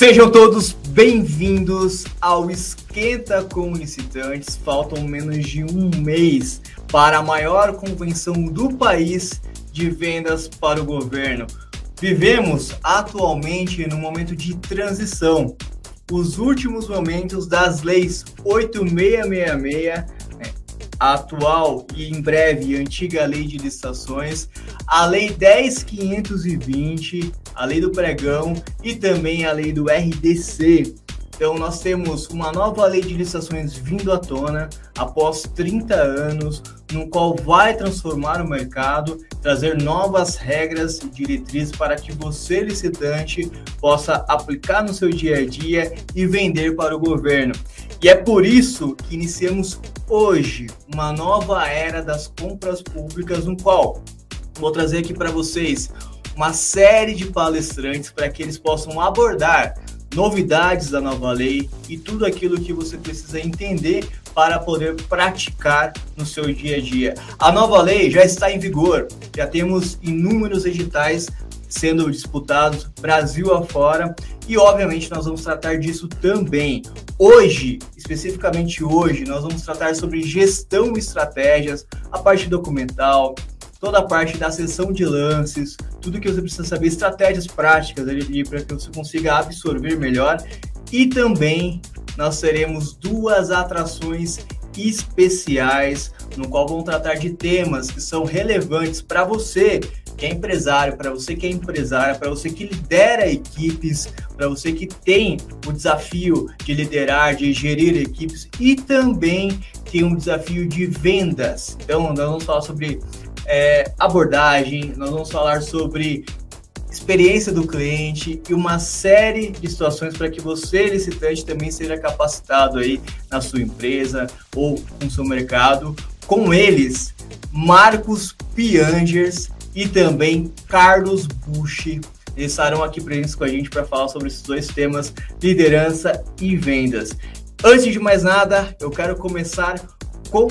Sejam todos bem-vindos ao Esquenta com. Faltam menos de um mês para a maior convenção do país de vendas para o governo. Vivemos atualmente num momento de transição. Os últimos momentos das leis 8666 a atual e em breve antiga lei de licitações, a lei 10520, a lei do pregão e também a lei do RDC. Então nós temos uma nova lei de licitações vindo à tona após 30 anos, no qual vai transformar o mercado, trazer novas regras e diretrizes para que você licitante possa aplicar no seu dia a dia e vender para o governo. E é por isso que iniciamos hoje uma nova era das compras públicas, no qual vou trazer aqui para vocês uma série de palestrantes para que eles possam abordar novidades da nova lei e tudo aquilo que você precisa entender para poder praticar no seu dia a dia. A nova lei já está em vigor, já temos inúmeros editais sendo disputados Brasil afora e obviamente nós vamos tratar disso também. Hoje, especificamente hoje, nós vamos tratar sobre gestão e estratégias, a parte documental, toda a parte da sessão de lances, tudo que você precisa saber, estratégias práticas ali para que você consiga absorver melhor. E também nós teremos duas atrações especiais, no qual vão tratar de temas que são relevantes para você que é empresário, para você que é empresária, para você que lidera equipes, para você que tem o desafio de liderar, de gerir equipes e também tem um desafio de vendas. Então, nós vamos falar sobre é, abordagem, nós vamos falar sobre experiência do cliente e uma série de situações para que você, licitante, também seja capacitado aí na sua empresa ou no seu mercado. Com eles, Marcos Piangers e também Carlos Bush. Eles estarão aqui presentes com a gente para falar sobre esses dois temas, liderança e vendas. Antes de mais nada, eu quero começar com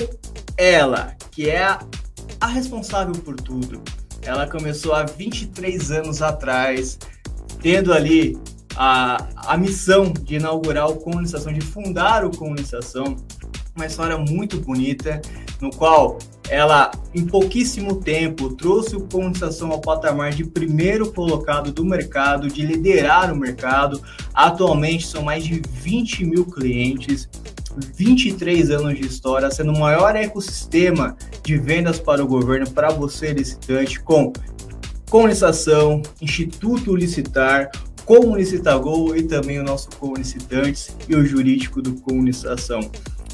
ela, que é a, a responsável por tudo. Ela começou há 23 anos atrás, tendo ali a, a missão de inaugurar o Comunicação, de fundar o Comunicação, uma história muito bonita, no qual ela, em pouquíssimo tempo, trouxe o Comunicação ao patamar de primeiro colocado do mercado, de liderar o mercado. Atualmente são mais de 20 mil clientes, 23 anos de história, sendo o maior ecossistema de vendas para o governo, para você licitante, com Comunicação, Instituto Licitar, Comunicitagol e também o nosso Comunicitantes e o jurídico do Comunicação.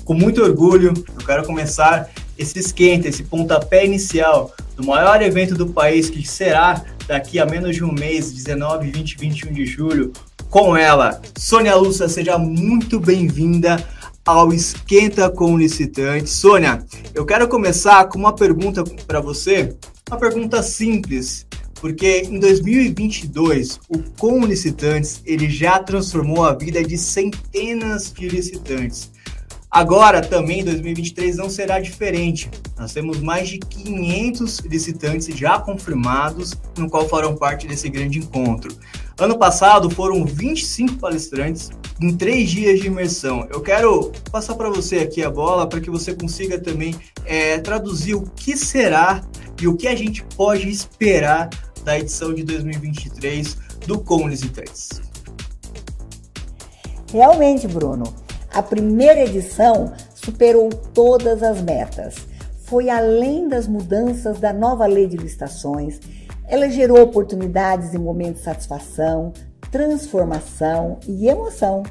Com muito orgulho, eu quero começar esse esquenta, esse pontapé inicial do maior evento do país, que será daqui a menos de um mês, 19, 20 e 21 de julho, com ela. Sônia Lúcia, seja muito bem-vinda ao Esquenta com Licitante. Sônia, eu quero começar com uma pergunta para você, uma pergunta simples, porque em 2022 o Com Licitantes ele já transformou a vida de centenas de licitantes. Agora, também, 2023 não será diferente. Nós temos mais de 500 licitantes já confirmados, no qual farão parte desse grande encontro. Ano passado foram 25 palestrantes em três dias de imersão. Eu quero passar para você aqui a bola para que você consiga também é, traduzir o que será e o que a gente pode esperar da edição de 2023 do Com. Realmente, Bruno, a primeira edição superou todas as metas. Foi além das mudanças da nova lei de licitações. Ela gerou oportunidades e momentos de satisfação, transformação e emoção.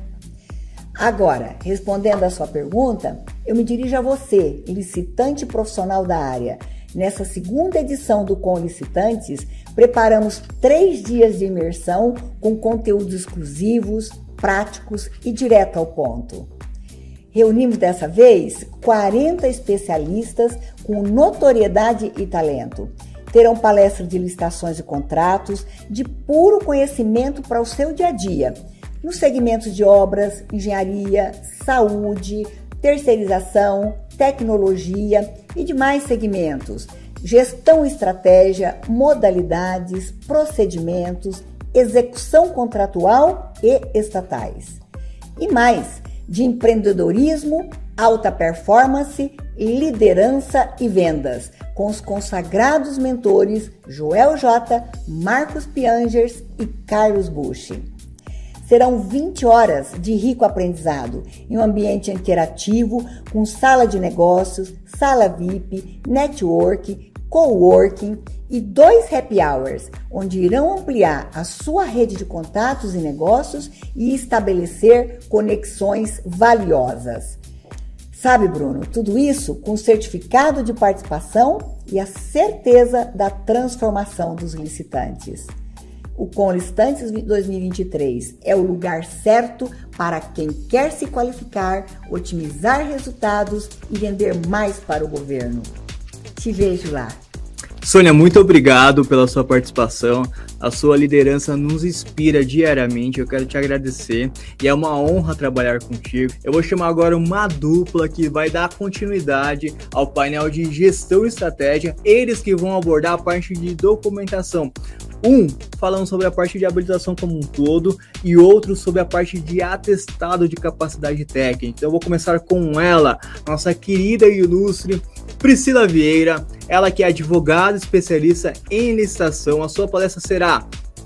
Agora, respondendo à sua pergunta, eu me dirijo a você, licitante profissional da área. Nessa segunda edição do Com Licitantes, preparamos três dias de imersão com conteúdos exclusivos, práticos e direto ao ponto. Reunimos dessa vez 40 especialistas com notoriedade e talento. Terão palestras de licitações e contratos de puro conhecimento para o seu dia a dia, nos segmentos de obras, engenharia, saúde, terceirização, tecnologia e demais segmentos, gestão e estratégia, modalidades, procedimentos, execução contratual e estatais. E mais, de empreendedorismo, alta performance, liderança e vendas, com os consagrados mentores Joel J, Marcos Piangers e Carlos Bush. Serão 20 horas de rico aprendizado em um ambiente interativo com sala de negócios, sala VIP, network, coworking e dois happy hours, onde irão ampliar a sua rede de contatos e negócios e estabelecer conexões valiosas. Sabe, Bruno, tudo isso com certificado de participação e a certeza da transformação dos licitantes. O Conlistantes 2023 é o lugar certo para quem quer se qualificar, otimizar resultados e vender mais para o governo. Te vejo lá. Sônia, muito obrigado pela sua participação. A sua liderança nos inspira diariamente. Eu quero te agradecer e é uma honra trabalhar contigo. Eu vou chamar agora uma dupla que vai dar continuidade ao painel de gestão e estratégia. Eles que vão abordar a parte de documentação. Um falando sobre a parte de habilitação como um todo e outro sobre a parte de atestado de capacidade técnica. Então eu vou começar com ela, nossa querida e ilustre Priscila Vieira, ela que é advogada especialista em licitação. A sua palestra será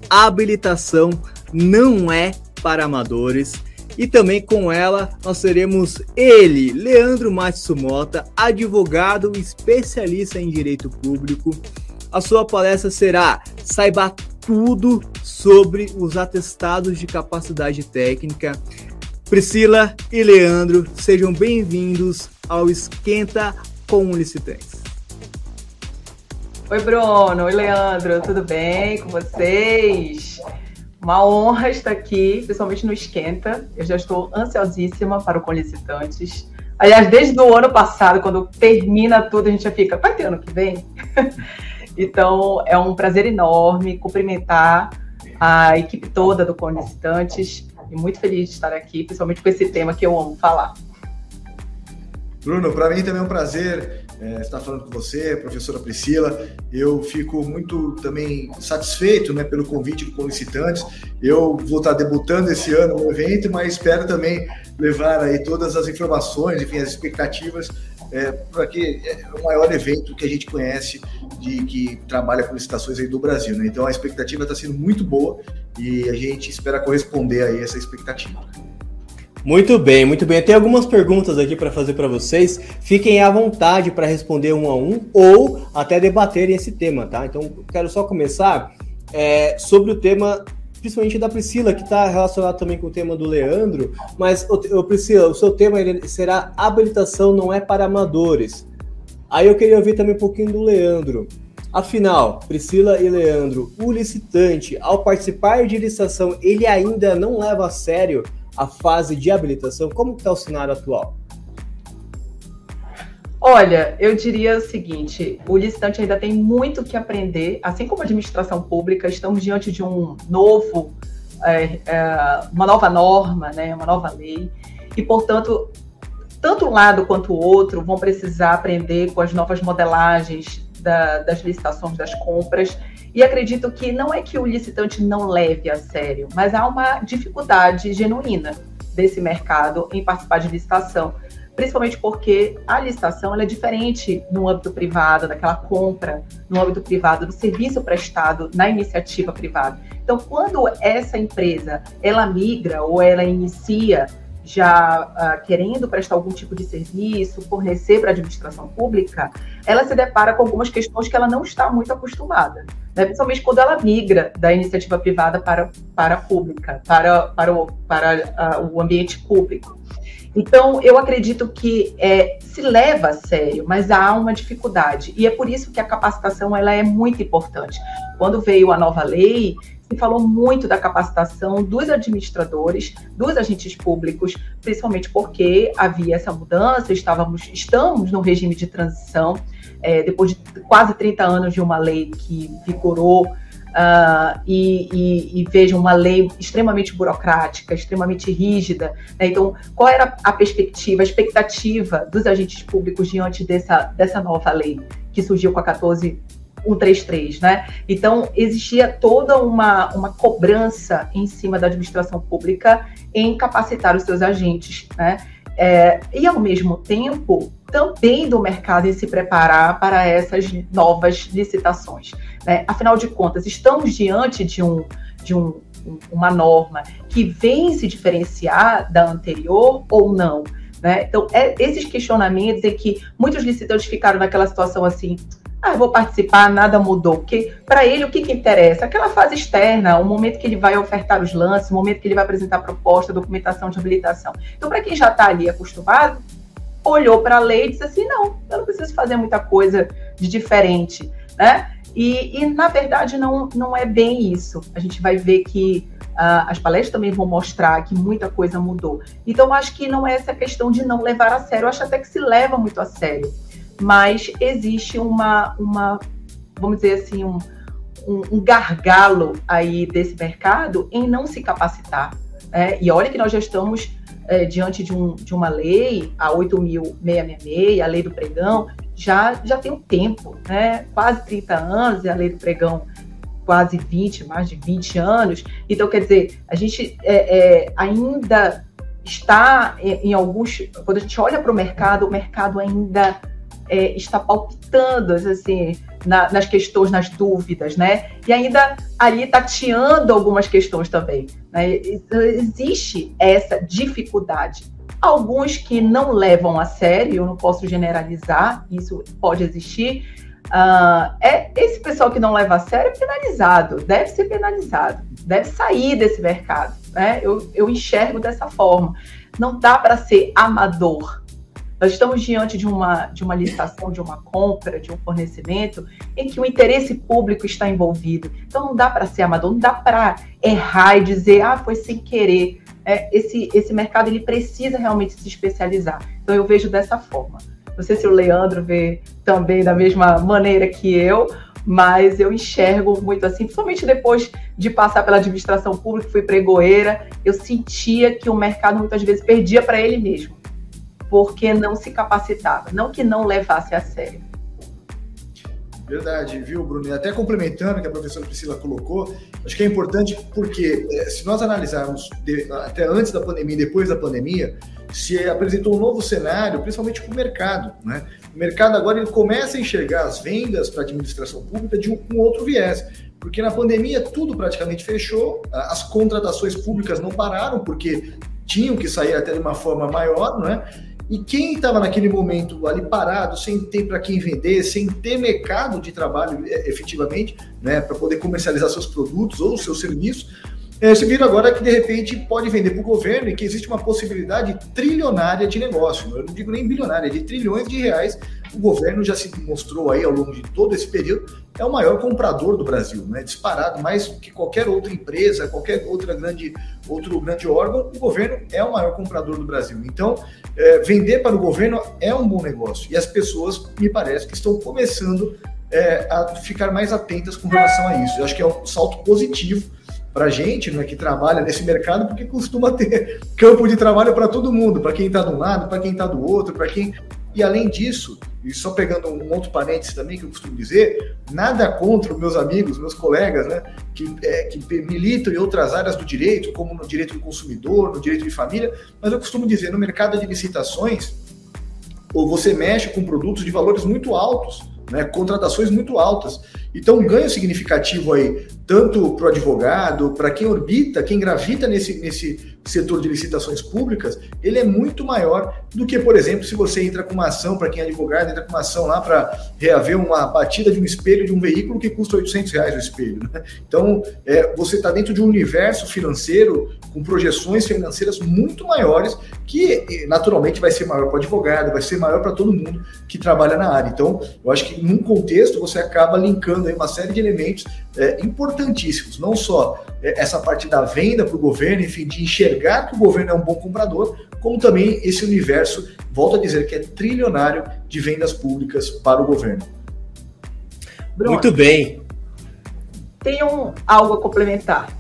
Habilitação não é para amadores. E também com ela nós teremos ele, Leandro Matsumota, advogado especialista em direito público a sua palestra será Saiba tudo sobre os atestados de capacidade técnica. Priscila e Leandro, sejam bem-vindos ao Esquenta com Licitantes. Oi, Bruno. Oi, Leandro. Tudo bem com vocês? Uma honra estar aqui, principalmente no Esquenta. Eu já estou ansiosíssima para o Colicitantes. Aliás, desde o ano passado, quando termina tudo, a gente já fica, vai ter ano que vem? Então, é um prazer enorme cumprimentar a equipe toda do Conecitantes e muito feliz de estar aqui, principalmente com esse tema que eu amo falar. Bruno, para mim também é um prazer é, estar falando com você, professora Priscila. Eu fico muito também satisfeito né, pelo convite do Conlicitantes. Eu vou estar debutando esse ano no evento, mas espero também levar aí todas as informações, enfim, as expectativas é, porque é o maior evento que a gente conhece de que trabalha com licitações aí do Brasil. Né? Então a expectativa está sendo muito boa e a gente espera corresponder a essa expectativa. Muito bem, muito bem. Tem algumas perguntas aqui para fazer para vocês. Fiquem à vontade para responder um a um ou até debaterem esse tema, tá? Então, quero só começar é, sobre o tema principalmente da Priscila, que está relacionado também com o tema do Leandro. Mas, Priscila, o seu tema será habilitação não é para amadores. Aí eu queria ouvir também um pouquinho do Leandro. Afinal, Priscila e Leandro, o licitante, ao participar de licitação, ele ainda não leva a sério a fase de habilitação? Como está o cenário atual? Olha, eu diria o seguinte: o licitante ainda tem muito que aprender, assim como a administração pública, estamos diante de um novo, é, é, uma nova norma, né, uma nova lei, e, portanto, tanto um lado quanto o outro vão precisar aprender com as novas modelagens da, das licitações das compras. E acredito que não é que o licitante não leve a sério, mas há uma dificuldade genuína desse mercado em participar de licitação principalmente porque a licitação é diferente no âmbito privado, daquela compra no âmbito privado, do serviço prestado na iniciativa privada. Então, quando essa empresa ela migra ou ela inicia já uh, querendo prestar algum tipo de serviço, fornecer para a administração pública, ela se depara com algumas questões que ela não está muito acostumada, né? principalmente quando ela migra da iniciativa privada para, para a pública, para, para, o, para uh, o ambiente público. Então, eu acredito que é, se leva a sério, mas há uma dificuldade. E é por isso que a capacitação ela é muito importante. Quando veio a nova lei, se falou muito da capacitação dos administradores, dos agentes públicos, principalmente porque havia essa mudança, estávamos, estamos no regime de transição, é, depois de quase 30 anos de uma lei que vigorou Uh, e, e, e, uma lei extremamente burocrática, extremamente rígida. Né? Então, qual era a perspectiva, a expectativa dos agentes públicos diante dessa, dessa nova lei que surgiu com a 14 133, né? Então, existia toda uma, uma cobrança em cima da administração pública em capacitar os seus agentes, né? É, e, ao mesmo tempo, também do mercado em se preparar para essas novas licitações. Né? Afinal de contas, estamos diante de, um, de um, uma norma que vem se diferenciar da anterior ou não? Né? Então, é, esses questionamentos em que muitos licitantes ficaram naquela situação assim, ah, vou participar, nada mudou. Porque para ele o que, que interessa? Aquela fase externa, o momento que ele vai ofertar os lances, o momento que ele vai apresentar proposta, documentação de habilitação. Então, para quem já está ali acostumado, olhou para a lei e disse assim: não, eu não preciso fazer muita coisa de diferente. Né? E, e na verdade, não, não é bem isso. A gente vai ver que uh, as palestras também vão mostrar que muita coisa mudou. Então, acho que não é essa questão de não levar a sério, eu acho até que se leva muito a sério mas existe uma, uma vamos dizer assim, um, um, um gargalo aí desse mercado em não se capacitar. Né? E olha que nós já estamos é, diante de, um, de, uma lei, a 8.666, a lei do pregão, já, já tem um tempo, né? quase 30 anos, e a lei do pregão quase 20, mais de 20 anos. Então, quer dizer, a gente é, é, ainda está em, em alguns. Quando a gente olha para o mercado, o mercado ainda é, está palpitando, assim, na, nas questões, nas dúvidas, né? E ainda ali tateando algumas questões também. Né? Então, existe essa dificuldade. Alguns que não levam a sério, eu não posso generalizar, isso pode existir. Uh, é esse pessoal que não leva a sério é penalizado, deve ser penalizado, deve sair desse mercado. Né? Eu, eu enxergo dessa forma. Não dá para ser amador, nós estamos diante de uma, de uma licitação, de uma compra, de um fornecimento em que o interesse público está envolvido. Então não dá para ser amador, não dá para errar e dizer, ah, foi sem querer. É, esse, esse mercado ele precisa realmente se especializar. Então eu vejo dessa forma. Não sei se o Leandro vê também da mesma maneira que eu, mas eu enxergo muito assim, principalmente depois de passar pela administração pública, fui pregoeira, eu sentia que o mercado muitas vezes perdia para ele mesmo porque não se capacitava, não que não levasse a sério. Verdade, viu, Bruno? Até complementando o que a professora Priscila colocou, acho que é importante porque é, se nós analisarmos até antes da pandemia e depois da pandemia, se apresentou um novo cenário, principalmente para o mercado. Né? O mercado agora ele começa a enxergar as vendas para a administração pública de um, um outro viés. Porque na pandemia tudo praticamente fechou, as contratações públicas não pararam, porque tinham que sair até de uma forma maior, né? E quem estava naquele momento ali parado, sem ter para quem vender, sem ter mercado de trabalho é, efetivamente, né, para poder comercializar seus produtos ou seus serviços, é, se viram agora que de repente pode vender para o governo e que existe uma possibilidade trilionária de negócio. Eu não digo nem bilionária, de trilhões de reais o governo já se mostrou aí ao longo de todo esse período é o maior comprador do Brasil, né? Disparado mais que qualquer outra empresa, qualquer outra grande outro grande órgão, o governo é o maior comprador do Brasil. Então, é, vender para o governo é um bom negócio e as pessoas me parece que estão começando é, a ficar mais atentas com relação a isso. Eu acho que é um salto positivo para a gente né, que trabalha nesse mercado, porque costuma ter campo de trabalho para todo mundo, para quem está de um lado, para quem está do outro, para quem e além disso, e só pegando um outro parênteses também que eu costumo dizer, nada contra meus amigos, meus colegas, né, que, é, que militam em outras áreas do direito, como no direito do consumidor, no direito de família, mas eu costumo dizer, no mercado de licitações, ou você mexe com produtos de valores muito altos, né, contratações muito altas. Então, um ganho significativo aí, tanto para o advogado, para quem orbita, quem gravita nesse, nesse setor de licitações públicas, ele é muito maior do que, por exemplo, se você entra com uma ação, para quem é advogado, entra com uma ação lá para reaver uma batida de um espelho de um veículo que custa 800 reais o espelho. Né? Então, é, você está dentro de um universo financeiro com projeções financeiras muito maiores, que naturalmente vai ser maior para o advogado, vai ser maior para todo mundo que trabalha na área. Então, eu acho que num contexto você acaba linkando aí uma série de elementos é, importantíssimos, não só é, essa parte da venda para o governo, enfim, de enxergar que o governo é um bom comprador, como também esse universo, volto a dizer, que é trilionário de vendas públicas para o governo. Bruno, Muito bem. Tem um, algo a complementar.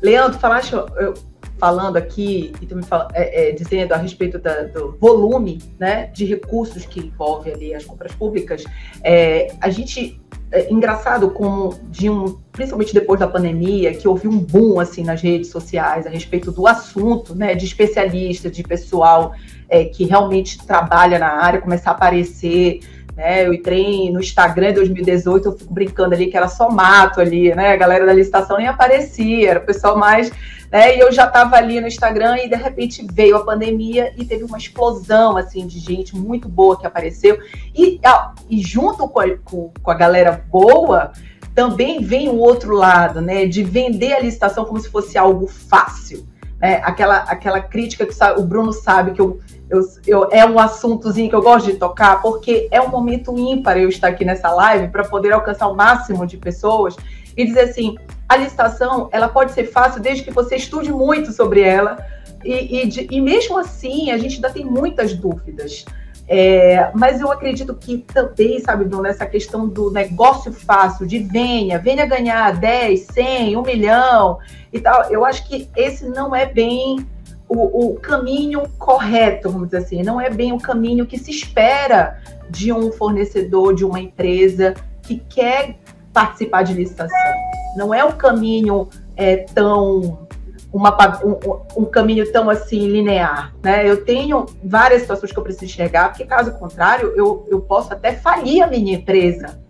Leandro, falaste, eu, falando aqui e tu me fala, é, é, dizendo a respeito da, do volume né, de recursos que envolve ali as compras públicas, é, a gente é engraçado como de um, principalmente depois da pandemia, que houve um boom assim nas redes sociais a respeito do assunto, né, de especialistas, de pessoal é, que realmente trabalha na área, começar a aparecer. Né, eu entrei no Instagram em 2018, eu fico brincando ali que era só mato ali, né? A galera da licitação nem aparecia, era o pessoal mais né? E eu já estava ali no Instagram e de repente veio a pandemia e teve uma explosão assim de gente muito boa que apareceu. E, e junto com a, com, com a galera boa, também vem o outro lado, né? De vender a licitação como se fosse algo fácil. Né? Aquela, aquela crítica que o Bruno sabe que eu, eu, eu, é um assuntozinho que eu gosto de tocar, porque é um momento ímpar eu estar aqui nessa live para poder alcançar o máximo de pessoas e dizer assim: a licitação ela pode ser fácil desde que você estude muito sobre ela, e, e, e mesmo assim a gente ainda tem muitas dúvidas. É, mas eu acredito que também, sabe, Bruno, essa questão do negócio fácil, de venha, venha ganhar 10, 100, 1 milhão e tal, eu acho que esse não é bem o, o, caminho correto, vamos dizer assim, não é bem o caminho que se espera de um fornecedor, de uma empresa que quer participar de licitação. Não é um caminho é, tão uma, um, um, caminho tão assim linear, né? Eu tenho várias situações que eu preciso enxergar, porque caso contrário, eu, eu posso até falir a minha empresa,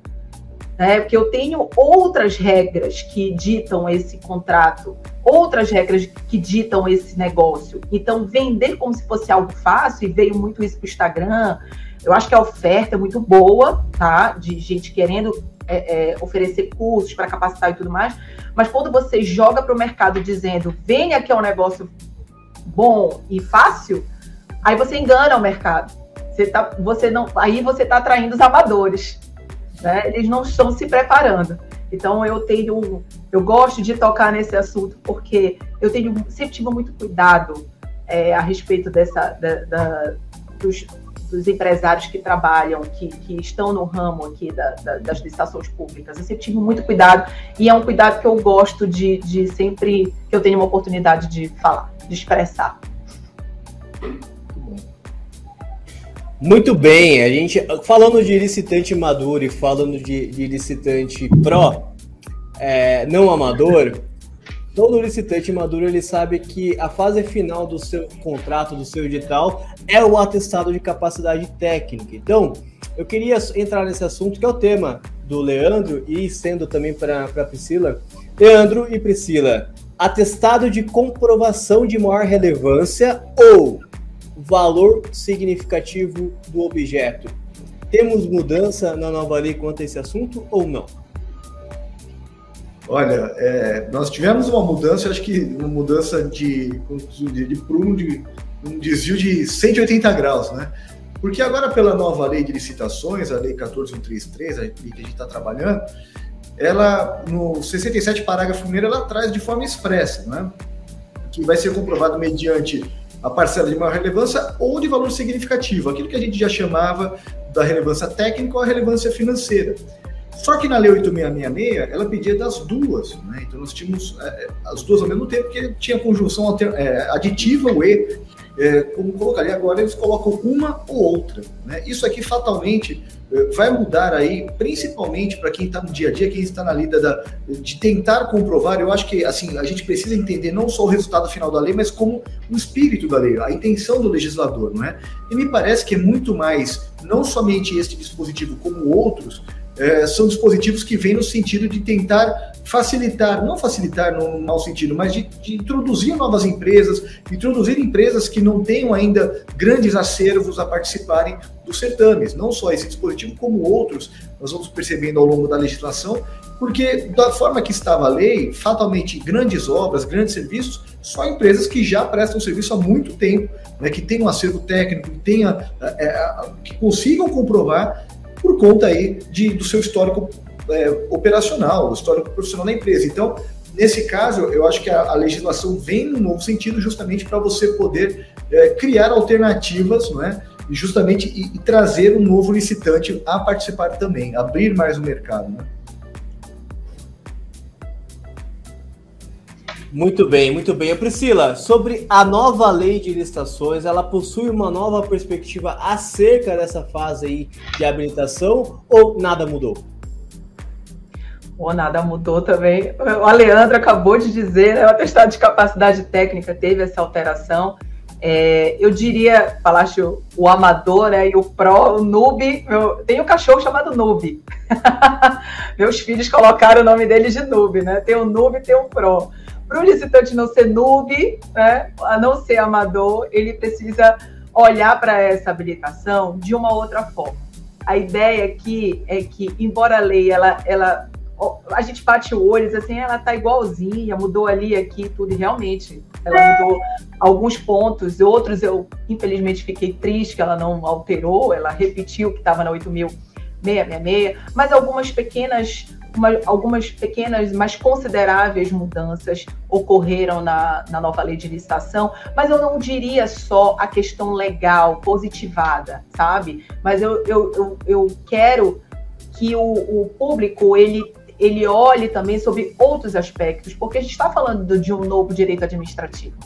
né? Porque eu tenho outras regras que ditam esse contrato, outras regras que ditam esse negócio. Então, vender como se fosse algo fácil, e veio muito isso para o Instagram, eu acho que a oferta é muito boa, tá? De gente querendo é, é, oferecer cursos para capacitar e tudo mais, mas quando você joga para o mercado dizendo venha que é um negócio bom e fácil, aí você engana o mercado. Você tá, você não, aí você está atraindo os amadores, né? Eles não estão se preparando. Então eu tenho, eu gosto de tocar nesse assunto porque eu tenho sempre tive muito cuidado é, a respeito dessa da, da, dos, dos empresários que trabalham, que, que estão no ramo aqui da, da, das licitações públicas. Eu sempre tive muito cuidado e é um cuidado que eu gosto de, de sempre que eu tenho uma oportunidade de falar, de expressar. Muito bem, a gente falando de licitante maduro e falando de, de licitante pró, é, não amador, Todo licitante maduro ele sabe que a fase final do seu contrato, do seu edital, é o atestado de capacidade técnica. Então, eu queria entrar nesse assunto que é o tema do Leandro e sendo também para a Priscila. Leandro e Priscila, atestado de comprovação de maior relevância ou valor significativo do objeto. Temos mudança na nova lei quanto a esse assunto ou não? Olha, é, nós tivemos uma mudança, acho que uma mudança de, de, de prumo, de um desvio de 180 graus, né? Porque agora, pela nova lei de licitações, a lei 14133, a que a gente está trabalhando, ela, no 67, parágrafo 1, ela traz de forma expressa, né? Que vai ser comprovado mediante a parcela de maior relevância ou de valor significativo, aquilo que a gente já chamava da relevância técnica ou a relevância financeira. Só que na Lei 8666, ela pedia das duas, né? Então nós tínhamos é, as duas ao mesmo tempo, porque tinha conjunção alter, é, aditiva, o E, é, como colocaria agora, eles colocam uma ou outra. Né? Isso aqui fatalmente é, vai mudar aí, principalmente para quem está no dia a dia, quem está na lida da, de tentar comprovar. Eu acho que assim a gente precisa entender não só o resultado final da lei, mas como o espírito da lei, a intenção do legislador, não é? E me parece que é muito mais, não somente este dispositivo, como outros, é, são dispositivos que vêm no sentido de tentar facilitar, não facilitar no mau sentido, mas de, de, introduzir novas empresas, introduzir empresas que não tenham ainda grandes acervos a participarem dos certames. Não só esse dispositivo, como outros, nós vamos percebendo ao longo da legislação, porque da forma que estava a lei, fatalmente grandes obras, grandes serviços, só empresas que já prestam serviço há muito tempo, né, que tenham um acervo técnico, que, tenha, é, que consigam comprovar por conta aí de, do seu histórico é, operacional, o histórico profissional da empresa. Então, nesse caso, eu acho que a, a legislação vem num novo sentido justamente para você poder é, criar alternativas, não é? E justamente e, e, trazer um novo licitante a participar também, abrir mais o mercado. Né? Muito bem, muito bem. Priscila, sobre a nova lei de licitações, ela possui uma nova perspectiva acerca dessa fase aí de habilitação ou nada mudou? Ou nada mudou também. O Aleandro acabou de dizer, né, o atestado de capacidade técnica teve essa alteração. É, eu diria, falaste o, o, amador né, e o pró, o noob. Meu, tem um cachorro chamado noob. Meus filhos colocaram o nome dele de noob, né? Tem o noob e tem o pró. Para o licitante não ser noob, né, a não ser amador, ele precisa olhar para essa habilitação de uma outra forma. A ideia aqui é que, embora a lei ela, ela a gente bate o olho assim, ela tá igualzinha, mudou ali, aqui, tudo, e realmente ela mudou alguns pontos, outros eu, infelizmente, fiquei triste que ela não alterou, ela repetiu o que estava na 8.666, mas algumas pequenas, uma, algumas pequenas, mas consideráveis mudanças ocorreram na, na nova lei de licitação, mas eu não diria só a questão legal, positivada, sabe? Mas eu, eu, eu, eu quero que o, o público, ele ele olhe também sobre outros aspectos, porque a gente está falando de um novo direito administrativo.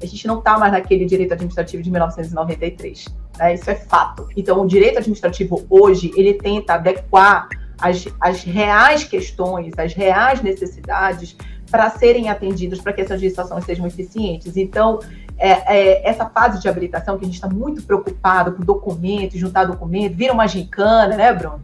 A gente não está mais naquele direito administrativo de 1993. Né? Isso é fato. Então, o direito administrativo hoje, ele tenta adequar as, as reais questões, as reais necessidades para serem atendidas, para que essas legislações sejam eficientes. Então, é, é, essa fase de habilitação, que a gente está muito preocupado com documentos, juntar documento, vira uma gincana, né, Bruno?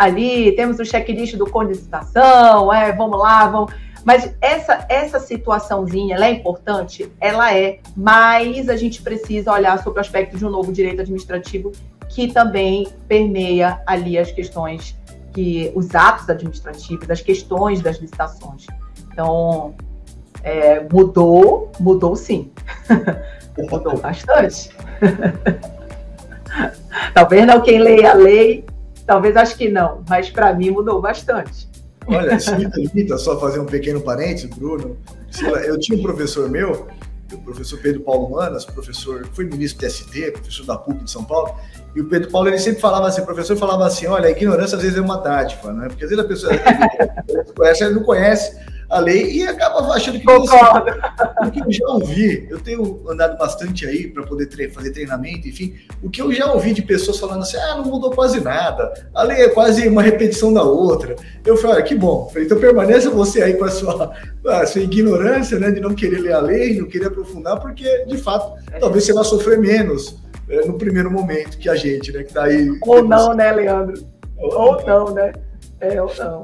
ali, temos o checklist do Conde de Citação, é, vamos lá, vamos. Mas essa, essa situaçãozinha, ela é importante? Ela é, mas a gente precisa olhar sobre o aspecto de um novo direito administrativo que também permeia ali as questões que os atos administrativos, as questões das licitações. Então, é, mudou, mudou sim. mudou bastante. Talvez não quem leia a lei Talvez acho que não, mas para mim mudou bastante. Olha, se me permita só fazer um pequeno parênteses, Bruno. Eu tinha um professor meu, o professor Pedro Paulo Manas, professor, foi ministro do TST, professor da PUC de São Paulo, e o Pedro Paulo ele sempre falava assim, o professor falava assim, olha, a ignorância às vezes é uma dádiva, né? Porque às vezes a pessoa conhece, ela não conhece, a lei e acaba achando que Concordo. O que eu já ouvi, eu tenho andado bastante aí para poder tre fazer treinamento, enfim, o que eu já ouvi de pessoas falando assim, ah, não mudou quase nada, a lei é quase uma repetição da outra. Eu falei, ah, que bom. Falei, então permaneça você aí com a sua, a sua ignorância, né, de não querer ler a lei, não querer aprofundar, porque, de fato, talvez você vá sofrer menos é, no primeiro momento que a gente, né, que tá aí. Ou não, né, Leandro? Ou, ou não, né? É, ou não.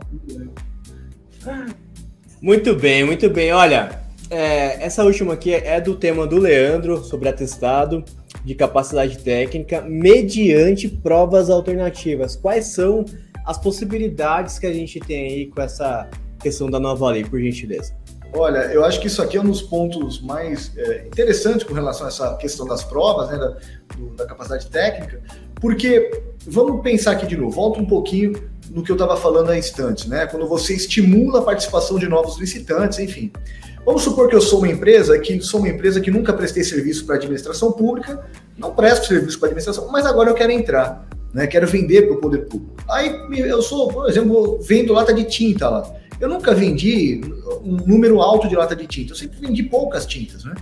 Muito bem, muito bem. Olha, é, essa última aqui é do tema do Leandro sobre atestado de capacidade técnica mediante provas alternativas. Quais são as possibilidades que a gente tem aí com essa questão da nova lei, por gentileza? Olha, eu acho que isso aqui é um dos pontos mais é, interessantes com relação a essa questão das provas, né, da, do, da capacidade técnica, porque vamos pensar aqui de novo, volta um pouquinho no que eu estava falando há instantes, né? Quando você estimula a participação de novos licitantes, enfim. Vamos supor que eu sou uma empresa que sou uma empresa que nunca prestei serviço para administração pública, não presto serviço para administração, mas agora eu quero entrar, né? Quero vender para o poder público. Aí eu sou, por exemplo, vendo lata de tinta lá. Eu nunca vendi um número alto de lata de tinta, eu sempre vendi poucas tintas, né?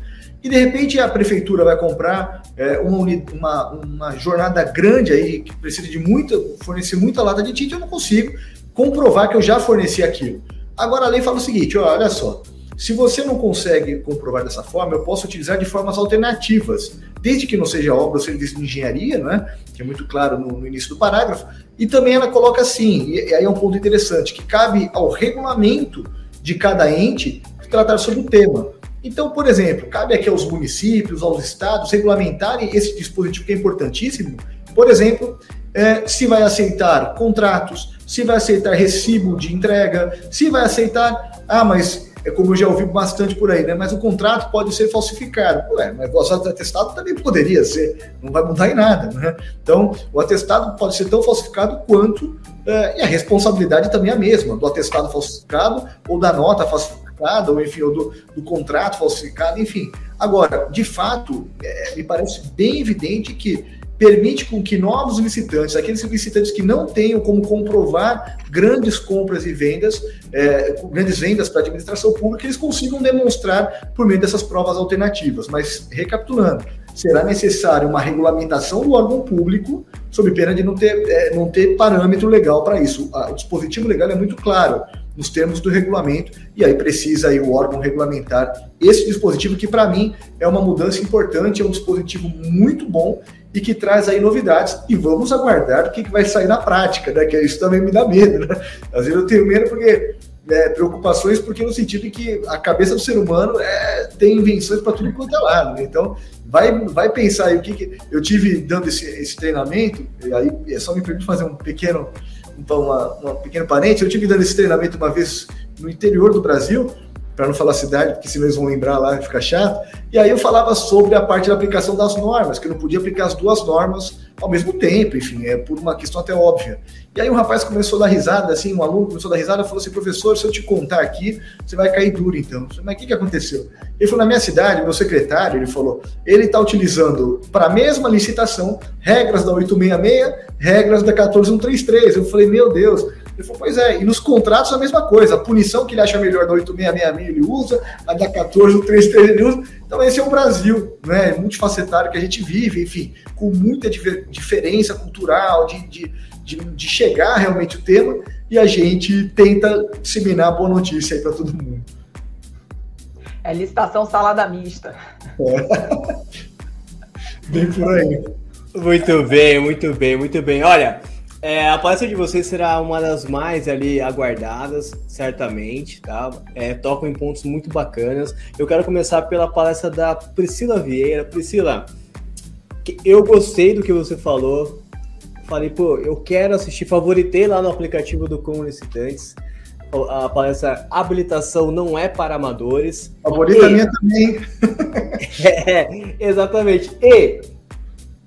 E de repente a prefeitura vai comprar é, uma, uma, uma, jornada grande aí, que precisa de muita, fornecer muita lata de tinta, eu não consigo comprovar que eu já forneci aquilo. Agora a lei fala o seguinte: olha só, se você não consegue comprovar dessa forma, eu posso utilizar de formas alternativas, desde que não seja obra ou serviço de engenharia, né, que é muito claro no, no início do parágrafo, e também ela coloca assim, e, e aí é um ponto interessante, que cabe ao regulamento de cada ente tratar sobre o tema. Então, por exemplo, cabe aqui aos municípios, aos estados, regulamentarem esse dispositivo que é importantíssimo. Por exemplo, é, se vai aceitar contratos, se vai aceitar recibo de entrega, se vai aceitar. Ah, mas é como eu já ouvi bastante por aí, né? Mas o contrato pode ser falsificado. Ué, mas o atestado também poderia ser, não vai mudar em nada, né? Então, o atestado pode ser tão falsificado quanto, é, e a responsabilidade também é a mesma, do atestado falsificado ou da nota falsificada falsificada, ou enfim, ou do, do contrato falsificado, enfim. Agora, de fato, é, me parece bem evidente que permite com que novos licitantes, aqueles licitantes que não tenham como comprovar grandes compras e vendas, é, grandes vendas para a administração pública, eles consigam demonstrar por meio dessas provas alternativas. Mas, recapitulando, será necessária uma regulamentação do órgão público, sob pena de não ter, é, não ter parâmetro legal para isso. O dispositivo legal é muito claro nos termos do regulamento, e aí precisa aí o órgão regulamentar esse dispositivo, que para mim é uma mudança importante, é um dispositivo muito bom e que traz aí novidades, e vamos aguardar o que, que vai sair na prática, né? Que isso também me dá medo, né? Às vezes eu tenho medo porque é, preocupações, porque no sentido que a cabeça do ser humano é, tem invenções para tudo quanto é lado. Né? Então, vai, vai pensar aí o que, que eu tive dando esse, esse treinamento, e aí é só me permite fazer um pequeno, uma, uma pequeno parente, eu tive dando esse treinamento uma vez no interior do Brasil, para não falar cidade, porque senão eles vão lembrar lá e fica chato. E aí eu falava sobre a parte da aplicação das normas, que eu não podia aplicar as duas normas ao mesmo tempo, enfim, é por uma questão até óbvia. E aí o rapaz começou a dar risada, assim, um aluno começou a dar risada, falou assim, professor, se eu te contar aqui, você vai cair duro então. Falei, Mas o que, que aconteceu? Ele falou, na minha cidade, meu secretário, ele falou, ele está utilizando para a mesma licitação regras da 866, regras da 14133. Eu falei, meu Deus. Ele falou, pois é, e nos contratos a mesma coisa, a punição que ele acha melhor da 8666 ele usa, a da 14133 ele usa. Então esse é o Brasil, né, multifacetário que a gente vive, enfim, com muita diferença cultural, de, de de, de chegar realmente o tema e a gente tenta disseminar a boa notícia aí para todo mundo. É licitação salada mista. É. Bem por aí. Muito bem, muito bem, muito bem. Olha, é, a palestra de vocês será uma das mais ali aguardadas, certamente, tá? É, tocam em pontos muito bacanas. Eu quero começar pela palestra da Priscila Vieira. Priscila, eu gostei do que você falou, falei, pô, eu quero assistir, favoritei lá no aplicativo do Comunicitantes. A palestra Habilitação não é para amadores. Favorita e... minha também. é, exatamente. E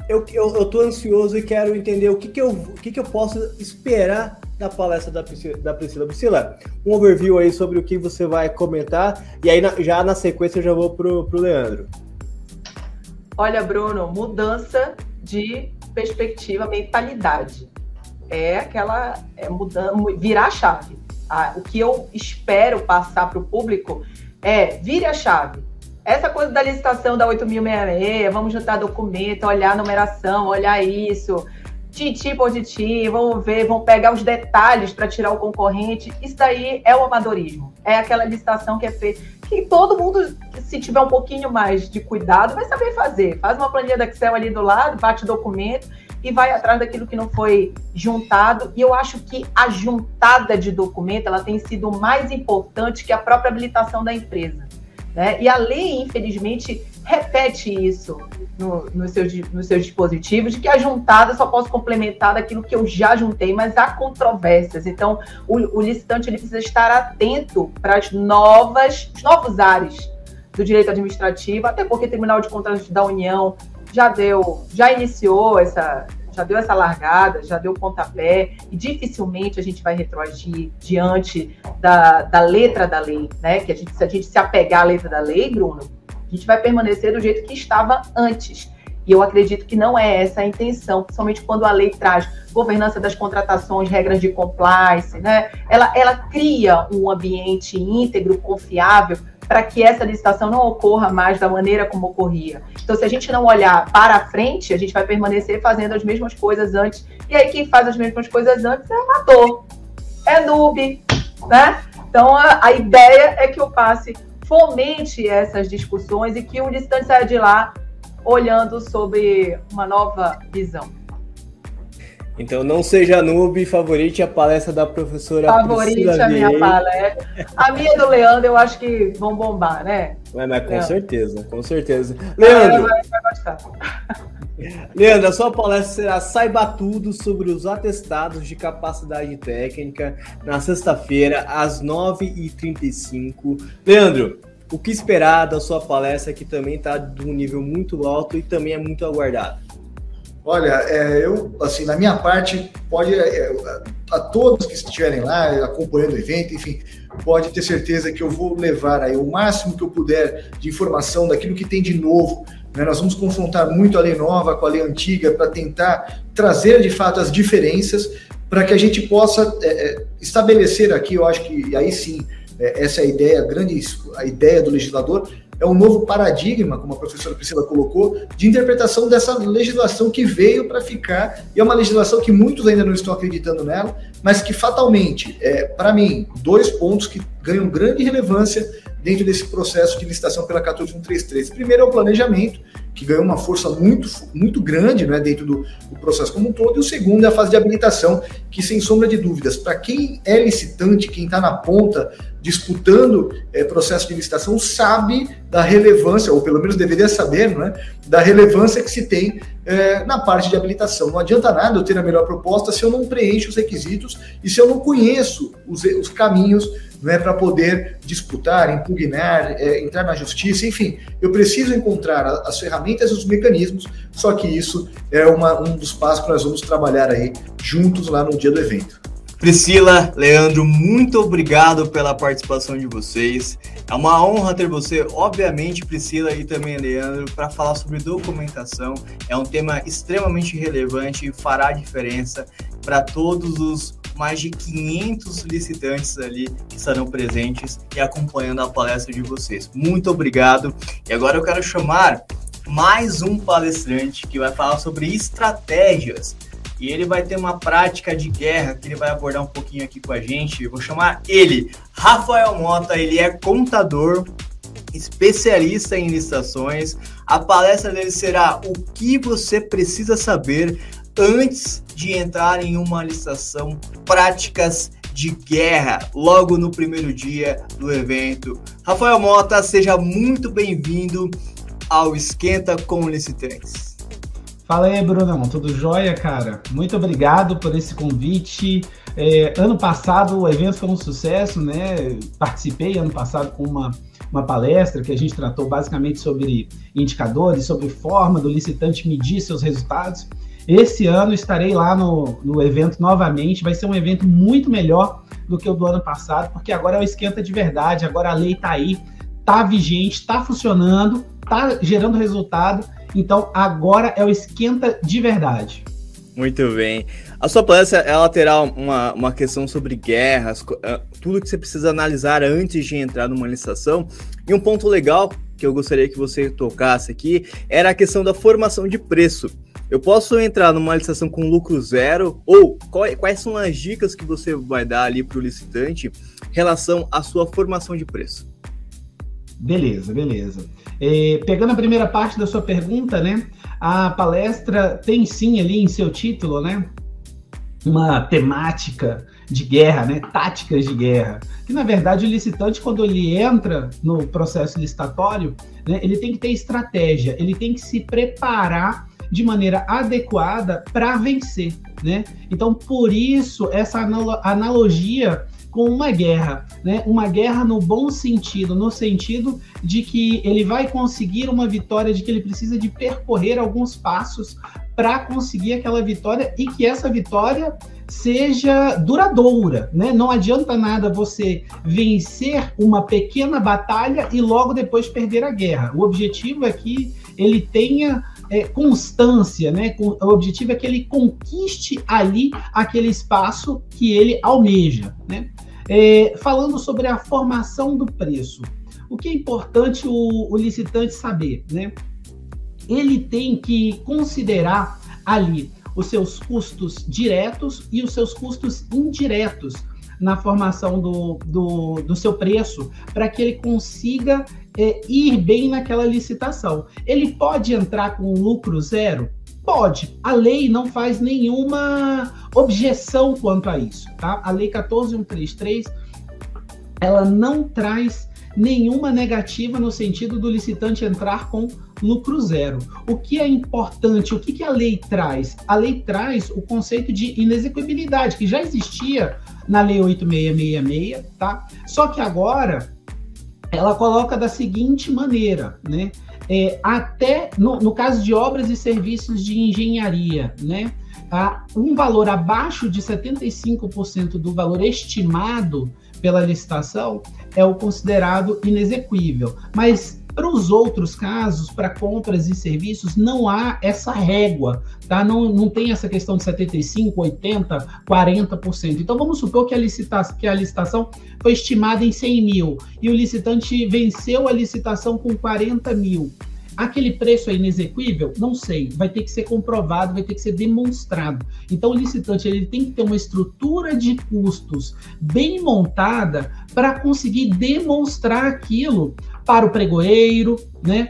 eu, eu, eu tô ansioso e quero entender o que, que, eu, o que, que eu posso esperar da palestra da Priscila, da Priscila. Priscila, um overview aí sobre o que você vai comentar, e aí na, já na sequência eu já vou pro, pro Leandro. Olha, Bruno, mudança de perspectiva, mentalidade. É aquela é virar a chave. Ah, o que eu espero passar para o público é vire a chave. Essa coisa da licitação da 8.066, vamos juntar documento, olhar a numeração, olhar isso, titi por titi, vamos ver, vão pegar os detalhes para tirar o concorrente. Isso daí é o amadorismo. É aquela licitação que é feita. Que todo mundo, se tiver um pouquinho mais de cuidado, vai saber fazer. Faz uma planilha do Excel ali do lado, bate o documento e vai atrás daquilo que não foi juntado. E eu acho que a juntada de documento ela tem sido mais importante que a própria habilitação da empresa. Né? E a lei, infelizmente, repete isso no, no, seu, no seu dispositivo, de que a juntada só posso complementar daquilo que eu já juntei, mas há controvérsias. Então, o, o licitante ele precisa estar atento para as novas, os novos ares do direito administrativo, até porque o Tribunal de Contas da União já deu, já iniciou essa, já deu essa largada, já deu pontapé, e dificilmente a gente vai retroagir diante da, da letra da lei, né? Que a gente, se a gente se apegar à letra da lei, Bruno, a gente vai permanecer do jeito que estava antes. E eu acredito que não é essa a intenção, principalmente quando a lei traz governança das contratações, regras de compliance, né? Ela, ela cria um ambiente íntegro, confiável, para que essa licitação não ocorra mais da maneira como ocorria. Então, se a gente não olhar para frente, a gente vai permanecer fazendo as mesmas coisas antes. E aí, quem faz as mesmas coisas antes é amador, é noob, né? Então, a, a ideia é que o passe fomente essas discussões e que o licitante saia de lá olhando sobre uma nova visão. Então não seja noob, favorite a palestra da professora Favorite a minha palestra. A minha do Leandro eu acho que vão bombar, né? Mas, mas com Leandro. certeza, com certeza. Leandro, vai, vai gostar. Leandro, a sua palestra será Saiba Tudo sobre os atestados de capacidade técnica na sexta-feira, às 9h35. Leandro, o que esperar da sua palestra que também está de um nível muito alto e também é muito aguardado? Olha, é, eu, assim, na minha parte, pode, é, a todos que estiverem lá acompanhando o evento, enfim, pode ter certeza que eu vou levar aí o máximo que eu puder de informação daquilo que tem de novo. Né? Nós vamos confrontar muito a lei nova com a lei antiga para tentar trazer de fato as diferenças para que a gente possa é, é, estabelecer aqui, eu acho que aí sim, é, essa é a ideia, a grande a ideia do legislador, é um novo paradigma, como a professora Priscila colocou, de interpretação dessa legislação que veio para ficar, e é uma legislação que muitos ainda não estão acreditando nela, mas que fatalmente, é, para mim, dois pontos que ganham grande relevância dentro desse processo de licitação pela 14133. Primeiro é o planejamento, que ganhou uma força muito, muito grande né, dentro do, do, processo como um todo, e o segundo é a fase de habilitação, que sem sombra de dúvidas, para quem é licitante, quem está na ponta disputando é, processo de licitação, sabe da relevância, ou pelo menos deveria saber, né, da relevância que se tem é, na parte de habilitação. Não adianta nada eu ter a melhor proposta se eu não preencho os requisitos e se eu não conheço os, os caminhos é para poder disputar, impugnar, é, entrar na justiça, enfim, eu preciso encontrar as ferramentas e os mecanismos, só que isso é uma, um dos passos que nós vamos trabalhar aí juntos lá no dia do evento. Priscila, Leandro, muito obrigado pela participação de vocês. É uma honra ter você, obviamente, Priscila e também Leandro, para falar sobre documentação. É um tema extremamente relevante e fará diferença para todos os mais de 500 licitantes ali que estarão presentes e acompanhando a palestra de vocês. Muito obrigado. E agora eu quero chamar mais um palestrante que vai falar sobre estratégias. E ele vai ter uma prática de guerra que ele vai abordar um pouquinho aqui com a gente. Eu vou chamar ele, Rafael Mota. Ele é contador, especialista em licitações. A palestra dele será O que você precisa saber antes de entrar em uma licitação práticas de guerra logo no primeiro dia do evento. Rafael Mota, seja muito bem-vindo ao Esquenta com Licitantes. Fala aí, Brunão, tudo jóia, cara? Muito obrigado por esse convite. É, ano passado o evento foi um sucesso, né? Participei ano passado com uma, uma palestra que a gente tratou basicamente sobre indicadores, sobre forma do licitante medir seus resultados. Esse ano estarei lá no, no evento novamente. Vai ser um evento muito melhor do que o do ano passado, porque agora é o esquenta de verdade. Agora a lei está aí, está vigente, está funcionando, está gerando resultado. Então agora é o esquenta de verdade. Muito bem. A sua palestra ela terá uma, uma questão sobre guerras, eh, tudo que você precisa analisar antes de entrar numa licitação. E um ponto legal que eu gostaria que você tocasse aqui era a questão da formação de preço. Eu posso entrar numa licitação com lucro zero? Ou quais são as dicas que você vai dar ali para o licitante em relação à sua formação de preço? Beleza, beleza. É, pegando a primeira parte da sua pergunta, né? A palestra tem sim ali em seu título, né? Uma temática de guerra, né? Táticas de guerra. Que na verdade o licitante, quando ele entra no processo licitatório, né, ele tem que ter estratégia, ele tem que se preparar de maneira adequada para vencer, né? Então, por isso essa analogia com uma guerra, né? Uma guerra no bom sentido, no sentido de que ele vai conseguir uma vitória, de que ele precisa de percorrer alguns passos para conseguir aquela vitória e que essa vitória seja duradoura, né? Não adianta nada você vencer uma pequena batalha e logo depois perder a guerra. O objetivo é que ele tenha é, constância, né? O objetivo é que ele conquiste ali aquele espaço que ele almeja, né? É, falando sobre a formação do preço, o que é importante o, o licitante saber, né? Ele tem que considerar ali os seus custos diretos e os seus custos indiretos na formação do, do, do seu preço, para que ele consiga é, ir bem naquela licitação. Ele pode entrar com lucro zero? Pode. A lei não faz nenhuma objeção quanto a isso, tá? A lei 14133 ela não traz nenhuma negativa no sentido do licitante entrar com lucro zero. O que é importante, o que, que a lei traz? A lei traz o conceito de inexequibilidade, que já existia na lei 8666, tá? Só que agora ela coloca da seguinte maneira, né? É, até no, no, caso de obras e serviços de engenharia, né? um valor abaixo de 75% do valor estimado pela licitação é o considerado inexequível. Mas Para os outros casos, para compras e serviços, não há essa régua, tá? Não, não tem essa questão de 75, 80, 40%. Então vamos supor que a, licitação, que a licitação foi estimada em 100 mil e o licitante venceu a licitação com 40 mil. Aquele preço é inexequível? Não sei. Vai ter que ser comprovado, vai ter que ser demonstrado. Então, o licitante ele tem que ter uma estrutura de custos bem montada para conseguir demonstrar aquilo para o pregoeiro, né?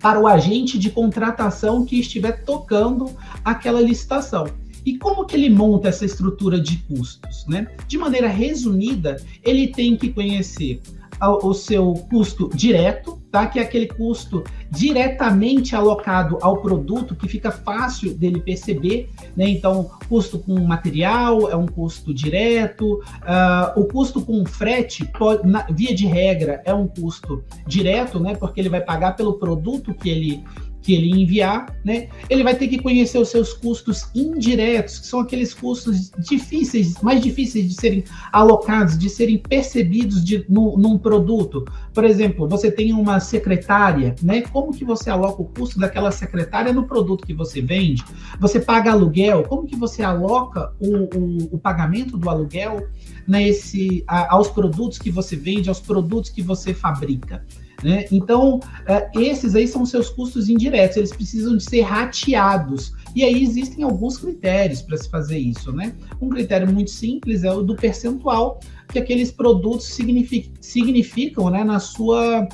Para o agente de contratação que estiver tocando aquela licitação. E como que ele monta essa estrutura de custos, né? De maneira resumida, ele tem que conhecer o seu custo direto, tá? Que é aquele custo diretamente alocado ao produto que fica fácil dele perceber, né? Então, custo com material é um custo direto, uh, o custo com frete, pode, na, via de regra, é um custo direto, né? Porque ele vai pagar pelo produto que ele que ele enviar, né? Ele vai ter que conhecer os seus custos indiretos, que são aqueles custos difíceis, mais difíceis de serem alocados, de serem percebidos de, no, num produto. Por exemplo, você tem uma secretária, né? Como que você aloca o custo daquela secretária no produto que você vende? Você paga aluguel, como que você aloca o, o, o pagamento do aluguel nesse, a, aos produtos que você vende, aos produtos que você fabrica? Né? Então, é, esses aí são seus custos indiretos, eles precisam de ser rateados. E aí existem alguns critérios para se fazer isso. Né? Um critério muito simples é o do percentual que aqueles produtos significam, significam né, na, sua,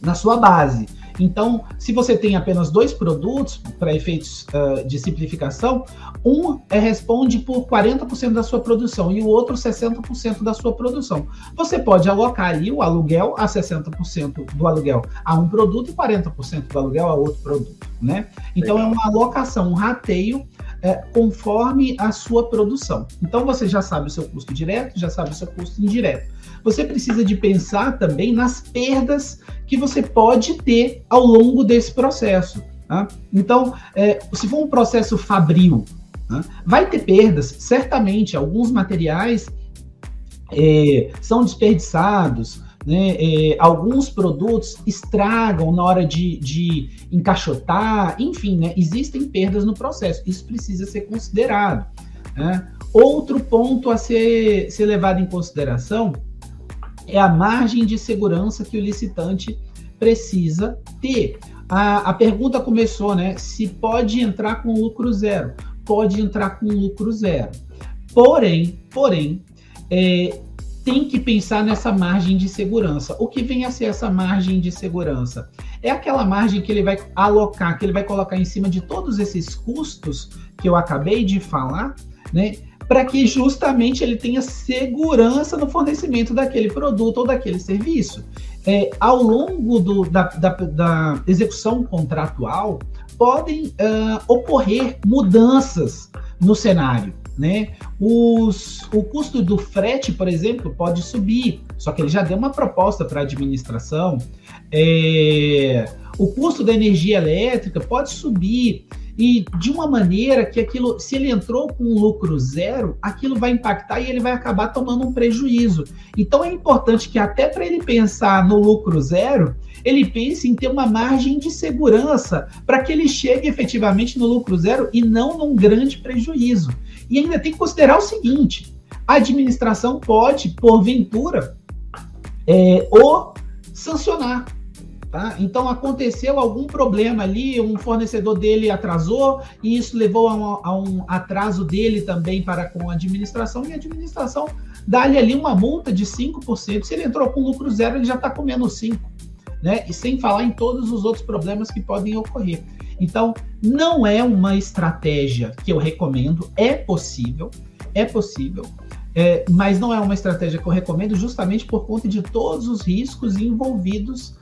na sua base. Então, se você tem apenas dois produtos para efeitos uh, de simplificação, um é, responde por 40% da sua produção e o outro 60% da sua produção. Você pode alocar ali o aluguel a 60% do aluguel a um produto e 40% do aluguel a outro produto, né? Então Legal. é uma alocação, um rateio é, conforme a sua produção. Então você já sabe o seu custo direto, já sabe o seu custo indireto. Você precisa de pensar também nas perdas que você pode ter ao longo desse processo. Tá? Então, é, se for um processo fabril, tá? vai ter perdas, certamente. Alguns materiais é, são desperdiçados, né? É, alguns produtos estragam na hora de, de encaixotar, enfim, né? existem perdas no processo. Isso precisa ser considerado. Né? Outro ponto a ser, ser levado em consideração é a margem de segurança que o licitante precisa ter. A, a pergunta começou, né? Se pode entrar com lucro zero. Pode entrar com lucro zero. Porém, porém, é, tem que pensar nessa margem de segurança. O que vem a ser essa margem de segurança? É aquela margem que ele vai alocar, que ele vai colocar em cima de todos esses custos que eu acabei de falar, né? Para que justamente ele tenha segurança no fornecimento daquele produto ou daquele serviço. É, ao longo do, da, da, da, execução contratual, podem uh, ocorrer mudanças no cenário. Né? Os, o custo do frete, por exemplo, pode subir, só que ele já deu uma proposta para a administração. É, o custo da energia elétrica pode subir e de uma maneira que aquilo, se ele entrou com um lucro zero, aquilo vai impactar e ele vai acabar tomando um prejuízo. Então é importante que até para ele pensar no lucro zero, ele pense em ter uma margem de segurança para que ele chegue efetivamente no lucro zero e não num grande prejuízo. E ainda tem que considerar o seguinte: a administração pode, porventura, é, o sancionar Tá? Então aconteceu algum problema ali, um fornecedor dele atrasou e isso levou a um, a um atraso dele também para com a administração e a administração dá-lhe ali uma multa de 5%. Se ele entrou com lucro zero, ele já está comendo 5%. Né? E sem falar em todos os outros problemas que podem ocorrer. Então, não é uma estratégia que eu recomendo, é possível, é possível, é, mas não é uma estratégia que eu recomendo justamente por conta de todos os riscos envolvidos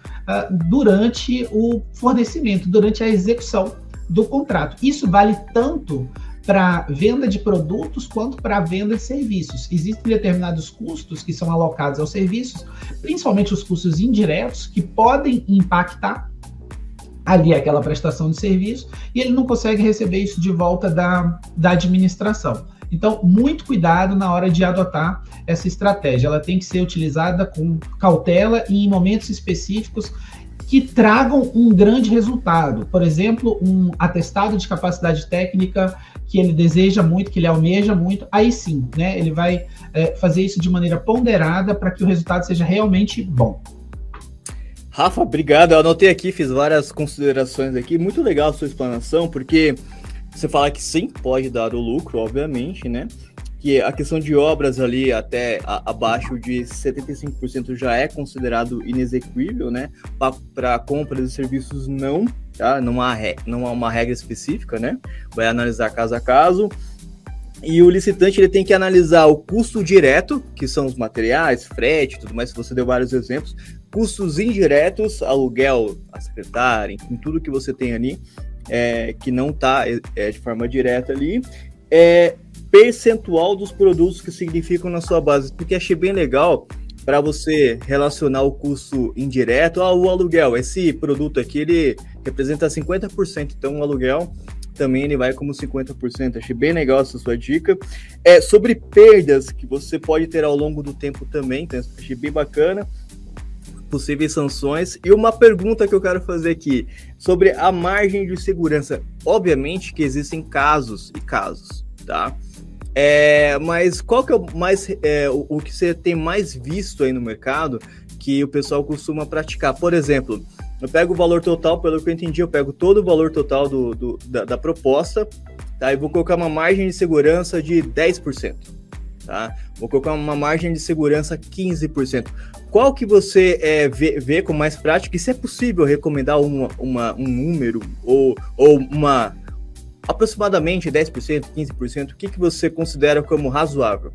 durante o fornecimento, durante a execução do contrato. Isso vale tanto para venda de produtos quanto para venda de serviços. Existem determinados custos que são alocados aos serviços, principalmente os custos indiretos, que podem impactar ali aquela prestação de serviço e ele não consegue receber isso de volta da, da administração. Então, muito cuidado na hora de adotar essa estratégia. Ela tem que ser utilizada com cautela e em momentos específicos que tragam um grande resultado. Por exemplo, um atestado de capacidade técnica que ele deseja muito, que ele almeja muito, aí sim, né? Ele vai é, fazer isso de maneira ponderada para que o resultado seja realmente bom. Rafa, obrigado. Eu anotei aqui, fiz várias considerações aqui. Muito legal a sua explanação, porque você fala que sim, pode dar o lucro, obviamente, né? Que a questão de obras ali até a, abaixo de 75% já é considerado inexequível, né? Para compras e serviços, não, tá? Não há, não há uma regra específica, né? Vai analisar caso a caso. E o licitante ele tem que analisar o custo direto, que são os materiais, frete, tudo mais, você deu vários exemplos, custos indiretos, aluguel, a secretária, enfim, tudo que você tem ali, é, que não está é, de forma direta ali, é percentual dos produtos que significam na sua base, porque achei bem legal para você relacionar o custo indireto ao aluguel. Esse produto aqui ele representa 50%, então o aluguel também ele vai como 50%. Achei bem legal essa sua dica. É sobre perdas que você pode ter ao longo do tempo também, então achei bem bacana possíveis sanções. E uma pergunta que eu quero fazer aqui sobre a margem de segurança. Obviamente que existem casos e casos, tá? É, mas qual que é o mais é, o, o, que você tem mais visto aí no mercado que o pessoal costuma praticar? Por exemplo, eu pego o valor total, pelo que eu entendi, eu pego todo o valor total do, do da, da, proposta, tá? E vou colocar uma margem de segurança de 10%. Tá? Vou colocar uma margem de segurança 15%. Qual que você é, vê, vê com mais prática? E se é possível recomendar uma, uma, um número ou, ou uma aproximadamente 10%, 15%, o que, que você considera como razoável?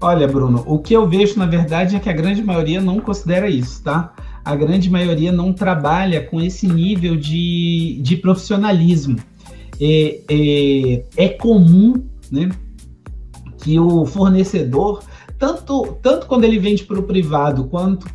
Olha, Bruno, o que eu vejo na verdade é que a grande maioria não considera isso, tá? A grande maioria não trabalha com esse nível de, de profissionalismo. É, é, é comum, né, que o fornecedor tanto, tanto quando ele vende para o privado quanto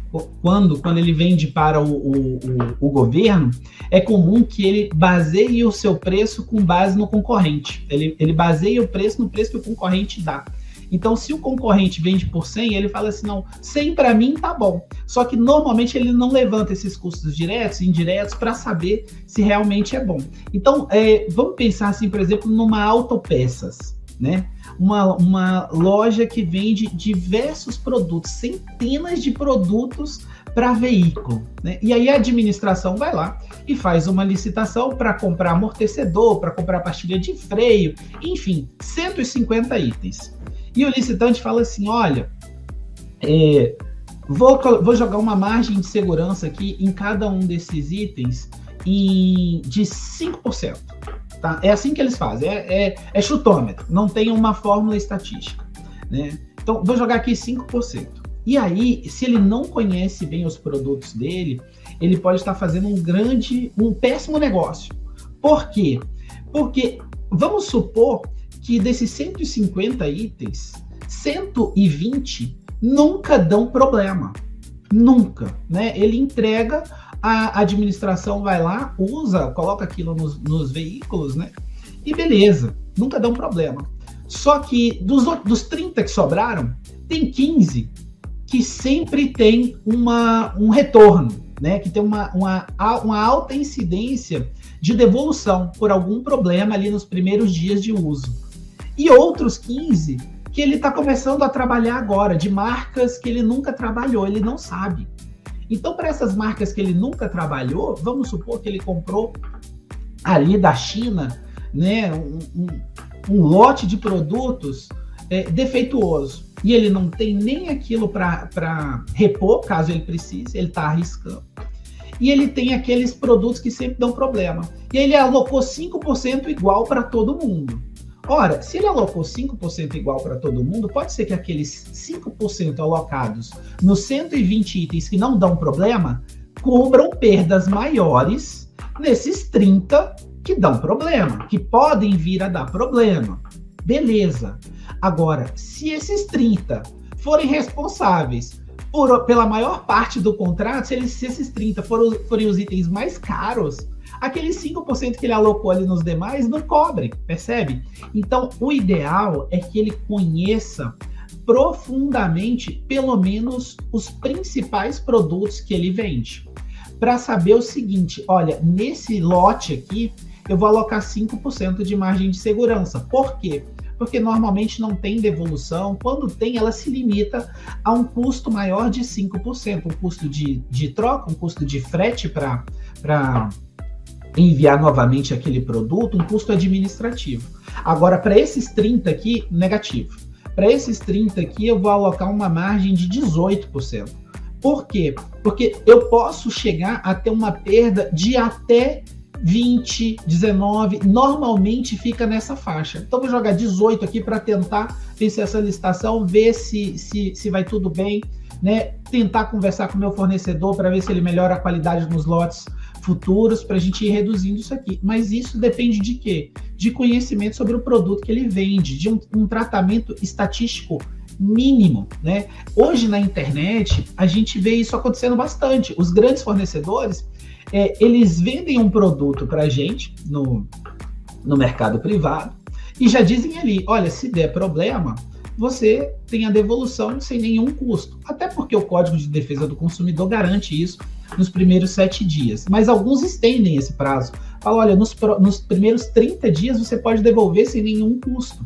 quando, quando ele vende para o, o, o, o, governo, é comum que ele baseie o seu preço com base no concorrente. Ele, ele baseia o preço no preço que o concorrente dá. Então, se o concorrente vende por 100, ele fala assim: não, 100 para mim tá bom. Só que normalmente ele não levanta esses custos diretos e indiretos para saber se realmente é bom. Então, é, vamos pensar assim, por exemplo, numa autopeças, né? Uma, uma loja que vende diversos produtos, centenas de produtos para veículo. Né? E aí a administração vai lá e faz uma licitação para comprar amortecedor, para comprar pastilha de freio, enfim, 150 itens. E o licitante fala assim: olha, é, vou, vou jogar uma margem de segurança aqui em cada um desses itens em, de 5%. Tá? É assim que eles fazem, é, é, é chutômetro, não tem uma fórmula estatística. Né? Então, vou jogar aqui 5%. E aí, se ele não conhece bem os produtos dele, ele pode estar fazendo um grande, um péssimo negócio. Por quê? Porque vamos supor que desses 150 itens, 120 nunca dão problema. Nunca, né? Ele entrega a administração vai lá, usa, coloca aquilo nos, nos veículos, né? E beleza, nunca dá um problema. Só que dos, dos 30 que sobraram, tem 15 que sempre tem uma, um retorno, né? Que tem uma, uma, uma alta incidência de devolução por algum problema ali nos primeiros dias de uso. E outros 15 que ele está começando a trabalhar agora, de marcas que ele nunca trabalhou, ele não sabe. Então, para essas marcas que ele nunca trabalhou, vamos supor que ele comprou ali da China, né, um, um, um lote de produtos é, defeituoso e ele não tem nem aquilo para repor, caso ele precise, ele está arriscando. E ele tem aqueles produtos que sempre dão problema. E ele alocou 5% igual para todo mundo. Ora, se ele alocou 5% igual para todo mundo, pode ser que aqueles 5% alocados nos 120 itens que não dão problema cubram perdas maiores nesses 30 que dão problema, que podem vir a dar problema. Beleza. Agora, se esses 30 forem responsáveis por, pela maior parte do contrato, se, eles, se esses 30 forem, forem os itens mais caros, aqueles 5% que ele alocou ali nos demais não cobre, percebe? Então, o ideal é que ele conheça profundamente, pelo menos, os principais produtos que ele vende. para saber o seguinte: olha, nesse lote aqui, eu vou alocar 5% de margem de segurança. Por quê? Porque normalmente não tem devolução. Quando tem, ela se limita a um custo maior de 5%, um custo de, de troca, um custo de frete para enviar novamente aquele produto, um custo administrativo. Agora, para esses 30 aqui, negativo. Para esses 30 aqui, eu vou alocar uma margem de 18%. Por quê? Porque eu posso chegar a ter uma perda de até 20, 19, normalmente fica nessa faixa. Então vou jogar 18 aqui para tentar vencer essa licitação, ver se, se, se vai tudo bem, né? Tentar conversar com o meu fornecedor para ver se ele melhora a qualidade nos lotes futuros para a gente ir reduzindo isso aqui. Mas isso depende de quê? De conhecimento sobre o produto que ele vende, de um, um tratamento estatístico mínimo, né? Hoje na internet a gente vê isso acontecendo bastante. Os grandes fornecedores é, eles vendem um produto para a gente no, no mercado privado e já dizem ali, olha, se der problema, você tem a devolução sem nenhum custo. Até porque o Código de Defesa do Consumidor garante isso nos primeiros sete dias. Mas alguns estendem esse prazo. Falam, olha, nos, nos primeiros 30 dias você pode devolver sem nenhum custo.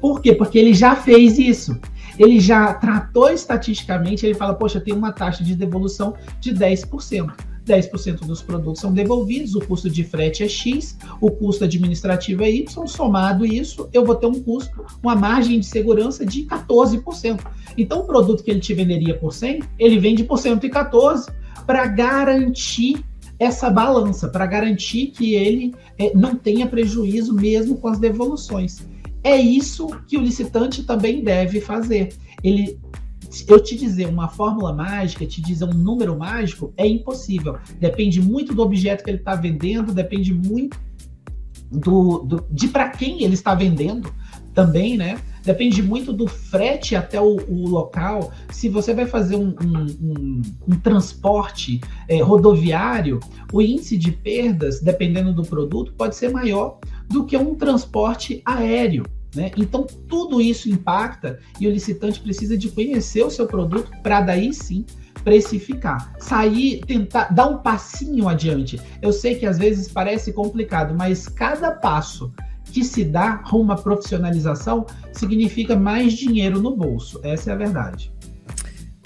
Por quê? Porque ele já fez isso. Ele já tratou estatisticamente, ele fala, poxa, tem uma taxa de devolução de 10%. 10% dos produtos são devolvidos, o custo de frete é X, o custo administrativo é Y, somado isso, eu vou ter um custo, uma margem de segurança de 14%. Então, o produto que ele te venderia por 100, ele vende por 114 para garantir essa balança, para garantir que ele é, não tenha prejuízo mesmo com as devoluções. É isso que o licitante também deve fazer. Ele eu te dizer uma fórmula mágica, te dizer um número mágico, é impossível. Depende muito do objeto que ele está vendendo, depende muito do, do de para quem ele está vendendo também, né? Depende muito do frete até o, o local. Se você vai fazer um, um, um, um transporte é, rodoviário, o índice de perdas, dependendo do produto, pode ser maior do que um transporte aéreo. Né? Então, tudo isso impacta e o licitante precisa de conhecer o seu produto para daí sim precificar. Sair, tentar dar um passinho adiante. Eu sei que às vezes parece complicado, mas cada passo que se dá rumo à profissionalização significa mais dinheiro no bolso. Essa é a verdade.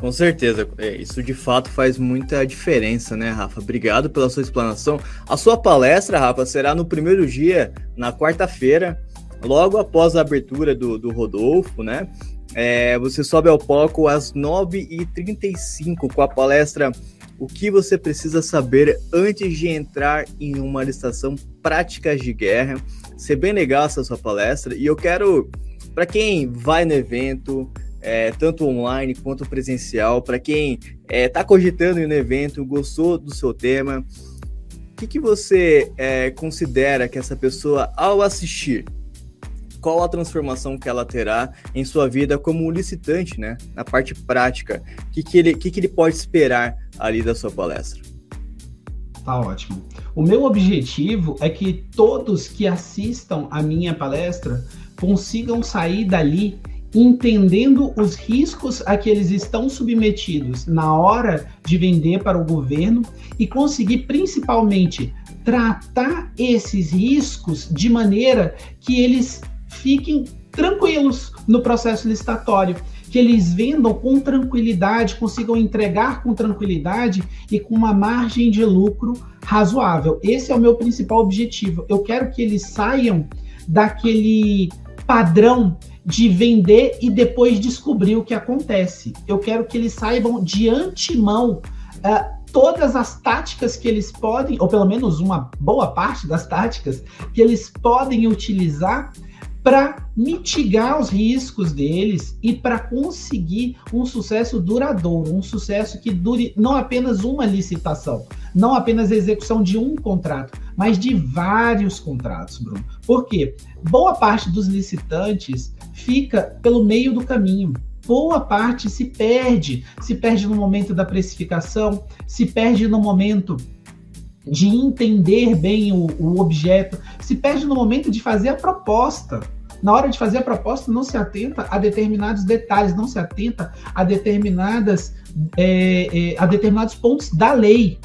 Com certeza, é, isso de fato faz muita diferença, né, Rafa? Obrigado pela sua explanação. A sua palestra, Rafa, será no primeiro dia, na quarta-feira, logo após a abertura do, do Rodolfo, né? É, você sobe ao palco às 9h35 com a palestra O que você precisa saber antes de entrar em uma licitação Práticas de Guerra. Ser bem legal essa sua palestra. E eu quero, para quem vai no evento, é, tanto online quanto presencial, para quem está é, cogitando ir no evento, gostou do seu tema, o que, que você é, considera que essa pessoa, ao assistir, qual a transformação que ela terá em sua vida como licitante, né? Na parte prática. O que, que, ele, que, que ele pode esperar ali da sua palestra? Tá ótimo. O meu objetivo é que todos que assistam a minha palestra consigam sair dali entendendo os riscos a que eles estão submetidos na hora de vender para o governo e conseguir principalmente tratar esses riscos de maneira que eles fiquem tranquilos no processo licitatório, que eles vendam com tranquilidade, consigam entregar com tranquilidade e com uma margem de lucro razoável. Esse é o meu principal objetivo. Eu quero que eles saiam daquele padrão de vender e depois descobrir o que acontece. Eu quero que eles saibam de antemão uh, todas as táticas que eles podem, ou pelo menos uma boa parte das táticas que eles podem utilizar para mitigar os riscos deles e para conseguir um sucesso duradouro, um sucesso que dure não apenas uma licitação, não apenas a execução de um contrato, mas de vários contratos, Bruno. Por quê? Boa parte dos licitantes fica pelo meio do caminho. Boa parte se perde, se perde no momento da precificação, se perde no momento de entender bem o, o objeto, se perde no momento de fazer a proposta. Na hora de fazer a proposta, não se atenta a determinados detalhes, não se atenta a determinadas é, é, a determinados pontos da lei.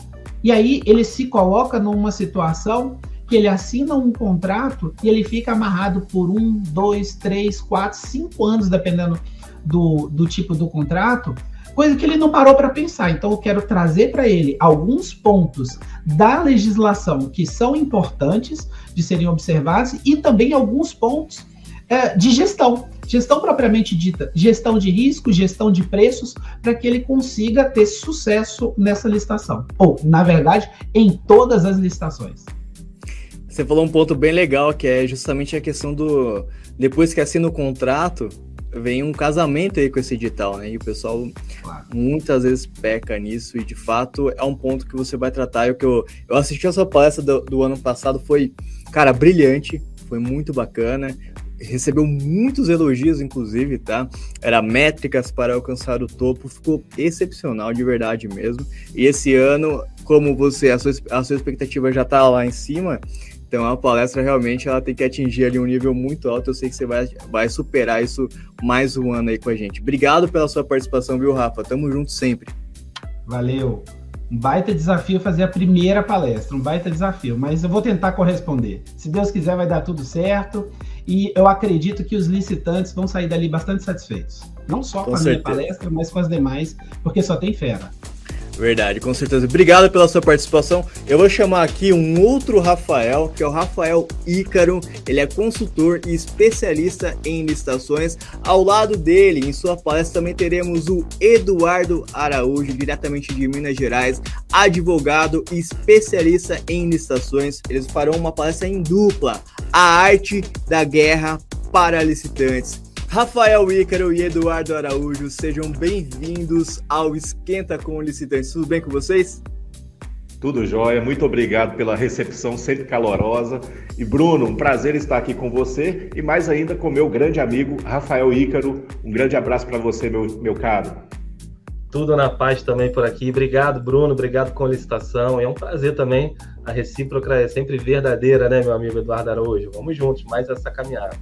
E aí ele se coloca numa situação que ele assina um contrato e ele fica amarrado por um, dois, três, quatro, cinco anos, dependendo do, do tipo do contrato, coisa que ele não parou para pensar. Então, eu quero trazer para ele alguns pontos da legislação que são importantes de serem observados e também alguns pontos é, de gestão. Gestão propriamente dita, gestão de risco, gestão de preços, para que ele consiga ter sucesso nessa licitação. Ou, na verdade, em todas as licitações. Você falou um ponto bem legal, que é justamente a questão do. Depois que assina o contrato, vem um casamento aí com esse edital, né? E o pessoal claro. muitas vezes peca nisso, e de fato é um ponto que você vai tratar. E o que eu, eu assisti a sua palestra do, do ano passado, foi, cara, brilhante, foi muito bacana recebeu muitos elogios, inclusive, tá? Era métricas para alcançar o topo, ficou excepcional, de verdade mesmo. E esse ano, como você, a sua, a sua expectativa já tá lá em cima, então a palestra realmente ela tem que atingir ali um nível muito alto. Eu sei que você vai, vai superar isso mais um ano aí com a gente. Obrigado pela sua participação, viu, Rafa? Tamo junto sempre. Valeu. Um baita desafio fazer a primeira palestra, um baita desafio, mas eu vou tentar corresponder. Se Deus quiser, vai dar tudo certo e eu acredito que os licitantes vão sair dali bastante satisfeitos. Não só com, com a certeza. minha palestra, mas com as demais, porque só tem fera. Verdade, com certeza. Obrigado pela sua participação. Eu vou chamar aqui um outro Rafael, que é o Rafael Ícaro. Ele é consultor e especialista em licitações. Ao lado dele, em sua palestra, também teremos o Eduardo Araújo, diretamente de Minas Gerais, advogado e especialista em licitações. Eles farão uma palestra em dupla: A Arte da Guerra para Licitantes. Rafael Ícaro e Eduardo Araújo, sejam bem-vindos ao Esquenta com Licitantes. Tudo bem com vocês? Tudo jóia, muito obrigado pela recepção sempre calorosa. E Bruno, um prazer estar aqui com você e mais ainda com meu grande amigo Rafael Ícaro. Um grande abraço para você, meu, meu caro. Tudo na paz também por aqui. Obrigado, Bruno. Obrigado com a licitação. É um prazer também. A recíproca é sempre verdadeira, né, meu amigo Eduardo Araújo? Vamos juntos, mais essa caminhada.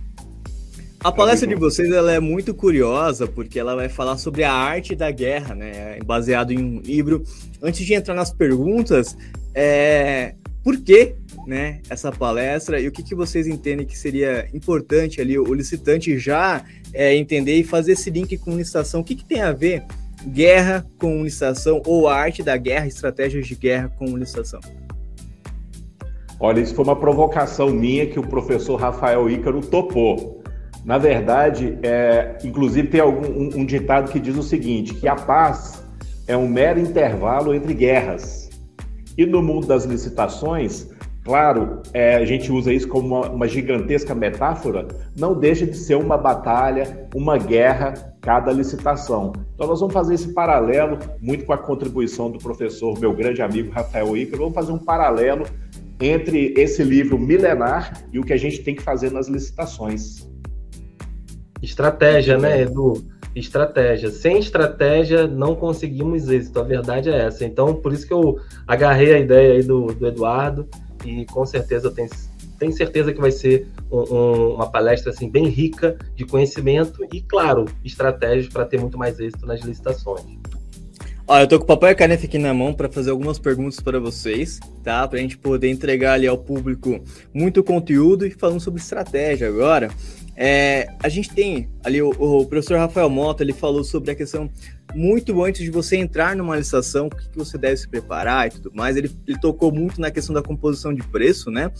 A palestra de vocês ela é muito curiosa porque ela vai falar sobre a arte da guerra, né? Baseado em um livro. Antes de entrar nas perguntas, é... por que, né? Essa palestra e o que, que vocês entendem que seria importante ali o licitante já é, entender e fazer esse link com licitação? O que, que tem a ver guerra com licitação ou a arte da guerra, estratégias de guerra com licitação? Olha, isso foi uma provocação minha que o professor Rafael Ícaro topou. Na verdade, é, inclusive tem algum, um, um ditado que diz o seguinte, que a paz é um mero intervalo entre guerras. E no mundo das licitações, claro, é, a gente usa isso como uma, uma, gigantesca metáfora, não deixa de ser uma batalha, uma guerra, cada licitação. Então nós vamos fazer esse paralelo, muito com a contribuição do professor, meu grande amigo Rafael Ícaro, vamos fazer um paralelo entre esse livro milenar e o que a gente tem que fazer nas licitações. Estratégia, né, Edu? Estratégia. Sem estratégia, não conseguimos êxito. A verdade é essa. Então, por isso que eu agarrei a ideia aí do, do Eduardo e com certeza tenho, tenho certeza que vai ser um, um, uma palestra assim, bem rica de conhecimento e, claro, estratégias para ter muito mais êxito nas licitações. Ó, eu tô com o papel e caneta aqui na mão para fazer algumas perguntas para vocês, tá? Para a gente poder entregar ali ao público muito conteúdo e falando sobre estratégia agora. É, a gente tem ali o, o, professor Rafael Mota, ele falou sobre a questão muito antes de você entrar numa licitação, o que, que você deve se preparar e tudo mais. Ele, ele, tocou muito na questão da composição de preço, né?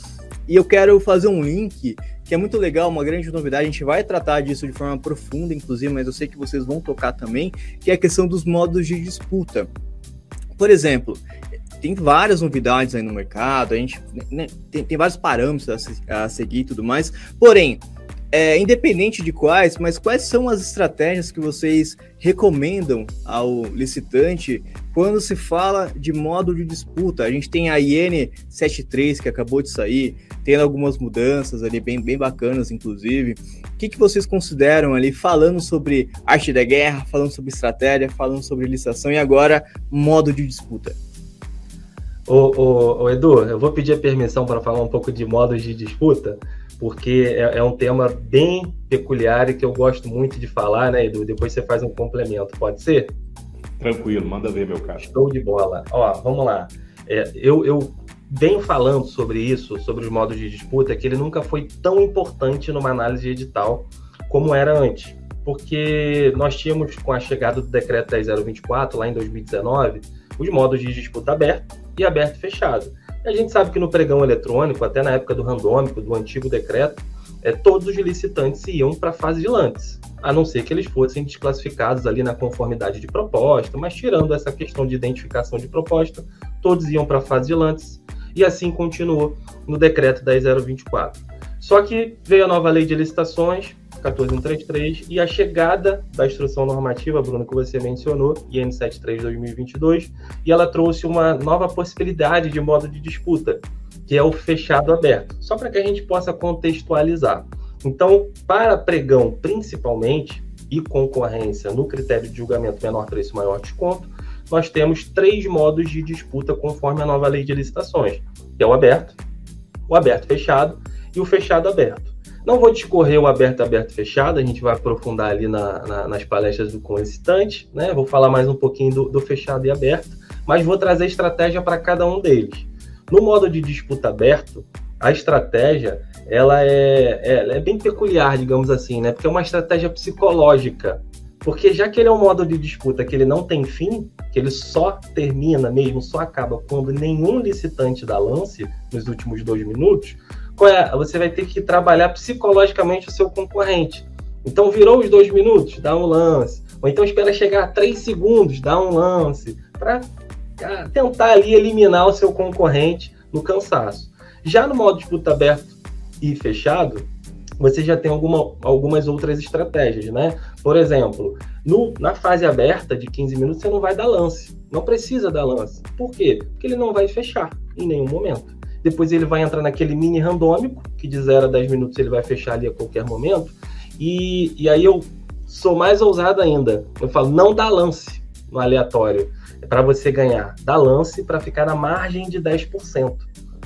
E eu quero fazer um link que é muito legal, uma grande novidade. A gente vai tratar disso de forma profunda, inclusive, mas eu sei que vocês vão tocar também, que é a questão dos modos de disputa. Por exemplo, tem várias novidades aí no mercado, a gente né, tem, tem vários parâmetros a, a seguir e tudo mais. Porém, é, independente de quais, mas quais são as estratégias que vocês recomendam ao licitante quando se fala de modo de disputa? A gente tem a IN 73 que acabou de sair, tendo algumas mudanças ali bem, bem bacanas, inclusive. O que, que vocês consideram ali falando sobre arte da guerra, falando sobre estratégia, falando sobre licitação e agora modo de disputa? Ô Edu, eu vou pedir a permissão para falar um pouco de modos de disputa porque é, é, um tema bem peculiar e que eu gosto muito de falar, né, Edu? Depois você faz um complemento, pode ser? Tranquilo, manda ver, meu caro. Show de bola. Ó, vamos lá. É, eu, eu venho falando sobre isso, sobre os modos de disputa, que ele nunca foi tão importante numa análise edital como era antes. Porque nós tínhamos, com a chegada do decreto 10024, lá em 2019, os modos de disputa aberto e aberto fechado. A gente sabe que no pregão eletrônico, até na época do randômico, do antigo decreto, é, todos os licitantes iam para a fase de lances, a não ser que eles fossem desclassificados ali na conformidade de proposta, mas tirando essa questão de identificação de proposta, todos iam para a fase de lances, e assim continuou no decreto 10024. Só que veio a nova lei de licitações, 14133, e a chegada da instrução normativa, Bruno, que você mencionou, IN 73 2022, e ela trouxe uma nova possibilidade de modo de disputa, que é o fechado aberto, só para que a gente possa contextualizar. Então, para pregão, principalmente, e concorrência no critério de julgamento menor preço, maior desconto, nós temos três modos de disputa conforme a nova lei de licitações, que é o aberto, o aberto fechado e o fechado aberto. Não vou discorrer o aberto, aberto, fechado, a gente vai aprofundar ali na, na, nas palestras do colicitante, né? Vou falar mais um pouquinho do, do fechado e aberto, mas vou trazer estratégia para cada um deles. No modo de disputa aberto, a estratégia ela é, é, é, bem peculiar, digamos assim, né? Porque é uma estratégia psicológica. Porque já que ele é um modo de disputa que ele não tem fim, que ele só termina mesmo, só acaba quando nenhum licitante dá lance nos últimos dois minutos, é? você vai ter que trabalhar psicologicamente o seu concorrente. Então virou os dois minutos, dá um lance. Ou então espera chegar a três segundos, dá um lance. Para tentar ali eliminar o seu concorrente no cansaço. Já no modo disputa aberto e fechado, você já tem alguma, algumas outras estratégias, né? Por exemplo, no, na fase aberta de 15 minutos, você não vai dar lance. Não precisa dar lance. Por quê? Porque ele não vai fechar em nenhum momento. Depois ele vai entrar naquele mini randômico, que de 0 a 10 minutos ele vai fechar ali a qualquer momento. E, e aí eu sou mais ousado ainda. Eu falo, não dá lance no aleatório para você ganhar. Dá lance para ficar na margem de 10%.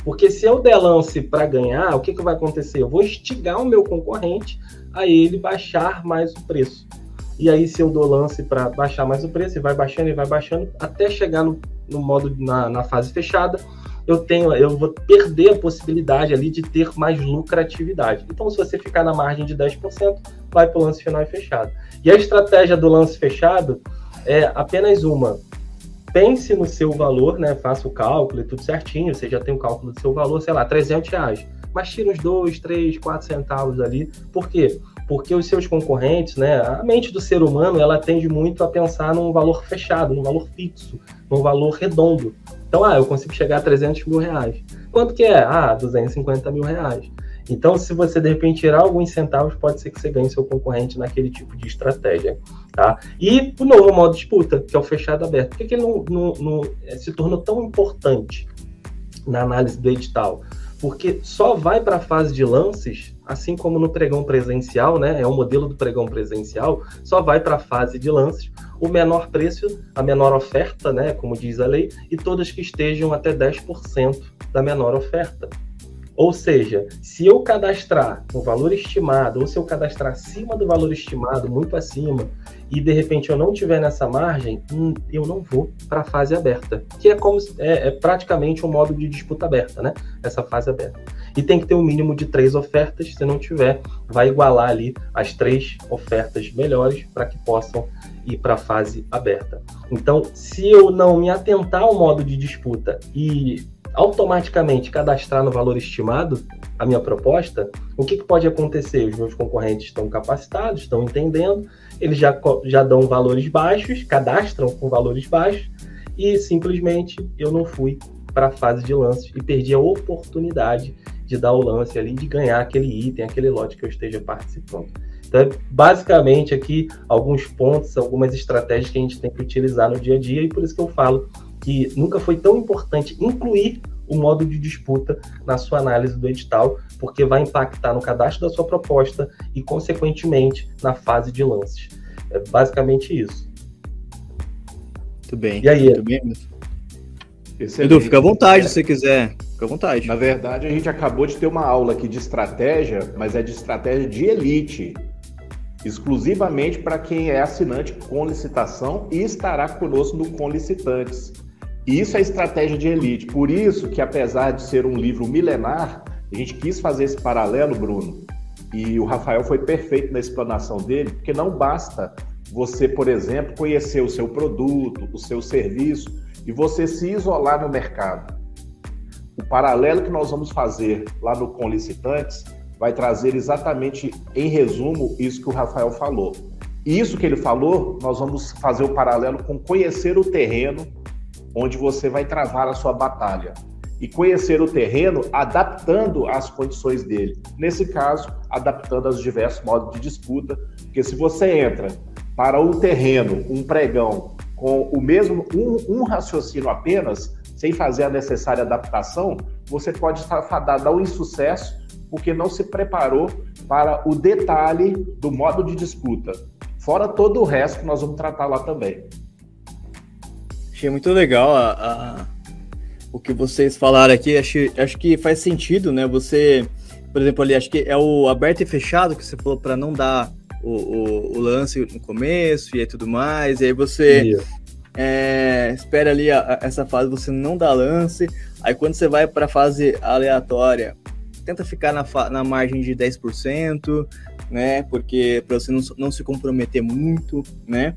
Porque se eu der lance para ganhar, o que, que vai acontecer? Eu vou instigar o meu concorrente a ele baixar mais o preço. E aí, se eu dou lance para baixar mais o preço, ele vai baixando e vai baixando até chegar no, no modo na, na fase fechada, eu tenho, eu vou perder a possibilidade ali de ter mais lucratividade. Então, se você ficar na margem de 10%, vai para o lance final e fechado. E a estratégia do lance fechado é apenas uma pense no seu valor, né? Faça o cálculo e tudo certinho. Você já tem o cálculo do seu valor, sei lá, 300 reais. Mas tira uns 2, 3, 4 centavos ali. Por quê? Porque os seus concorrentes, né? A mente do ser humano, ela tende muito a pensar num valor fechado, num valor fixo, num valor redondo. Então, ah, eu consigo chegar a 300 mil reais. Quanto que é? Ah, 250 mil reais. Então, se você de repente tirar alguns centavos, pode ser que você ganhe seu concorrente naquele tipo de estratégia. Tá? E o novo modo disputa, que é o fechado aberto. Por que, que ele não, não, não eh, se tornou tão importante na análise do edital? Porque só vai para a fase de lances, assim como no pregão presencial, né? É o modelo do pregão presencial, só vai para a fase de lances o menor preço, a menor oferta, né? Como diz a lei, e todas que estejam até 10% da menor oferta. Ou seja, se eu cadastrar o valor estimado, ou se eu cadastrar acima do valor estimado, muito acima, e de repente eu não tiver nessa margem, hum, eu não vou para a fase aberta, que é como é, é, praticamente um modo de disputa aberta, né? Essa fase aberta. E tem que ter um mínimo de três ofertas, se não tiver, vai igualar ali as três ofertas melhores para que possam ir para a fase aberta. Então, se eu não me atentar ao modo de disputa e automaticamente cadastrar no valor estimado a minha proposta, o que, que pode acontecer? Os meus concorrentes estão capacitados, estão entendendo, eles já, já dão valores baixos, cadastram com valores baixos, e simplesmente eu não fui para a fase de lances e perdi a oportunidade de dar o lance ali, de ganhar aquele item, aquele lote que eu esteja participando. Então, basicamente aqui alguns pontos, algumas estratégias que a gente tem que utilizar no dia a dia e por isso que eu falo que nunca foi tão importante incluir o modo de disputa na sua análise do edital, porque vai impactar no cadastro da sua proposta e, consequentemente, na fase de lances. É basicamente isso. Muito bem. E aí? Muito bem. Edu, fica à vontade se você quiser. Fica à vontade. Na verdade, a gente acabou de ter uma aula aqui de estratégia, mas é de estratégia de elite exclusivamente para quem é assinante com licitação e estará conosco no Com Licitantes Isso é estratégia de elite. Por isso que, apesar de ser um livro milenar, a gente quis fazer esse paralelo, Bruno, e o Rafael foi perfeito na explanação dele, porque não basta você, por exemplo, conhecer o seu produto, o seu serviço e você se isolar no mercado. O paralelo que nós vamos fazer lá no Com Licitantes vai trazer exatamente, em resumo, isso que o Rafael falou. Isso que ele falou, nós vamos fazer o paralelo com conhecer o terreno onde você vai travar a sua batalha. E conhecer o terreno adaptando às condições dele. Nesse caso, adaptando aos diversos modos de disputa, porque se você entra para um terreno, um pregão, com o mesmo um, um raciocínio apenas, sem fazer a necessária adaptação, você pode estar fadado ao insucesso porque não se preparou para o detalhe do modo de disputa. Fora todo o resto que nós vamos tratar lá também. Achei muito legal a, a, o que vocês falaram aqui. Acho, acho que faz sentido, né? Você, por exemplo, ali, acho que é o aberto e fechado que você falou para não dar o, o, o, lance no começo e aí tudo mais. E aí você é, espera ali a, a, essa fase, você não dá lance. Aí quando você vai para a fase aleatória, tenta ficar na, na margem de 10%, né? Porque para você não, não se comprometer muito, né?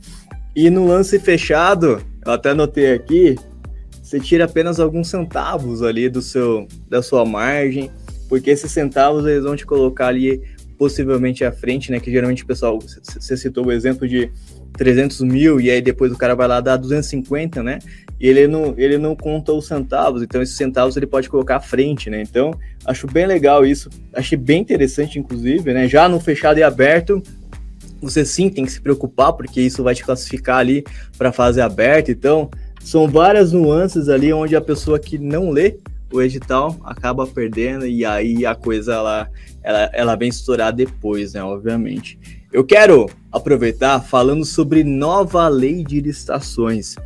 E no lance fechado, eu até anotei aqui, você tira apenas alguns centavos ali do seu da sua margem, porque esses centavos eles vão te colocar ali possivelmente à frente, né? Que geralmente o pessoal, você citou o exemplo de 300 mil e aí depois o cara vai lá dar 250, né? E ele não, ele não conta os centavos, então esses centavos ele pode colocar à frente, né? Então, acho bem legal isso, achei bem interessante, inclusive, né? Já no fechado e aberto, você sim tem que se preocupar, porque isso vai te classificar ali para fase aberta, então são várias nuances ali onde a pessoa que não lê o edital acaba perdendo e aí a coisa ela, ela, ela vem estourar depois, né? Obviamente. Eu quero aproveitar falando sobre nova lei de licitações.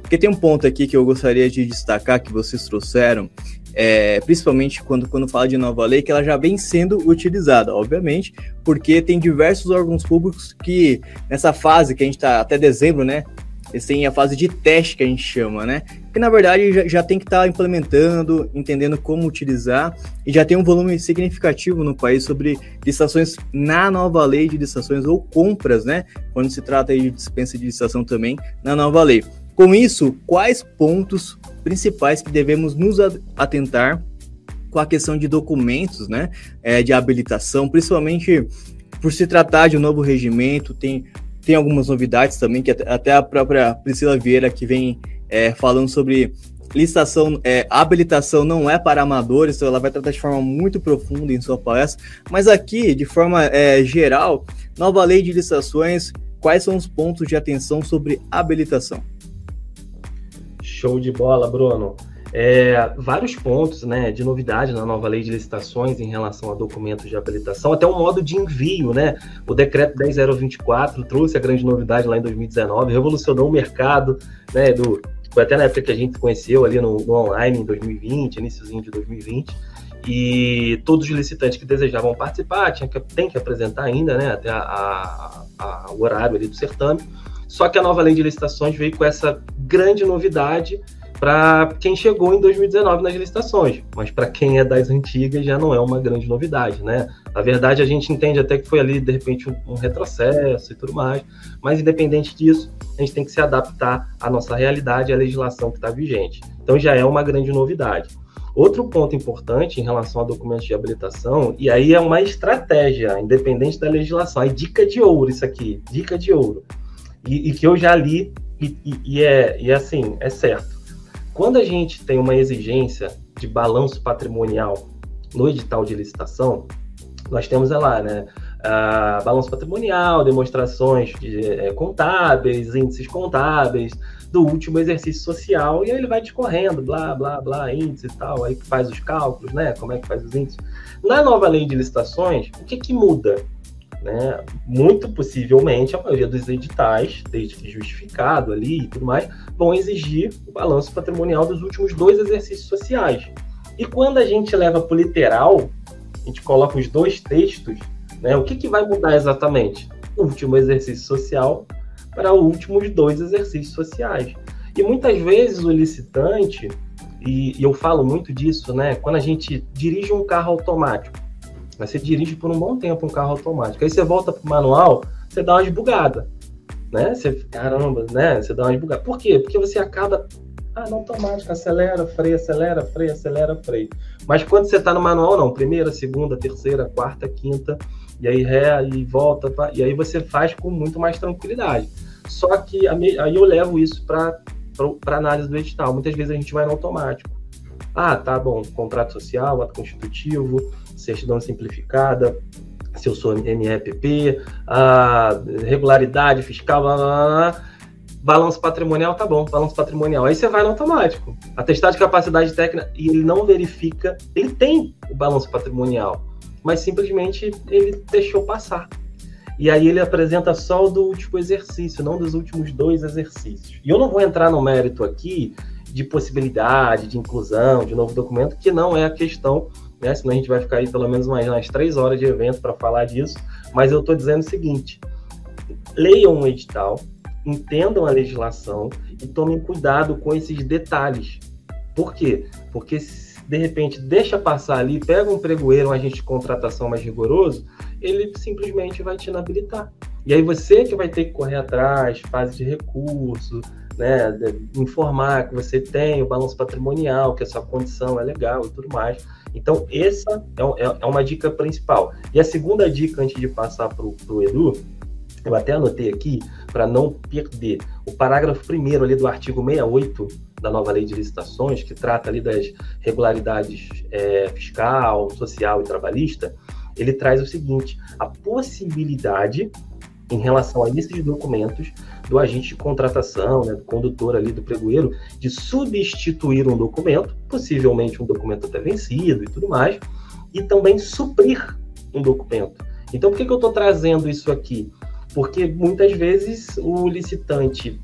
Porque tem um ponto aqui que eu gostaria de destacar que vocês trouxeram, é, principalmente quando, quando fala de nova lei, que ela já vem sendo utilizada, obviamente, porque tem diversos órgãos públicos que nessa fase que a gente está até dezembro, né? Têm a fase de teste que a gente chama, né? Que na verdade já, já tem que estar tá implementando, entendendo como utilizar, e já tem um volume significativo no país sobre licitações na nova lei de licitações ou compras, né? Quando se trata de dispensa de licitação também na nova lei. Com isso, quais pontos principais que devemos nos atentar com a questão de documentos, né? É, de habilitação, principalmente por se tratar de um novo regimento, tem tem algumas novidades também, que até a própria Priscila Vieira que vem é, falando sobre licitação, é, habilitação não é para amadores, então ela vai tratar de forma muito profunda em sua palestra, mas aqui, de forma é, geral, nova lei de licitações, quais são os pontos de atenção sobre habilitação? Show de bola, Bruno é, vários pontos né, de novidade na nova lei de licitações em relação a documentos de habilitação, até o modo de envio, né? O decreto 10024 trouxe a grande novidade lá em 2019, revolucionou o mercado, né? Do, foi até na época que a gente conheceu ali no, no online em 2020, iníciozinho de 2020 e todos os licitantes que desejavam participar tinham que, tem que apresentar ainda, né, até a, a, a, o horário ali do certame. Só que a nova lei de licitações veio com essa grande novidade para quem chegou em 2019 nas licitações, mas para quem é das antigas já não é uma grande novidade, né? Na verdade, a gente entende até que foi ali, de repente, um, retrocesso e tudo mais, mas independente disso, a gente tem que se adaptar à nossa realidade e à legislação que está vigente. Então já é uma grande novidade. Outro ponto importante em relação a documentos de habilitação, e aí é uma estratégia, independente da legislação, é dica de ouro isso aqui, dica de ouro. E, e que eu já li, e, e, e é, e assim, é certo quando a gente tem uma exigência de balanço patrimonial no edital de licitação, nós temos é lá, né? Uh, balanço patrimonial, demonstrações de, é, contábeis, índices contábeis do último exercício social, e aí ele vai discorrendo, blá, blá, blá, índice e tal, aí faz os cálculos, né? Como é que faz os índices. Na nova lei de licitações, o que, que muda? Né? Muito possivelmente a maioria dos editais, desde que justificado ali e tudo mais, vão exigir o balanço patrimonial dos últimos dois exercícios sociais. E quando a gente leva para o literal, a gente coloca os dois textos, né? O que, que vai mudar exatamente? O último exercício social para os últimos dois exercícios sociais. E muitas vezes o licitante, e, e eu falo muito disso, né? Quando a gente dirige um carro automático, você dirige por um bom tempo um carro automático, aí você volta para o manual, você dá uma esbugada, né? Você, caramba, né? Você dá uma esbugada. Por quê? Porque você acaba ah, no automático, acelera, freia, acelera, freia, acelera, freia. Mas quando você está no manual, não. Primeira, segunda, terceira, quarta, quinta, e aí ré, e volta, e aí você faz com muito mais tranquilidade. Só que aí eu levo isso para análise do edital. Muitas vezes a gente vai no automático. Ah, tá bom, contrato social, ato constitutivo, certidão simplificada, se eu sou MEPP, a regularidade fiscal, blá, blá, blá, balanço patrimonial, tá bom, balanço patrimonial. Aí você vai no automático. Atestado de capacidade técnica, e ele não verifica, ele tem o balanço patrimonial, mas simplesmente ele deixou passar. E aí ele apresenta só o do último exercício, não dos últimos dois exercícios. E eu não vou entrar no mérito aqui de possibilidade, de inclusão, de novo documento, que não é a questão, né? Senão a gente vai ficar aí pelo menos mais umas três horas de evento para falar disso. Mas eu estou dizendo o seguinte: leiam um edital, entendam a legislação e tomem cuidado com esses detalhes. Por quê? Porque de repente deixa passar ali, pega um pregoeiro, um agente de contratação mais rigoroso, ele simplesmente vai te inabilitar. E aí você que vai ter que correr atrás, fase de recurso, né, informar que você tem o balanço patrimonial, que a sua condição é legal e tudo mais. Então, essa é, é, é uma dica principal. E a segunda dica, antes de passar para o Edu, eu até anotei aqui, para não perder, o parágrafo primeiro ali do artigo 68 da nova lei de licitações, que trata ali das regularidades é, fiscal, social e trabalhista, ele traz o seguinte: a possibilidade em relação lista de documentos do agente de contratação, né, do condutor ali do pregoeiro, de substituir um documento, possivelmente um documento até vencido e tudo mais, e também suprir um documento. Então, por que, que eu estou trazendo isso aqui? Porque muitas vezes o licitante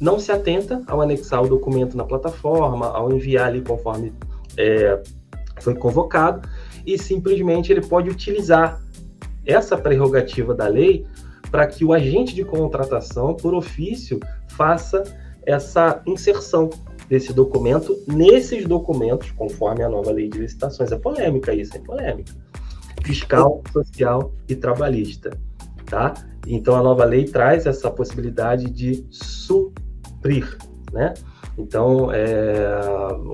não se atenta ao anexar o documento na plataforma, ao enviar ali conforme é, foi convocado, e simplesmente ele pode utilizar essa prerrogativa da lei para que o agente de contratação, por ofício, faça essa inserção desse documento nesses documentos, conforme a nova lei de licitações. É polêmica isso, é polêmica. Fiscal, social e trabalhista, tá? Então a nova lei traz essa possibilidade de suprir, né? Então, é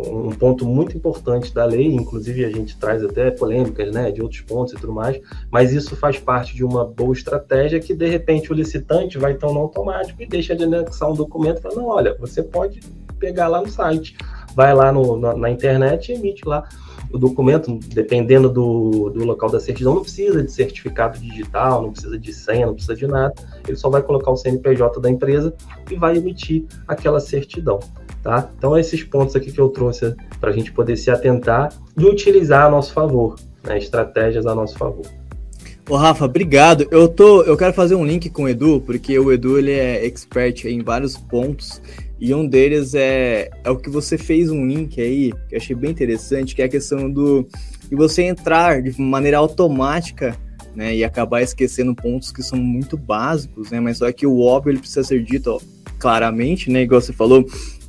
um ponto muito importante da lei, inclusive a gente traz até polêmicas, né, de outros pontos e tudo mais, mas isso faz parte de uma boa estratégia que, de repente, o licitante vai tão no automático e deixa de anexar um documento fala, não, olha, você pode pegar lá no site, vai lá no, na, na internet e emite lá o documento, dependendo do, do local da certidão, não precisa de certificado digital, não precisa de senha, não precisa de nada. Ele só vai colocar o CNPJ da empresa e vai emitir aquela certidão. Tá? Então, esses pontos aqui que eu trouxe para a gente poder se atentar e utilizar a nosso favor, né? estratégias a nosso favor. Ô Rafa, obrigado. Eu tô, eu quero fazer um link com o Edu, porque o Edu ele é expert em vários pontos e um deles é, é o que você fez um link aí, que eu achei bem interessante, que é a questão do de você entrar de maneira automática, né, e acabar esquecendo pontos que são muito básicos, né, mas só que o óbvio ele precisa ser dito ó, claramente, né, igual você falou,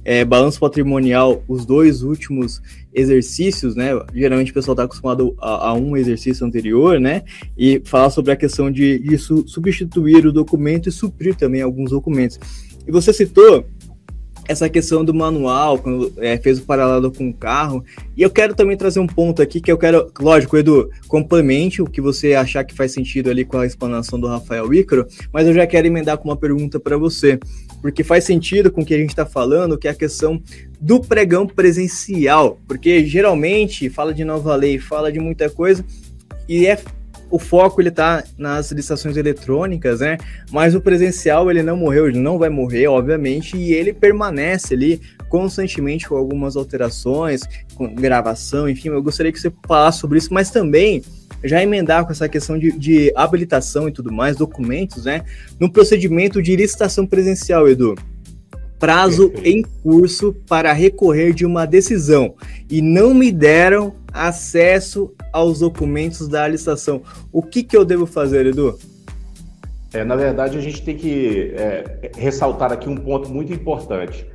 é, balanço patrimonial, os dois últimos exercícios, né? Geralmente o pessoal está acostumado a, a, um exercício anterior, né? E falar sobre a questão de, de su substituir o documento e suprir também alguns documentos. E você citou essa questão do manual, quando é, fez o paralelo com o carro. E eu quero também trazer um ponto aqui que eu quero, lógico, Edu, complemente o que você achar que faz sentido ali com a explanação do Rafael Ícaro, mas eu já quero emendar com uma pergunta para você, porque faz sentido com o que a gente está falando, que é a questão do pregão presencial, porque geralmente fala de nova lei, fala de muita coisa, e é o foco ele tá nas licitações eletrônicas, né? Mas o presencial ele não morreu, ele não vai morrer, obviamente, e ele permanece ali constantemente com algumas alterações, com gravação, enfim. Eu gostaria que você falasse sobre isso, mas também já emendar com essa questão de, de habilitação e tudo mais, documentos, né? No procedimento de licitação presencial, Edu prazo em curso para recorrer de uma decisão e não me deram acesso aos documentos da licitação. O que, que eu devo fazer, Edu? É, na verdade, a gente tem que é, ressaltar aqui um ponto muito importante.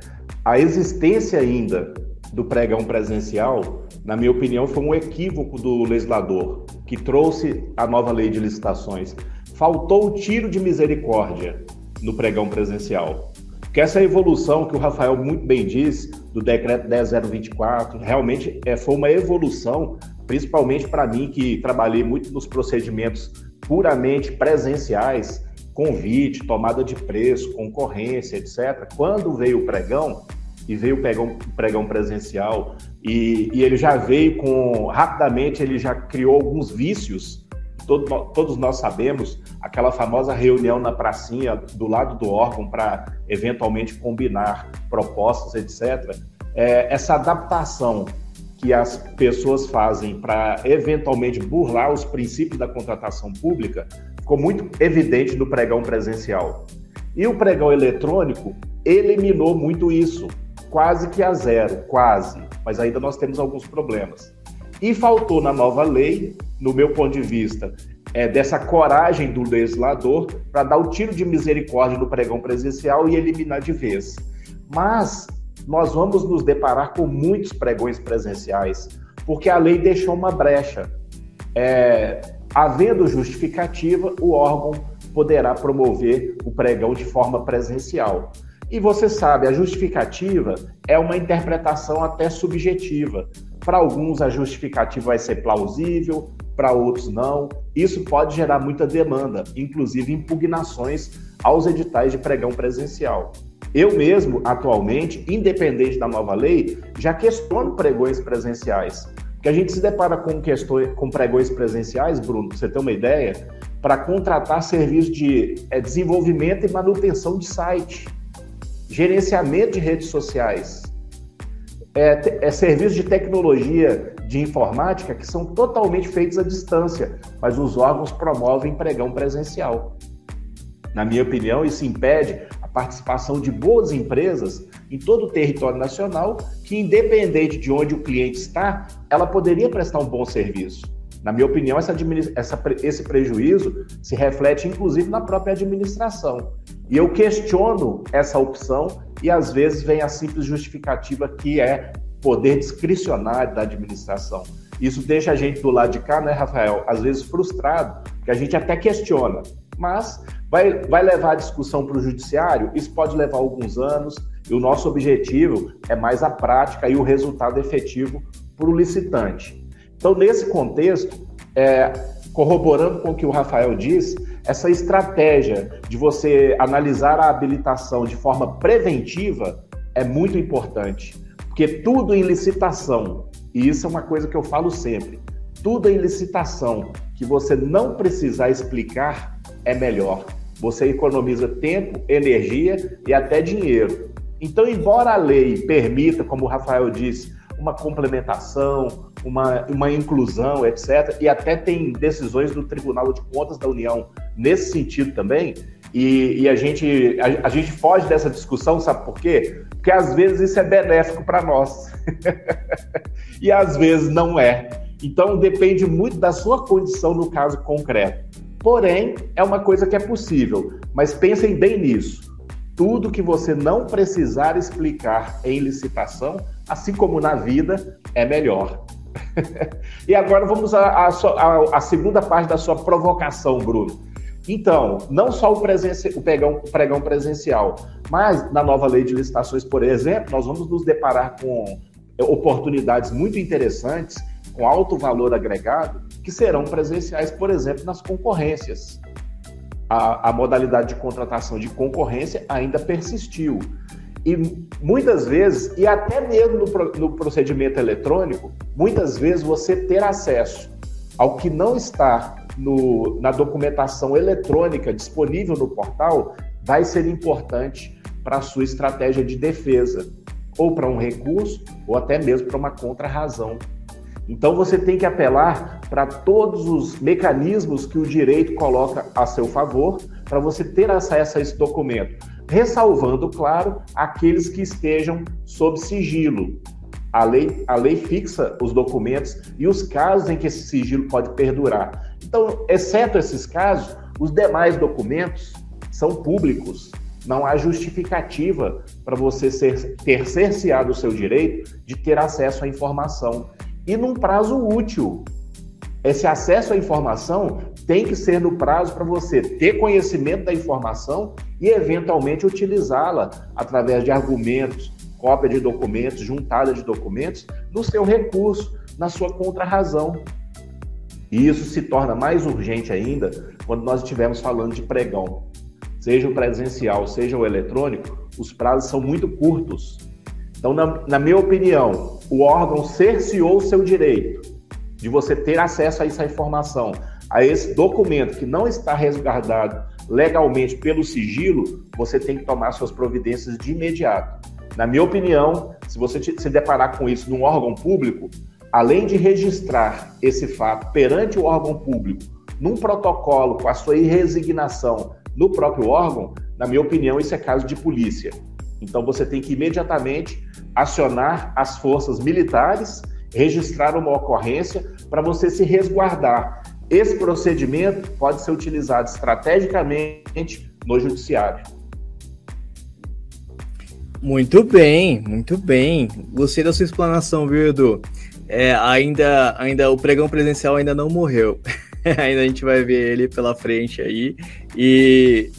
a existência ainda do pregão presencial, na minha opinião, foi um equívoco do legislador que trouxe a nova lei de licitações. Faltou o tiro de misericórdia no pregão presencial. Porque essa evolução que o Rafael muito bem diz, do decreto 10024, realmente é, foi uma evolução, principalmente para mim, que trabalhei muito nos procedimentos puramente presenciais, convite, tomada de preço, concorrência, etc. Quando veio o pregão, e veio o pregão, pregão presencial, e, e, ele já veio com, rapidamente, ele já criou alguns vícios, todo, todos nós sabemos, aquela famosa reunião na pracinha do lado do órgão para eventualmente combinar propostas, etc. É, essa adaptação que as pessoas fazem para eventualmente burlar os princípios da contratação pública ficou muito evidente no pregão presencial. E o pregão eletrônico eliminou muito isso, quase que a zero, quase, mas ainda nós temos alguns problemas. E faltou na nova lei, no meu ponto de vista, é, dessa coragem do legislador para dar o tiro de misericórdia no pregão presencial e eliminar de vez. Mas nós vamos nos deparar com muitos pregões presenciais, porque a lei deixou uma brecha. É, Havendo justificativa, o órgão poderá promover o pregão de forma presencial. E você sabe, a justificativa é uma interpretação até subjetiva. Para alguns, a justificativa vai ser plausível, para outros, não. Isso pode gerar muita demanda, inclusive impugnações aos editais de pregão presencial. Eu mesmo, atualmente, independente da nova lei, já questiono pregões presenciais que a gente se depara com questões, com pregões presenciais, Bruno, você ter uma ideia, para contratar serviços de é, desenvolvimento e manutenção de site, gerenciamento de redes sociais, é, é serviços de tecnologia de informática que são totalmente feitos à distância, mas os órgãos promovem pregão presencial. Na minha opinião, isso impede a participação de boas empresas em todo o território nacional, que independente de onde o cliente está, ela poderia prestar um bom serviço. Na minha opinião, essa, essa, esse prejuízo se reflete inclusive na própria administração. E eu questiono essa opção e às vezes vem a simples justificativa que é poder discricionário da administração. Isso deixa a gente do lado de cá, né, Rafael? Às vezes frustrado, que a gente até questiona, mas vai, vai levar a discussão para o judiciário? Isso pode levar alguns anos, e o nosso objetivo é mais a prática e o resultado efetivo para o licitante. Então, nesse contexto, é, corroborando com o que o Rafael disse, essa estratégia de você analisar a habilitação de forma preventiva é muito importante, porque tudo em licitação, e isso é uma coisa que eu falo sempre, tudo em licitação que você não precisar explicar é melhor. Você economiza tempo, energia e até dinheiro. Então, embora a lei permita, como o Rafael disse, uma complementação, uma, uma inclusão, etc., e até tem decisões do Tribunal de Contas da União nesse sentido também, e, e a, gente, a, a, gente foge dessa discussão, sabe por quê? Porque às vezes isso é benéfico para nós, e às vezes não é. Então depende muito da sua condição no caso concreto. Porém, é uma coisa que é possível, mas pensem bem nisso tudo que você não precisar explicar em licitação, assim como na vida, é melhor. e agora vamos à, segunda parte da sua provocação, Bruno. Então, não só o, o, pregão, o pregão presencial, mas na nova lei de licitações, por exemplo, nós vamos nos deparar com oportunidades muito interessantes, com alto valor agregado, que serão presenciais, por exemplo, nas concorrências a, a modalidade de contratação de concorrência ainda persistiu. E muitas vezes, e até mesmo no, no, procedimento eletrônico, muitas vezes você ter acesso ao que não está no, na documentação eletrônica disponível no portal vai ser importante para a sua estratégia de defesa, ou para um recurso, ou até mesmo para uma contrarrazão então você tem que apelar para todos os mecanismos que o direito coloca a seu favor para você ter acesso a esse documento, ressalvando, claro, aqueles que estejam sob sigilo. A lei, a lei fixa os documentos e os casos em que esse sigilo pode perdurar. Então, exceto esses casos, os demais documentos são públicos não há justificativa para você ser, ter cerceado o seu direito de ter acesso à informação. E num prazo útil. Esse acesso à informação tem que ser no prazo para você ter conhecimento da informação e, eventualmente, utilizá-la através de argumentos, cópia de documentos, juntada de documentos, no seu recurso, na sua contrarrazão. E isso se torna mais urgente ainda quando nós estivermos falando de pregão. Seja o presencial, seja o eletrônico, os prazos são muito curtos. Então, na, na minha opinião, o órgão cerceou seu direito de você ter acesso a essa informação, a esse documento que não está resguardado legalmente pelo sigilo, você tem que tomar suas providências de imediato. Na minha opinião, se você se deparar com isso num órgão público, além de registrar esse fato perante o órgão público, num protocolo com a sua resignação no próprio órgão, na minha opinião, isso é caso de polícia. Então você tem que imediatamente acionar as forças militares, registrar uma ocorrência para você se resguardar. Esse procedimento pode ser utilizado estrategicamente no judiciário. Muito bem, muito bem. Gostei da sua explanação, viu, Edu? é, ainda, ainda o pregão presencial ainda não morreu. ainda a gente vai ver ele pela frente aí. E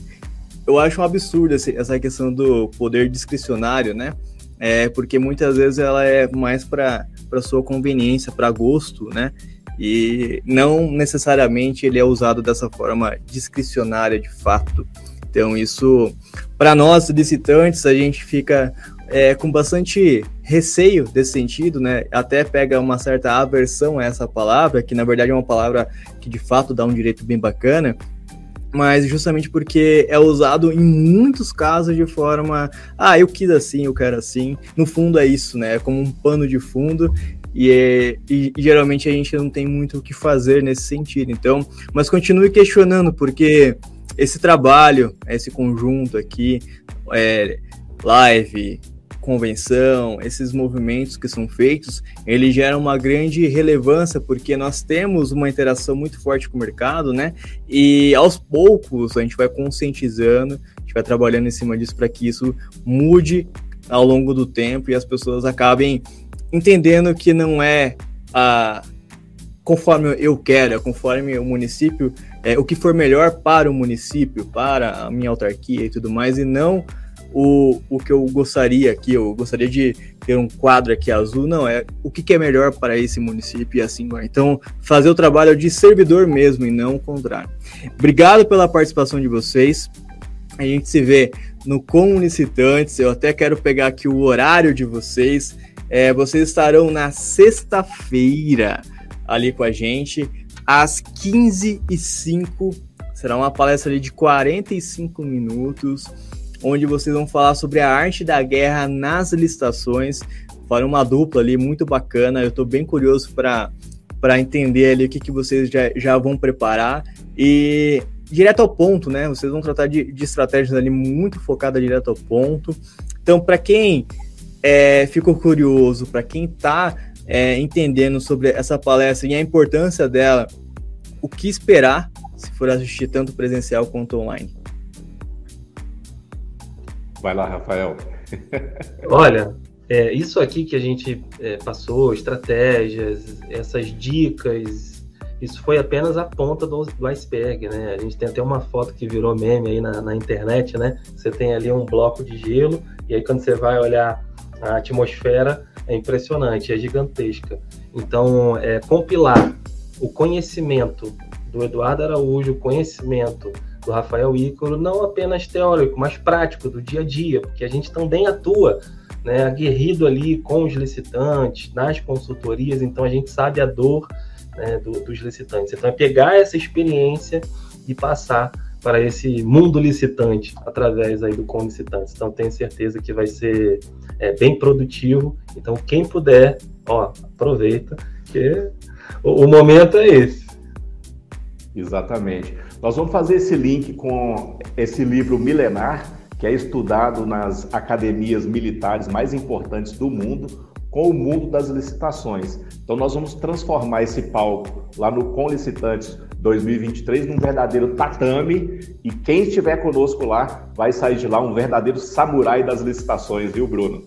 eu acho um absurdo essa questão do poder discricionário, né? É, porque muitas vezes ela é mais para sua conveniência, para gosto, né? E não necessariamente ele é usado dessa forma discricionária de fato. Então, isso, para nós licitantes, a gente fica é, com bastante receio desse sentido, né? Até pega uma certa aversão a essa palavra, que na verdade é uma palavra que de fato dá um direito bem bacana, mas justamente porque é usado em muitos casos de forma, ah, eu quis assim, eu quero assim. No fundo é isso, né? É como um pano de fundo e, é, e, e, geralmente a gente não tem muito o que fazer nesse sentido. Então, mas continue questionando, porque esse trabalho, esse conjunto aqui, é, live, convenção, esses movimentos que são feitos, ele gera uma grande relevância porque nós temos uma interação muito forte com o mercado, né? E aos poucos a gente vai conscientizando, a gente vai trabalhando em cima disso para que isso mude ao longo do tempo e as pessoas acabem entendendo que não é a conforme eu quero, é conforme o município, é, o que for melhor para o município, para a minha autarquia e tudo mais, e não o, o que eu gostaria aqui, eu gostaria de ter um quadro aqui azul, não, é o que, que é melhor para esse município e assim vai. Então, fazer o trabalho de servidor mesmo e não o contrário. Obrigado pela participação de vocês. A gente se vê no Comunicitantes. Eu até quero pegar aqui o horário de vocês. É, vocês estarão na sexta-feira ali com a gente, às 15h05. Será uma palestra ali de 45 minutos onde vocês vão falar sobre a arte da guerra nas licitações. Farão uma dupla ali muito bacana. Eu estou bem curioso para entender ali o que, que vocês já, já vão preparar. E direto ao ponto, né? Vocês vão tratar de, de estratégias ali muito focadas direto ao ponto. Então, para quem é, ficou curioso, para quem está é, entendendo sobre essa palestra e a importância dela, o que esperar se for assistir tanto presencial quanto online? Vai lá, Rafael. Olha, é, isso aqui que a gente é, passou, estratégias, essas dicas, isso foi apenas a ponta do, do, iceberg, né? A gente tem até uma foto que virou meme aí na, na, internet, né? Você tem ali um bloco de gelo e aí quando você vai olhar a atmosfera é impressionante, é gigantesca. Então, é, compilar o conhecimento do Eduardo Araújo, o conhecimento do Rafael Ícaro, não apenas teórico, mas prático, do dia a dia, porque a gente também atua né, aguerrido ali com os licitantes, nas consultorias, então a gente sabe a dor né, do, dos licitantes. Então é pegar essa experiência e passar para esse mundo licitante através aí do Com Licitantes. Então tenho certeza que vai ser é, bem produtivo. Então quem puder, ó, aproveita, que o, o momento é esse. Exatamente. Nós vamos fazer esse link com esse livro milenar, que é estudado nas academias militares mais importantes do mundo, com o mundo das licitações. Então nós vamos transformar esse palco lá no Com Licitantes 2023 num verdadeiro tatame e quem estiver conosco lá vai sair de lá um verdadeiro samurai das licitações, viu, Bruno?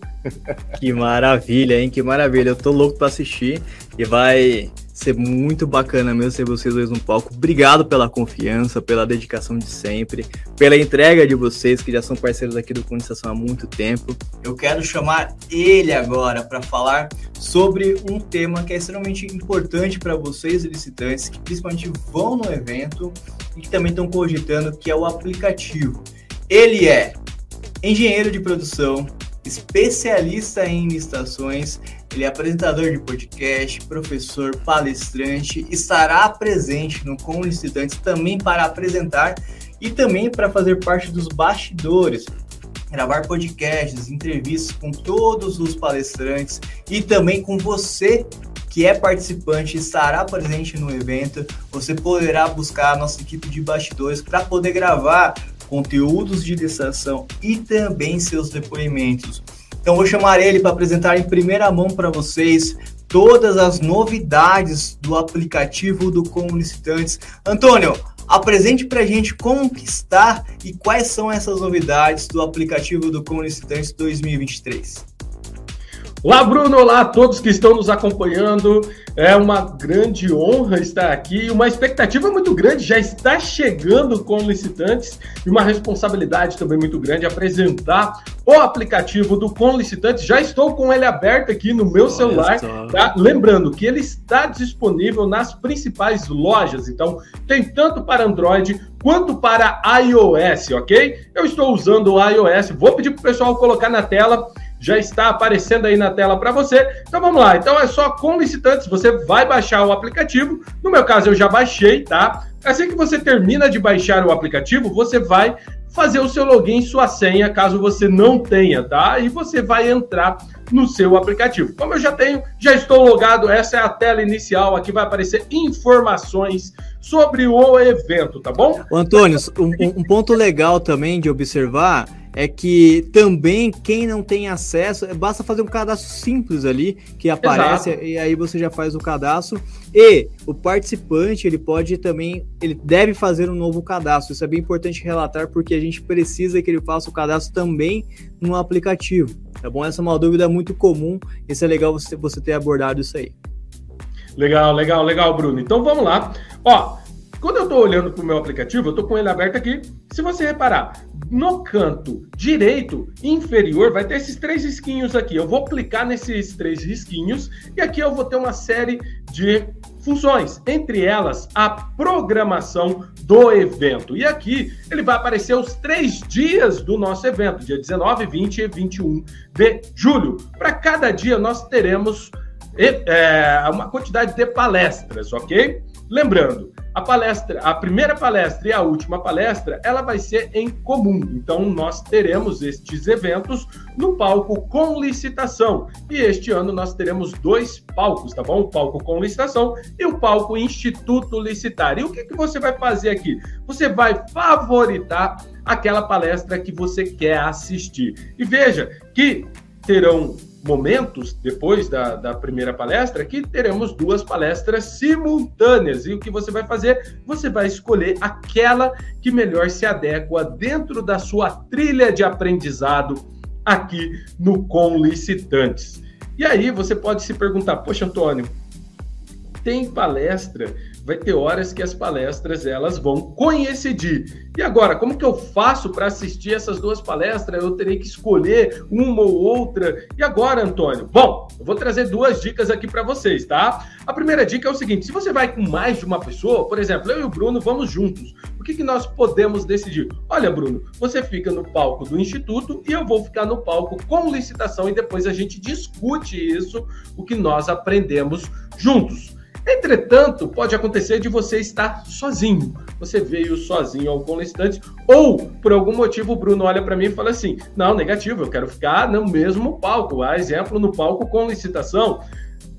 Que maravilha, hein? Que maravilha. Eu tô louco para assistir e vai ser muito bacana mesmo ser vocês dois no palco. Obrigado pela confiança, pela dedicação de sempre, pela entrega de vocês, que já são parceiros aqui do Condensação há muito tempo. Eu quero chamar ele agora para falar sobre um tema que é extremamente importante para vocês, licitantes, que principalmente vão no evento e que também estão cogitando, que é o aplicativo. Ele é engenheiro de produção, especialista em licitações, ele é apresentador de podcast, professor, palestrante, estará presente no Com Licitantes também para apresentar e também para fazer parte dos bastidores, gravar podcasts, entrevistas com todos os palestrantes e também com você que é participante estará presente no evento. Você poderá buscar a nossa equipe de bastidores para poder gravar conteúdos de licitação e também seus depoimentos. Então vou chamar ele para apresentar em primeira mão para vocês todas as novidades do aplicativo do Comunicitantes. Antônio, apresente para a gente como está e quais são essas novidades do aplicativo do Comunicitantes 2023. Olá, Bruno. Olá a todos que estão nos acompanhando. É uma grande honra estar aqui. Uma expectativa muito grande já está chegando com licitantes e uma responsabilidade também muito grande apresentar o aplicativo do Com Licitantes. Já estou com ele aberto aqui no meu Olha celular. Tá? Lembrando que ele está disponível nas principais lojas. Então, tem tanto para Android quanto para iOS, ok? Eu estou usando o iOS. Vou pedir para o pessoal colocar na tela já está aparecendo aí na tela para você. Então vamos lá. Então é só com licitantes, você vai baixar o aplicativo. No meu caso eu já baixei, tá? Assim que você termina de baixar o aplicativo, você vai fazer o seu login, sua senha, caso você não tenha, tá? E você vai entrar no seu aplicativo. Como eu já tenho, já estou logado, essa é a tela inicial, aqui vai aparecer informações sobre o evento, tá bom? Antônio, um, um ponto legal também de observar é que também quem não tem acesso, basta fazer um cadastro simples ali que aparece Exato. e aí você já faz o cadastro e o participante ele pode também, ele deve fazer um novo cadastro. Isso é bem importante relatar porque a gente precisa que ele faça o cadastro também no aplicativo. Tá bom? Essa é uma dúvida muito comum. Isso é legal você, você ter abordado isso aí. Legal, legal, legal, Bruno. Então vamos lá. Ó, quando eu estou olhando para o meu aplicativo, eu estou com ele aberto aqui. Se você reparar, no canto direito inferior vai ter esses três risquinhos aqui. Eu vou clicar nesses três risquinhos e aqui eu vou ter uma série de funções, entre elas a programação do evento. E aqui ele vai aparecer os três dias do nosso evento, dia 19, 20 e 21 de julho. Para cada dia nós teremos é, uma quantidade de palestras, ok? Lembrando, a palestra, a primeira palestra e a última palestra, ela vai ser em comum. Então, nós teremos estes eventos no palco com licitação. E este ano nós teremos dois palcos, tá bom? O palco com licitação e o palco Instituto Licitar. E o que, que você vai fazer aqui? Você vai favoritar aquela palestra que você quer assistir. E veja que terão momentos depois da, da primeira palestra que teremos duas palestras simultâneas. E o que você vai fazer? Você vai escolher aquela que melhor se adequa dentro da sua trilha de aprendizado aqui no Com Licitantes. E aí você pode se perguntar: Poxa, Antônio, tem palestra vai ter horas que as palestras elas vão coincidir. E agora, como que eu faço para assistir essas duas palestras? Eu terei que escolher uma ou outra. E agora, Antônio? Bom, eu vou trazer duas dicas aqui para vocês, tá? A primeira dica é o seguinte: se você vai com mais de uma pessoa, por exemplo, eu e o Bruno vamos juntos. O que, que nós podemos decidir? Olha, Bruno, você fica no palco do Instituto e eu vou ficar no palco com licitação e depois a gente discute isso, o que nós aprendemos juntos. Entretanto, pode acontecer de você estar sozinho. Você veio sozinho ao conlistante, ou por algum motivo o Bruno olha para mim e fala assim: não, negativo, eu quero ficar no mesmo palco. A exemplo, no palco com licitação.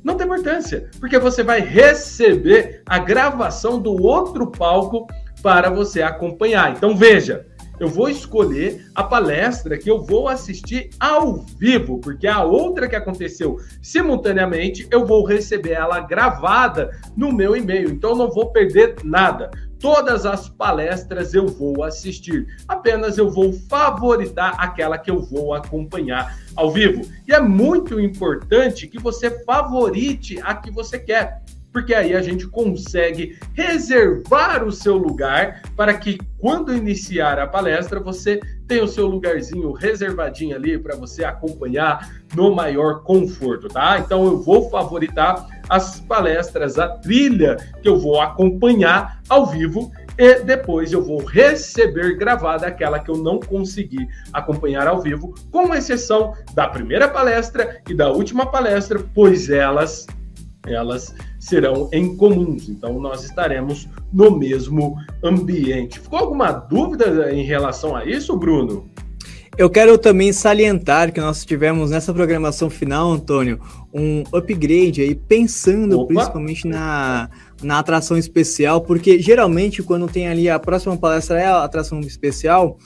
Não tem importância, porque você vai receber a gravação do outro palco para você acompanhar. Então veja, eu vou escolher a palestra que eu vou assistir ao vivo, porque a outra que aconteceu simultaneamente, eu vou receber ela gravada no meu e-mail, então não vou perder nada. Todas as palestras eu vou assistir, apenas eu vou favoritar aquela que eu vou acompanhar ao vivo. E é muito importante que você favorite a que você quer porque aí a gente consegue reservar o seu lugar para que quando iniciar a palestra você tenha o seu lugarzinho reservadinho ali para você acompanhar no maior conforto, tá? Então eu vou favoritar as palestras, a trilha que eu vou acompanhar ao vivo e depois eu vou receber gravada aquela que eu não consegui acompanhar ao vivo, com exceção da primeira palestra e da última palestra, pois elas elas serão em comuns. Então, nós estaremos no mesmo ambiente. Ficou alguma dúvida em relação a isso, Bruno? Eu quero também salientar que nós tivemos nessa programação final, Antônio, um upgrade aí, pensando Opa. principalmente na, na atração especial, porque geralmente quando tem ali a próxima palestra é a atração especial,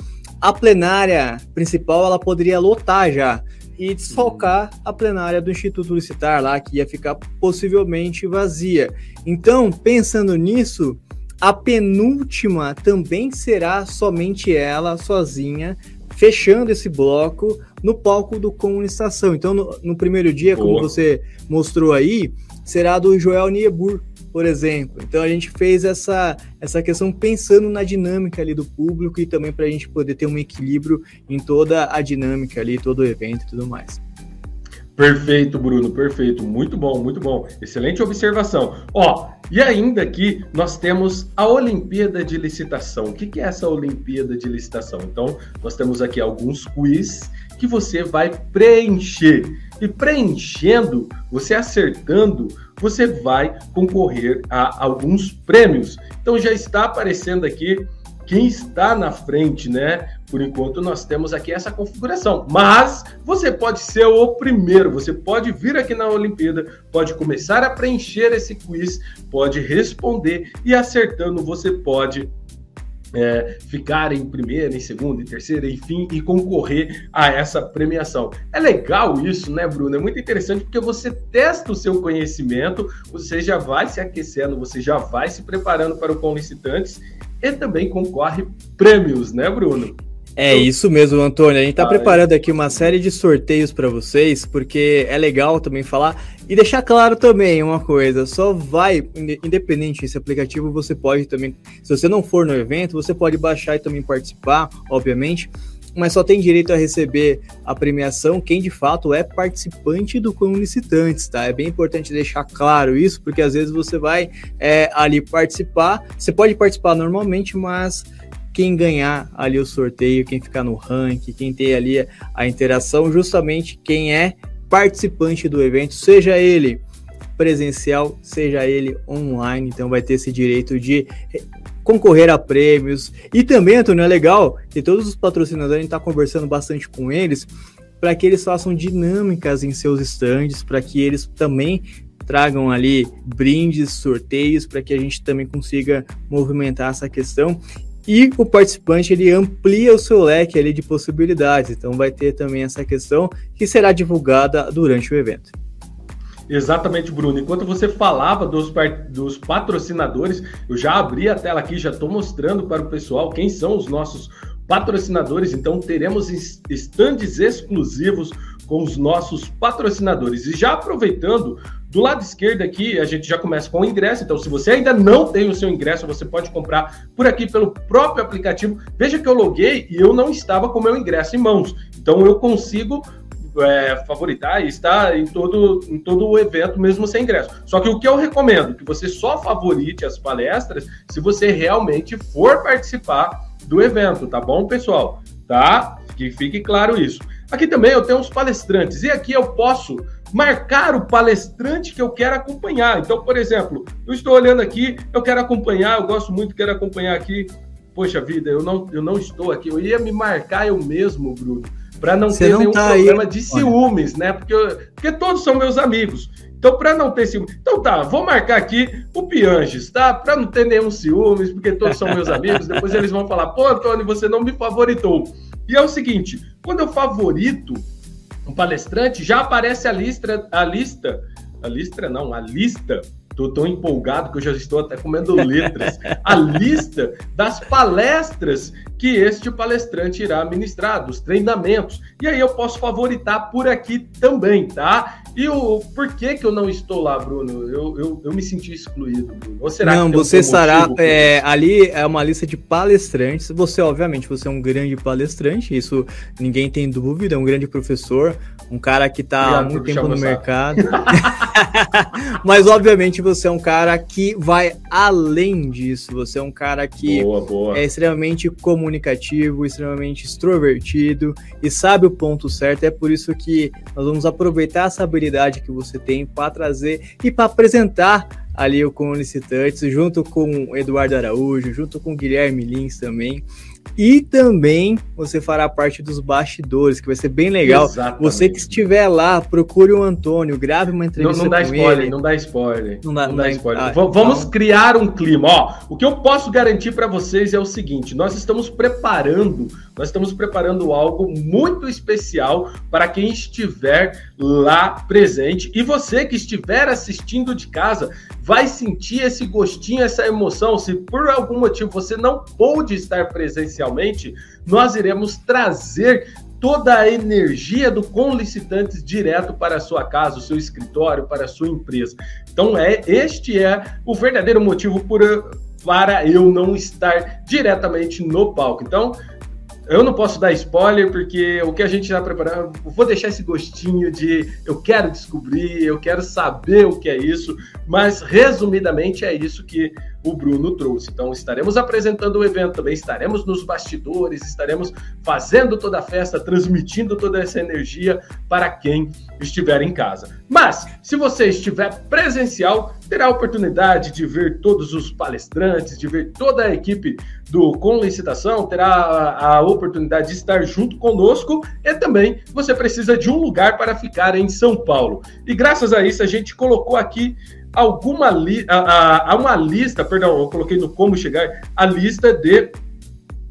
a plenária principal ela poderia lotar já e desfocar a plenária do Instituto Licitar lá, que ia ficar possivelmente vazia. Então, pensando nisso, a penúltima também será somente ela, sozinha, fechando esse bloco no palco do Comunistação. Então, no, no primeiro dia, como você mostrou aí, será do Joel Niebuhr, por exemplo. Então a gente fez essa, essa questão pensando na dinâmica ali do público e também para a gente poder ter um equilíbrio em toda a dinâmica ali, todo o evento e tudo mais. Perfeito, Bruno, perfeito. Muito bom, muito bom. Excelente observação. Ó, e ainda aqui nós temos a Olimpíada de Licitação. O que é essa Olimpíada de Licitação? Então, nós temos aqui alguns quiz que você vai preencher. E preenchendo, você acertando, você vai concorrer a alguns prêmios. Então já está aparecendo aqui quem está na frente, né? Por enquanto nós temos aqui essa configuração. Mas você pode ser o primeiro, você pode vir aqui na Olimpíada, pode começar a preencher esse quiz, pode responder e acertando você pode é, ficar em primeira, em segunda, em terceira, enfim, e concorrer a essa premiação. É legal isso, né, Bruno? É muito interessante porque você testa o seu conhecimento, você já vai se aquecendo, você já vai se preparando para o Com Licitantes e também concorre prêmios, né, Bruno? É isso mesmo, Antônio. A gente está preparando aqui uma série de sorteios para vocês, porque é legal também falar e deixar claro também uma coisa: só vai, independente desse aplicativo, você pode também, se você não for no evento, você pode baixar e também participar, obviamente. Mas só tem direito a receber a premiação quem de fato é participante do Licitantes, tá? É bem importante deixar claro isso, porque às vezes você vai é, ali participar, você pode participar normalmente, mas quem ganhar ali o sorteio, quem ficar no ranking, quem tem ali a interação, justamente quem é participante do evento, seja ele presencial, seja ele online, então vai ter esse direito de concorrer a prêmios. E também, Antônio, é legal que todos os patrocinadores, a gente está conversando bastante com eles, para que eles façam dinâmicas em seus estandes, para que eles também tragam ali brindes, sorteios, para que a gente também consiga movimentar essa questão e o participante ele amplia o seu leque ali de possibilidades. Então vai ter também essa questão que será divulgada durante o evento. Exatamente, Bruno. Enquanto você falava dos, dos patrocinadores, eu já abri a tela aqui, já estou mostrando para o pessoal quem são os nossos patrocinadores. Então teremos estandes exclusivos com os nossos patrocinadores. E já aproveitando, do lado esquerdo aqui, a gente já começa com o ingresso. Então, se você ainda não tem o seu ingresso, você pode comprar por aqui pelo próprio aplicativo. Veja que eu loguei e eu não estava com o meu ingresso em mãos. Então, eu consigo é, favoritar e estar em todo, em todo o evento, mesmo sem ingresso. Só que o que eu recomendo, que você só favorite as palestras se você realmente for participar do evento, tá bom, pessoal? Tá? Que fique claro isso. Aqui também eu tenho os palestrantes e aqui eu posso marcar o palestrante que eu quero acompanhar. Então, por exemplo, eu estou olhando aqui, eu quero acompanhar, eu gosto muito, quero acompanhar aqui. Poxa vida, eu não, eu não estou aqui. Eu ia me marcar eu mesmo, Bruno, para não Você ter não nenhum tá problema aí, de olha. ciúmes, né? Porque, eu- porque todos são meus amigos. Então, para não ter ciúmes. Então tá, vou marcar aqui o Pianges, tá? Para não ter nenhum ciúmes, porque todos são meus amigos. Depois eles vão falar, pô, Antônio, você não me favoritou. E é o seguinte: quando eu favorito um palestrante, já aparece a lista, a lista, a lista não, a lista. Tô tão empolgado que eu já estou até comendo letras. A lista das palestras que este palestrante irá ministrar, dos treinamentos. E aí eu posso favoritar por aqui também, tá? E o por que que eu não estou lá, Bruno? Eu, eu, eu me senti excluído, Bruno. Ou será não, que você estará. é, ali é uma lista de palestrantes. Você, obviamente, você é um grande palestrante, isso ninguém tem dúvida, é um grande professor, um cara que está há muito tempo no mercado. Mas, obviamente, você é um cara que vai além disso. Você é um cara que Boa, boa. é extremamente comunicativo, extremamente extrovertido e sabe o ponto certo. É por isso que nós vamos aproveitar essa habilidade que você tem para trazer e para apresentar ali o Conlicitantes, junto com o Eduardo Araújo, junto com o Guilherme Lins também. E também você fará parte dos bastidores, que vai ser bem legal. Exatamente. Você que estiver lá, procure o Antônio, grave uma Não, entrevista não dá com spoiler, ele. não dá spoiler. Não dá- Não não dá dá- spoiler. ah, Vamos então- criar um clima. Ó, o que eu posso garantir para vocês é o seguinte: nós estamos preparando, nós estamos preparando algo muito especial para quem estiver lá presente. E você que estiver assistindo de casa vai sentir esse gostinho, essa emoção. Se por algum motivo você não pôde estar presencialmente, nós iremos trazer toda a energia do Conlicitantes direto para a sua casa, o seu escritório, para a sua empresa. Então, é este é o verdadeiro motivo por, para eu não estar diretamente no palco. Então, eu não posso dar spoiler, porque o que a gente já preparou, eu vou deixar esse gostinho de eu quero descobrir, eu quero saber o que é isso, mas resumidamente é isso que o Bruno trouxe. Então, estaremos apresentando o evento também, estaremos nos bastidores, estaremos fazendo toda a festa, transmitindo toda essa energia para quem estiver em casa. Mas, se você estiver presencial, terá a oportunidade de ver todos os palestrantes, de ver toda a equipe do Com Licitação, terá a, a oportunidade de estar junto conosco e também você precisa de um lugar para ficar em São Paulo. E graças a isso a gente colocou aqui alguma li a, a- uma lista, perdão, eu coloquei no como chegar, a lista de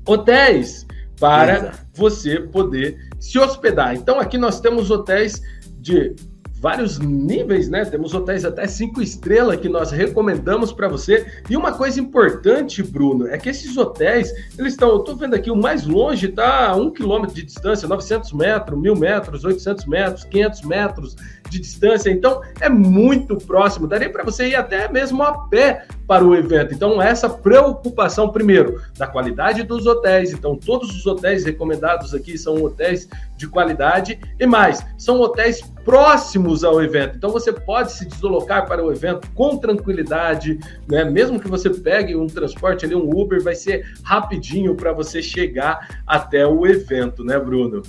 hotéis para Exato. você poder se hospedar. Então aqui nós temos hotéis de vários níveis, né? Temos hotéis até cinco estrelas que nós recomendamos para você. E uma coisa importante, Bruno, é que esses hotéis, eles estão, eu tô vendo aqui, o mais longe tá a um quilômetro de distância, 900 metros, mil metros, 800 metros, 500 metros de distância. Então, é muito próximo. Daria para você ir até mesmo a pé para o evento. Então, essa preocupação, primeiro, da qualidade dos hotéis. Então, todos os hotéis recomendados aqui são hotéis de qualidade e mais, são hotéis próximos ao evento. Então, você pode se deslocar para o evento com tranquilidade, né? Mesmo que você pegue um transporte ali, um Uber, vai ser rapidinho para você chegar até o evento, né, Bruno?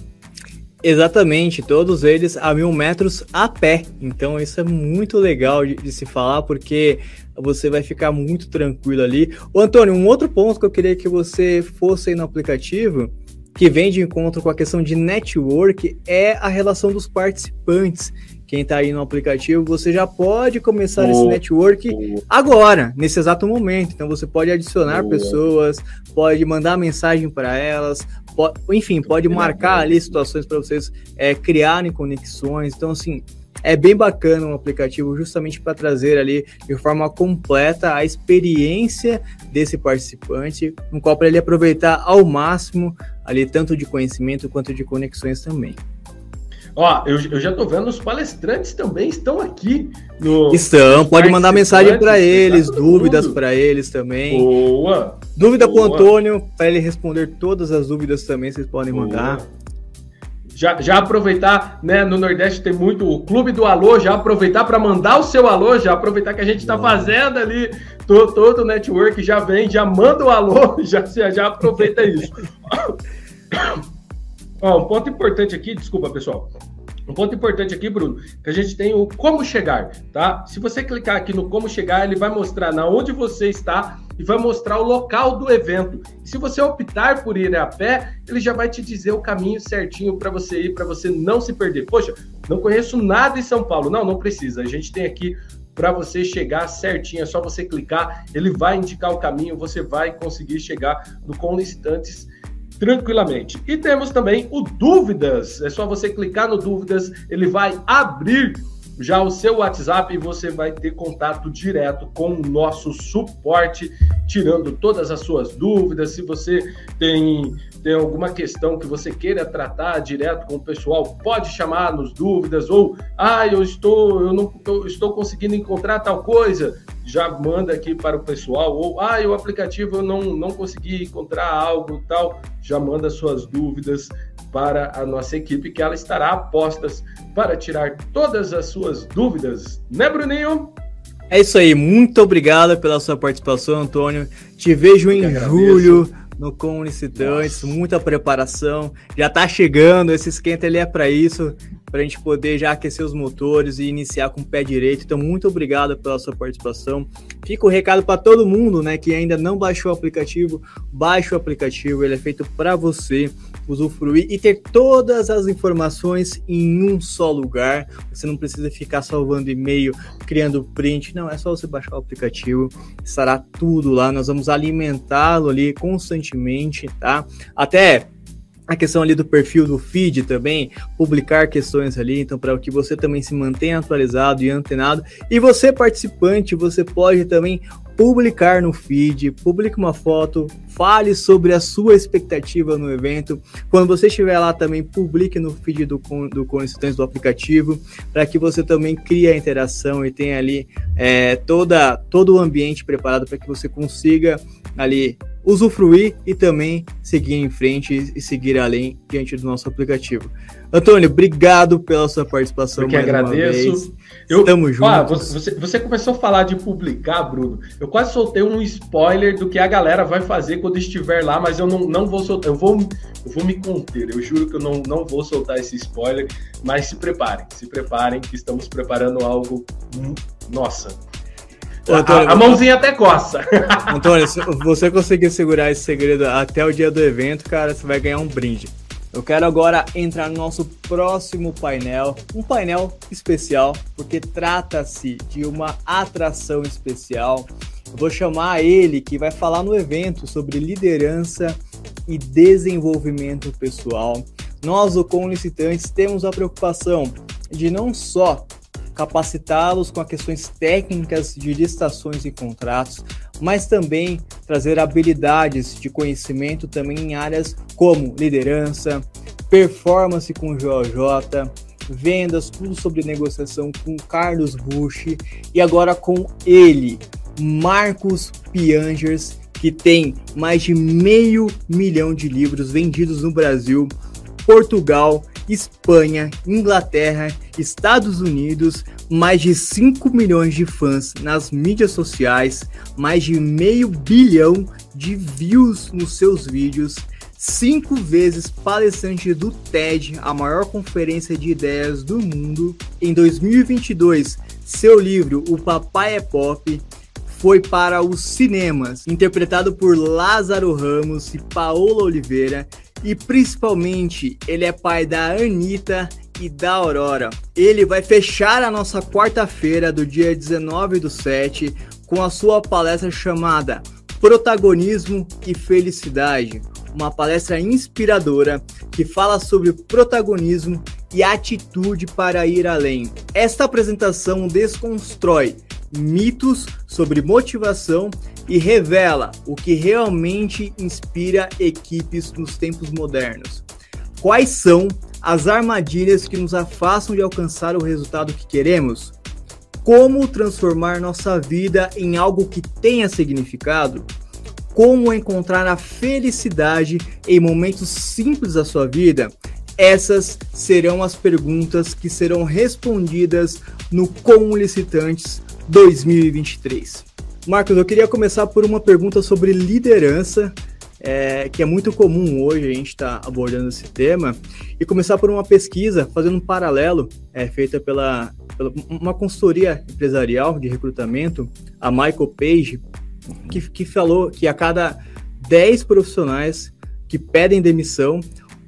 Exatamente, todos eles a mil metros a pé. Então isso é muito legal de, de se falar, porque você vai ficar muito tranquilo ali. Ô Antônio, um outro ponto que eu queria que você fosse aí no aplicativo, que vem de encontro com a questão de network, é a relação dos participantes. Quem está aí no aplicativo, você já pode começar esse Boa. network agora, nesse exato momento. Então você pode adicionar Boa. pessoas, pode mandar mensagem para elas, po- enfim, pode marcar ali situações para vocês é, criarem conexões. Então, assim, é bem bacana um aplicativo justamente para trazer ali de forma completa a experiência desse participante, no qual para ele aproveitar ao máximo ali tanto de conhecimento quanto de conexões também. Ó, eu, eu já tô vendo os palestrantes também estão aqui no. Estão, pode mandar mensagem para eles, dúvidas para eles também. Boa. Dúvida pro Boa. Antônio, para ele responder todas as dúvidas também, vocês podem boa. mandar. Já, já aproveitar, né? No Nordeste tem muito o Clube do Alô, já aproveitar para mandar o seu alô, já aproveitar que a gente está fazendo ali todo, todo o network, já vem, já manda o alô, já, já, já aproveita isso. Ó, um ponto importante aqui, desculpa pessoal. Um ponto importante aqui, Bruno, que a gente tem o como chegar, tá? Se você clicar aqui no como chegar, ele vai mostrar na onde você está e vai mostrar o local do evento. E se você optar por ir a pé, ele já vai te dizer o caminho certinho para você ir, para você não se perder. Poxa, não conheço nada em São Paulo. Não, não precisa. A gente tem aqui para você chegar certinho. É só você clicar, ele vai indicar o caminho, você vai conseguir chegar no Com Licitantes tranquilamente. E temos também o Dúvidas. É só você clicar no Dúvidas, ele vai abrir já o seu WhatsApp e você vai ter contato direto com o nosso suporte, tirando todas as suas dúvidas. Se você tem, tem alguma questão que você queira tratar direto com o pessoal, pode chamar nos dúvidas ou ah, eu estou eu não eu estou conseguindo encontrar tal coisa. Já manda aqui para o pessoal, ou ah, o aplicativo eu não, não consegui encontrar algo tal, já manda suas dúvidas para a nossa equipe, que ela estará a postas para tirar todas as suas dúvidas, né, Bruninho? É isso aí, muito obrigado pela sua participação, Antônio. Te vejo em julho no Conlicitantes, muita preparação. Já tá chegando, esse esquenta ele é para isso para a gente poder já aquecer os motores e iniciar com o pé direito. Então, muito obrigado pela sua participação. Fica o recado para todo mundo, né, que ainda não baixou o aplicativo, baixe o aplicativo, ele é feito para você usufruir e ter todas as informações em um só lugar. Você não precisa ficar salvando e-mail, criando print, não, é só você baixar o aplicativo, estará tudo lá. Nós vamos alimentá-lo ali constantemente, tá? Até a questão ali do perfil do feed também, publicar questões ali, então para que você também se mantenha atualizado e antenado. E você participante, você pode também publicar no feed, publique uma foto, fale sobre a sua expectativa no evento. Quando você estiver lá também, publique no feed do, do Conexões do aplicativo, para que você também crie a interação e tenha ali é, toda, todo o ambiente preparado para que você consiga ali usufruir e também seguir em frente e seguir além diante do nosso aplicativo. Antônio, obrigado pela sua participação. Eu que agradeço. Eu, juntos. Ah, você, você, começou a falar de publicar, Bruno. Eu quase soltei um spoiler do que a galera vai fazer quando estiver lá, mas eu não, não vou soltar. Eu vou, eu vou me conter. Eu juro que eu não, não vou soltar esse spoiler. Mas se preparem, se preparem, que estamos preparando algo. Nossa, Antônio, a, a, mãozinha até coça. Antônio, se você conseguir segurar esse segredo até o dia do evento, cara, você vai ganhar um brinde. Eu quero agora entrar no nosso próximo painel, um painel especial, porque trata-se de uma atração especial. Eu vou chamar ele que vai falar no evento sobre liderança e desenvolvimento pessoal. Nós, o Com Licitantes, temos a preocupação de não só capacitá-los com as questões técnicas de licitações e contratos, mas também trazer habilidades de conhecimento também em áreas como liderança, performance com JJ, vendas, tudo sobre negociação com Carlos Bush e agora com ele, Marcos Piangers, que tem mais de meio milhão de livros vendidos no Brasil, Portugal Espanha, Inglaterra, Estados Unidos, mais de 5 milhões de fãs nas mídias sociais, mais de meio bilhão de views nos seus vídeos, cinco vezes palestrante do TED, a maior conferência de ideias do mundo. Em 2022, seu livro O Papai é Pop foi para os cinemas, interpretado por Lázaro Ramos e Paola Oliveira, e principalmente, ele é pai da Anitta e da Aurora. Ele vai fechar a nossa quarta-feira do dia 19 do 7 com a sua palestra chamada Protagonismo e Felicidade. Uma palestra inspiradora que fala sobre protagonismo e atitude para ir além. Esta apresentação desconstrói mitos sobre motivação e revela o que realmente inspira equipes nos tempos modernos. Quais são as armadilhas que nos afastam de alcançar o resultado que queremos? Como transformar nossa vida em algo que tenha significado? Como encontrar a felicidade em momentos simples da sua vida? Essas serão as perguntas que serão respondidas no Como Licitantes 2023. Marcos, eu queria começar por uma pergunta sobre liderança é, que é muito comum hoje a gente estar tá abordando esse tema, e começar por uma pesquisa, fazendo um paralelo, é, feita pela, pela uma consultoria empresarial de recrutamento, a Michael Page, que, que falou que a cada 10 profissionais que pedem demissão,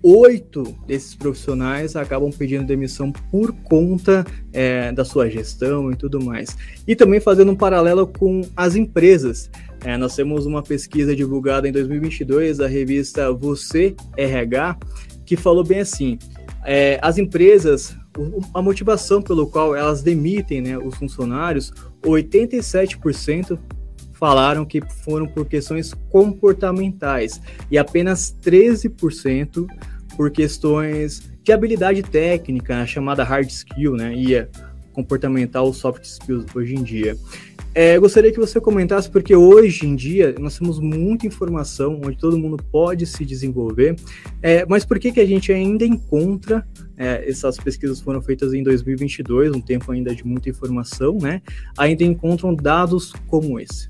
oito desses profissionais acabam pedindo demissão por conta é, da sua gestão e tudo mais. E também fazendo um paralelo com as empresas. É, nós temos uma pesquisa divulgada em 2022 da revista Você RH, que falou bem assim: é, as empresas, a motivação pelo qual elas demitem né, os funcionários, 87% falaram que foram por questões comportamentais e apenas 13% por questões de habilidade técnica, chamada hard skill, né? E é comportamental soft skills hoje em dia. É, gostaria que você comentasse, porque hoje em dia nós temos muita informação, onde todo mundo pode se desenvolver, é, mas por que, que a gente ainda encontra, é, essas pesquisas foram feitas em 2022, um tempo ainda de muita informação, né? Ainda encontram dados como esse?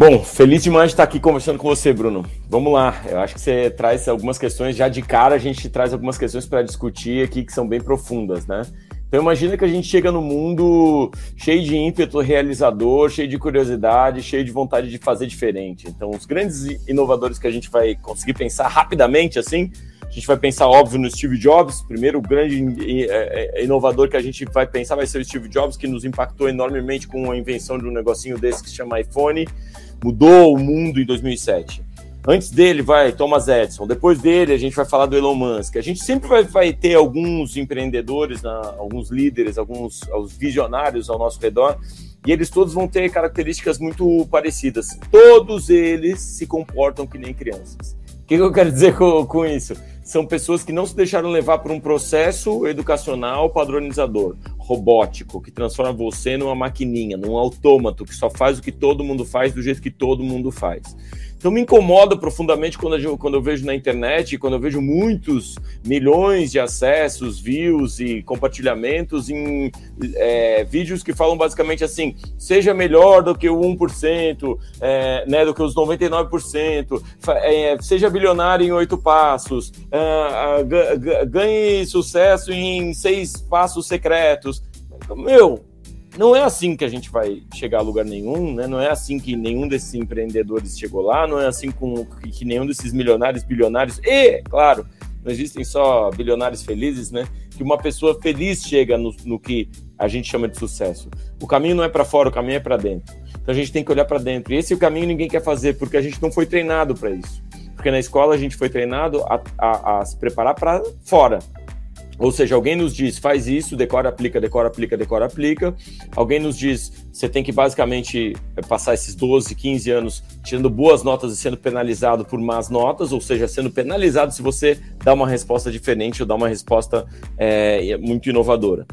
Bom, feliz demais de estar aqui conversando com você, Bruno. Vamos lá, eu acho que você traz algumas questões, já de cara a gente traz algumas questões para discutir aqui que são bem profundas, né? Então imagina que a gente chega no mundo cheio de ímpeto realizador, cheio de curiosidade, cheio de vontade de fazer diferente. Então os grandes inovadores que a gente vai conseguir pensar rapidamente assim, a gente vai pensar óbvio no Steve Jobs, primeiro grande é, é, inovador que a gente vai pensar vai ser o Steve Jobs, que nos impactou enormemente com a invenção de um negocinho desse que se chama iPhone mudou o mundo em 2007. Antes dele vai Thomas Edison, depois dele a gente vai falar do Elon Musk. A gente sempre vai, vai ter alguns empreendedores, alguns líderes, alguns, alguns visionários ao nosso redor, e eles todos vão ter características muito parecidas. Todos eles se comportam que nem crianças. O que eu quero dizer com, com isso? São pessoas que não se deixaram levar por um processo educacional padronizador robótico, que transforma você numa maquininha, num autômato que só faz o que todo mundo faz do jeito que todo mundo faz. Então me incomoda profundamente quando eu, quando eu vejo na internet, quando eu vejo muitos milhões de acessos, views e compartilhamentos em é, vídeos que falam basicamente assim: seja melhor do que o 1%, é, né, do que os 99%, é, seja bilionário em oito passos, é, ganhe sucesso em seis passos secretos. Meu, não é assim que a gente vai chegar a lugar nenhum, né? Não é assim que nenhum desses empreendedores chegou lá, não é assim com, que nenhum desses milionários, bilionários, e, claro, não existem só bilionários felizes, né? Que uma pessoa feliz chega no, no que a gente chama de sucesso. O caminho não é para fora, o caminho é para dentro. Então a gente tem que olhar para dentro. E esse é o caminho ninguém quer fazer, porque a gente não foi treinado para isso. Porque na escola a gente foi treinado a, a, a se preparar para fora, ou seja, alguém nos diz, faz isso, decora, aplica, decora, aplica, decora, aplica. Alguém nos diz, você tem que basicamente eh, passar esses 12, 15 anos tirando boas notas e sendo penalizado por más notas, ou seja, sendo penalizado se você dá uma resposta diferente ou dá uma resposta é, muito inovadora.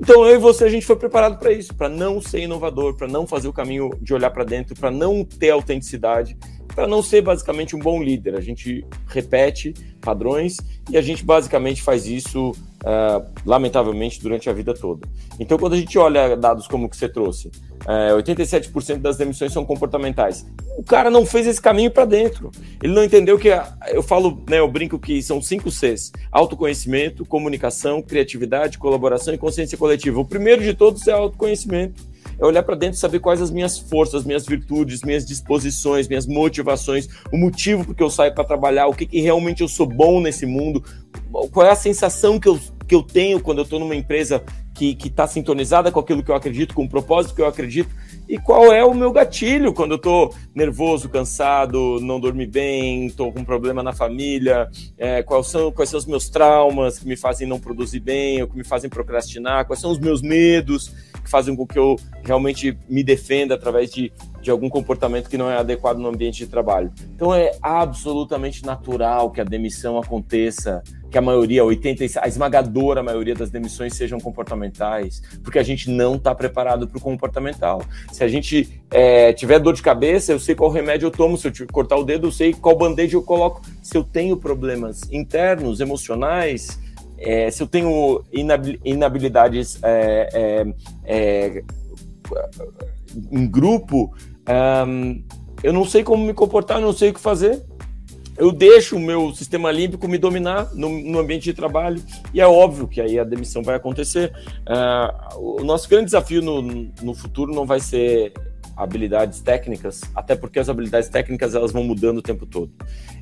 Então eu e você a gente foi preparado para isso, para não ser inovador, para não fazer o caminho de olhar para dentro, para não ter autenticidade para não ser basicamente um bom líder. A gente repete padrões e a gente basicamente faz isso, uh, lamentavelmente, durante a vida toda. Então, quando a gente olha dados como que você trouxe, é, 87% das demissões são comportamentais. O cara não fez esse caminho para dentro. Ele não entendeu que, eu falo, né, eu brinco que são cinco Cs: autoconhecimento, comunicação, criatividade, colaboração e consciência coletiva. O primeiro de todos é autoconhecimento é olhar para dentro e saber quais as minhas forças, minhas virtudes, minhas disposições, minhas motivações, o motivo porque eu saio para trabalhar, o que, que realmente eu sou bom nesse mundo, qual é a sensação que eu, que eu tenho quando eu estou numa empresa que está sintonizada com aquilo que eu acredito, com o propósito que eu acredito, e qual é o meu gatilho quando eu estou nervoso, cansado, não dormi bem, estou com um problema na família, é, quais, são, quais são os meus traumas que me fazem não produzir bem, ou que me fazem procrastinar, quais são os meus medos que fazem com que eu realmente me defenda através de, de algum comportamento que não é adequado no ambiente de trabalho. Então é absolutamente natural que a demissão aconteça, que a maioria, 80, a esmagadora maioria das demissões sejam comportamentais, porque a gente não está preparado para o comportamental. Se a gente é, tiver dor de cabeça, eu sei qual remédio eu tomo. Se eu cortar o dedo, eu sei qual band-aid eu coloco. Se eu tenho problemas internos, emocionais, é, se eu tenho inabilidades é, é, é, em grupo, um, eu não sei como me comportar, não sei o que fazer. Eu deixo o meu sistema límbico me dominar no, no ambiente de trabalho e é óbvio que aí a demissão vai acontecer. Uh, o nosso grande desafio no, no futuro não vai ser habilidades técnicas, até porque as habilidades técnicas elas vão mudando o tempo todo.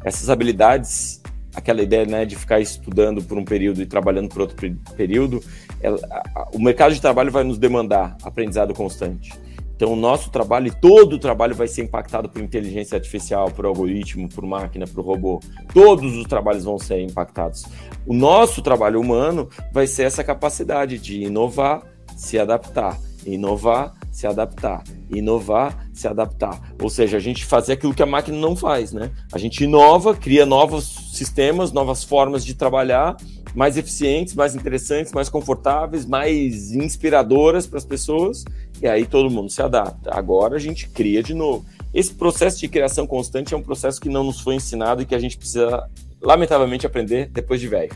Essas habilidades, aquela ideia né, de ficar estudando por um período e trabalhando por outro período, ela, a, o mercado de trabalho vai nos demandar aprendizado constante. Então, o nosso trabalho, todo o trabalho vai ser impactado por inteligência artificial, por algoritmo, por máquina, por robô. Todos os trabalhos vão ser impactados. O nosso trabalho humano vai ser essa capacidade de inovar, se adaptar, inovar, se adaptar, inovar, se adaptar. Ou seja, a gente fazer aquilo que a máquina não faz, né? A gente inova, cria novos sistemas, novas formas de trabalhar, mais eficientes, mais interessantes, mais confortáveis, mais inspiradoras para as pessoas, e aí todo mundo se adapta. Agora a gente cria de novo. Esse processo de criação constante é um processo que não nos foi ensinado e que a gente precisa, lamentavelmente, aprender depois de velho.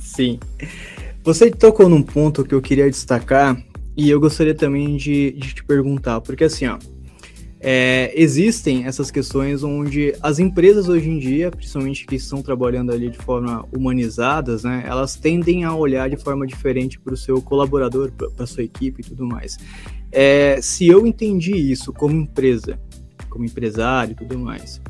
Sim. Você tocou num ponto que eu queria destacar, e eu gostaria também de, de te perguntar, porque assim, ó, é, existem essas questões onde as empresas hoje em dia, principalmente que estão trabalhando ali de forma humanizadas, né, elas tendem a olhar de forma diferente para o seu colaborador, para sua equipe e tudo mais. É, se eu entendi isso como empresa, como empresário e tudo mais,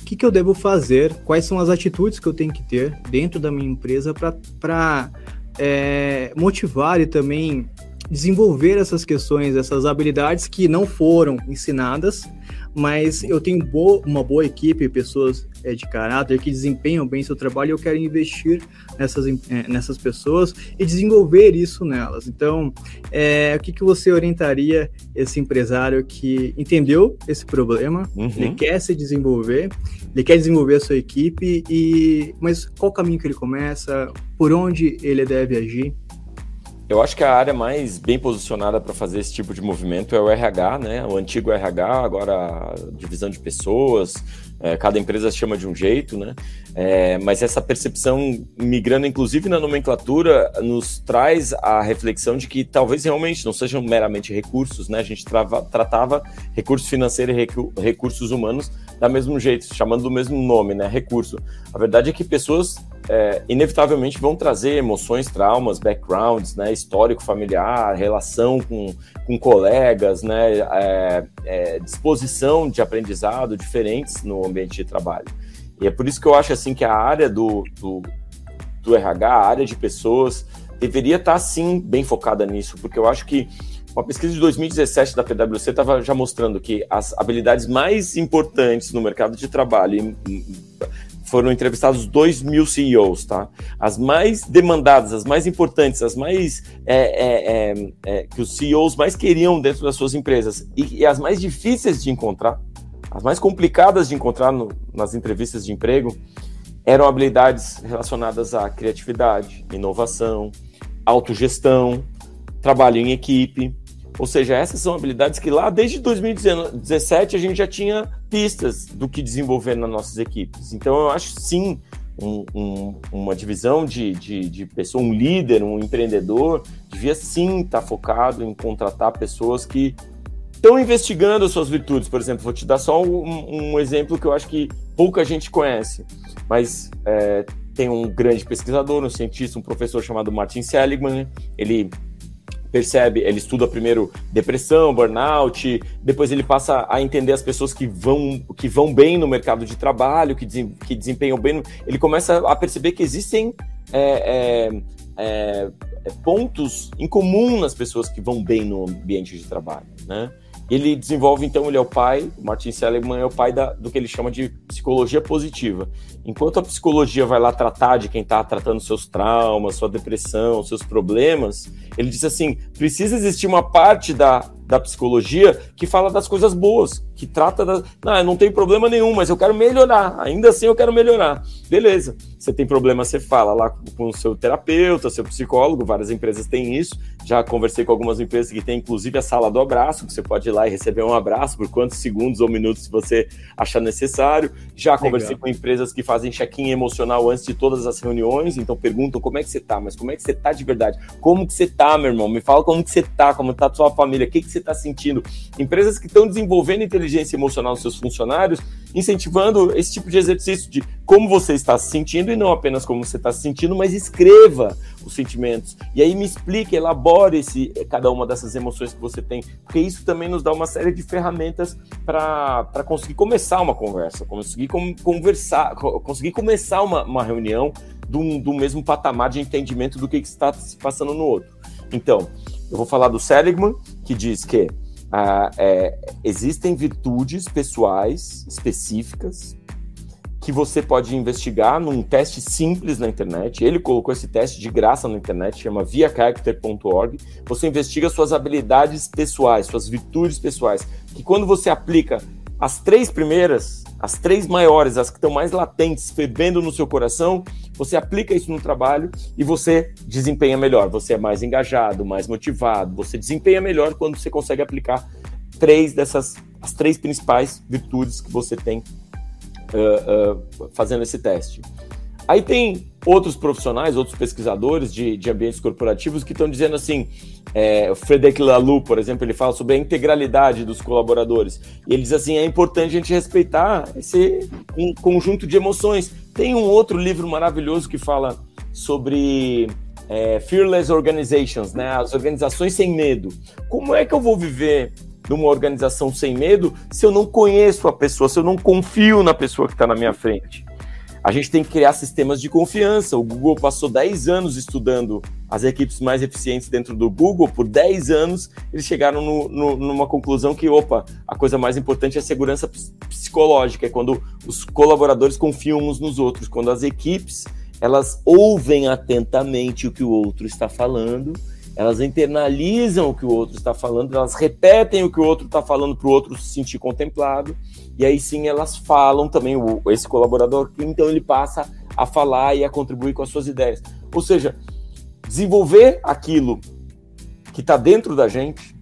o que, que eu devo fazer? Quais são as atitudes que eu tenho que ter dentro da minha empresa para é, motivar e também desenvolver essas questões, essas habilidades que não foram ensinadas, mas eu tenho bo uma boa equipe, pessoas é, de caráter que desempenham bem seu trabalho e eu quero investir nessas, é, nessas pessoas e desenvolver isso nelas. Então, é, o que, que você orientaria esse empresário que entendeu esse problema, uhum. ele quer se desenvolver, ele quer desenvolver a sua equipe, e mas qual caminho que ele começa, por onde ele deve agir? Eu acho que a área mais bem posicionada para fazer esse tipo de movimento é o RH, né? O antigo RH, agora divisão de pessoas, é, cada empresa chama de um jeito, né? É, mas essa percepção migrando, inclusive na nomenclatura, nos traz a reflexão de que talvez realmente não sejam meramente recursos, né? A gente trava, tratava recursos financeiros e recursos humanos da mesmo jeito, chamando do mesmo nome, né? Recurso. A verdade é que pessoas é, inevitavelmente vão trazer emoções, traumas, backgrounds, né, histórico familiar, relação com, com colegas, né, é, é, disposição de aprendizado diferentes no ambiente de trabalho. E é por isso que eu acho assim que a área do, do, do RH, a área de pessoas, deveria estar sim bem focada nisso, porque eu acho que uma pesquisa de 2017 da PwC estava já mostrando que as habilidades mais importantes no mercado de trabalho foram entrevistados 2 mil CEOs, tá? As mais demandadas, as mais importantes, as mais é, é, é, é, que os CEOs mais queriam dentro das suas empresas e, e, as mais difíceis de encontrar, as mais complicadas de encontrar no, nas entrevistas de emprego, eram habilidades relacionadas à criatividade, inovação, autogestão, trabalho em equipe. Ou seja, essas são habilidades que lá desde 2017 a gente já tinha pistas do que desenvolver nas nossas equipes. Então eu acho sim um, um, uma divisão de, de, de, pessoa, um líder, um empreendedor, devia sim estar focado em contratar pessoas que estão investigando as suas virtudes. Por exemplo, vou te dar só um, um exemplo que eu acho que pouca gente conhece, mas é, tem um grande pesquisador, um cientista, um professor chamado Martin Seligman. Ele percebe, ele estuda primeiro depressão, burnout, depois ele passa a entender as pessoas que vão, que vão bem no mercado de trabalho, que, que desempenham bem. Ele começa a perceber que existem é, é, é, é, pontos em comum nas pessoas que vão bem no ambiente de trabalho, né? Ele desenvolve, então, ele é o pai, o Martin Seligman é o pai da, do que ele chama de psicologia positiva. Enquanto a psicologia vai lá tratar de quem está tratando seus traumas, sua depressão, seus problemas, ele diz assim: precisa existir uma parte da, da psicologia que fala das coisas boas, que trata da. Não, não tem problema nenhum, mas eu quero melhorar. Ainda assim eu quero melhorar. Beleza. Você tem problema, você fala lá com o seu terapeuta, seu psicólogo, várias empresas têm isso. Já conversei com algumas empresas que tem inclusive a sala do abraço, que você pode ir lá e receber um abraço por quantos segundos ou minutos você achar necessário. Já Legal. conversei com empresas que fazem check-in emocional antes de todas as reuniões, então perguntam como é que você tá, mas como é que você tá de verdade? Como que você tá, meu irmão? Me fala como que você tá, como tá a sua família, o que, que você tá sentindo? Empresas que estão desenvolvendo inteligência emocional nos seus funcionários, incentivando esse tipo de exercício de como você está se sentindo e não apenas como você está se sentindo, mas escreva os sentimentos. E aí me explique, elabore esse, cada uma dessas emoções que você tem, porque isso também nos dá uma série de ferramentas para conseguir começar uma conversa, conseguir com, conversar, conseguir começar uma, uma reunião do, do mesmo patamar de entendimento do que, que está se passando no outro. Então, eu vou falar do Seligman, que diz que ah, é, existem virtudes pessoais específicas que você pode investigar num teste simples na internet. Ele colocou esse teste de graça na internet, chama viacharacter.org. Você investiga suas habilidades pessoais, suas virtudes pessoais, que quando você aplica as três primeiras, as três maiores, as que estão mais latentes, fervendo no seu coração, você aplica isso no trabalho e você desempenha melhor. Você é mais engajado, mais motivado, você desempenha melhor quando você consegue aplicar três dessas, as três principais virtudes que você tem uh, uh, fazendo esse teste. Aí tem outros profissionais, outros pesquisadores de, de ambientes corporativos que estão dizendo assim, é, o Frederic Laloux, por exemplo, ele fala sobre a integralidade dos colaboradores. E ele diz assim, é importante a gente respeitar esse um conjunto de emoções. Tem um outro livro maravilhoso que fala sobre é, Fearless Organizations, né? As organizações sem medo. Como é que eu vou viver numa organização sem medo se eu não conheço a pessoa, se eu não confio na pessoa que está na minha frente? A gente tem que criar sistemas de confiança. O Google passou 10 anos estudando as equipes mais eficientes dentro do Google. Por 10 anos, eles chegaram no, no, numa conclusão que, opa, a coisa mais importante é a segurança psicológica, é quando os colaboradores confiam uns nos outros, quando as equipes elas ouvem atentamente o que o outro está falando elas internalizam o que o outro está falando, elas repetem o que o outro está falando para o outro se sentir contemplado, e aí sim elas falam também, o, esse colaborador, então ele passa a falar e a contribuir com as suas ideias. Ou seja, desenvolver aquilo que está dentro da gente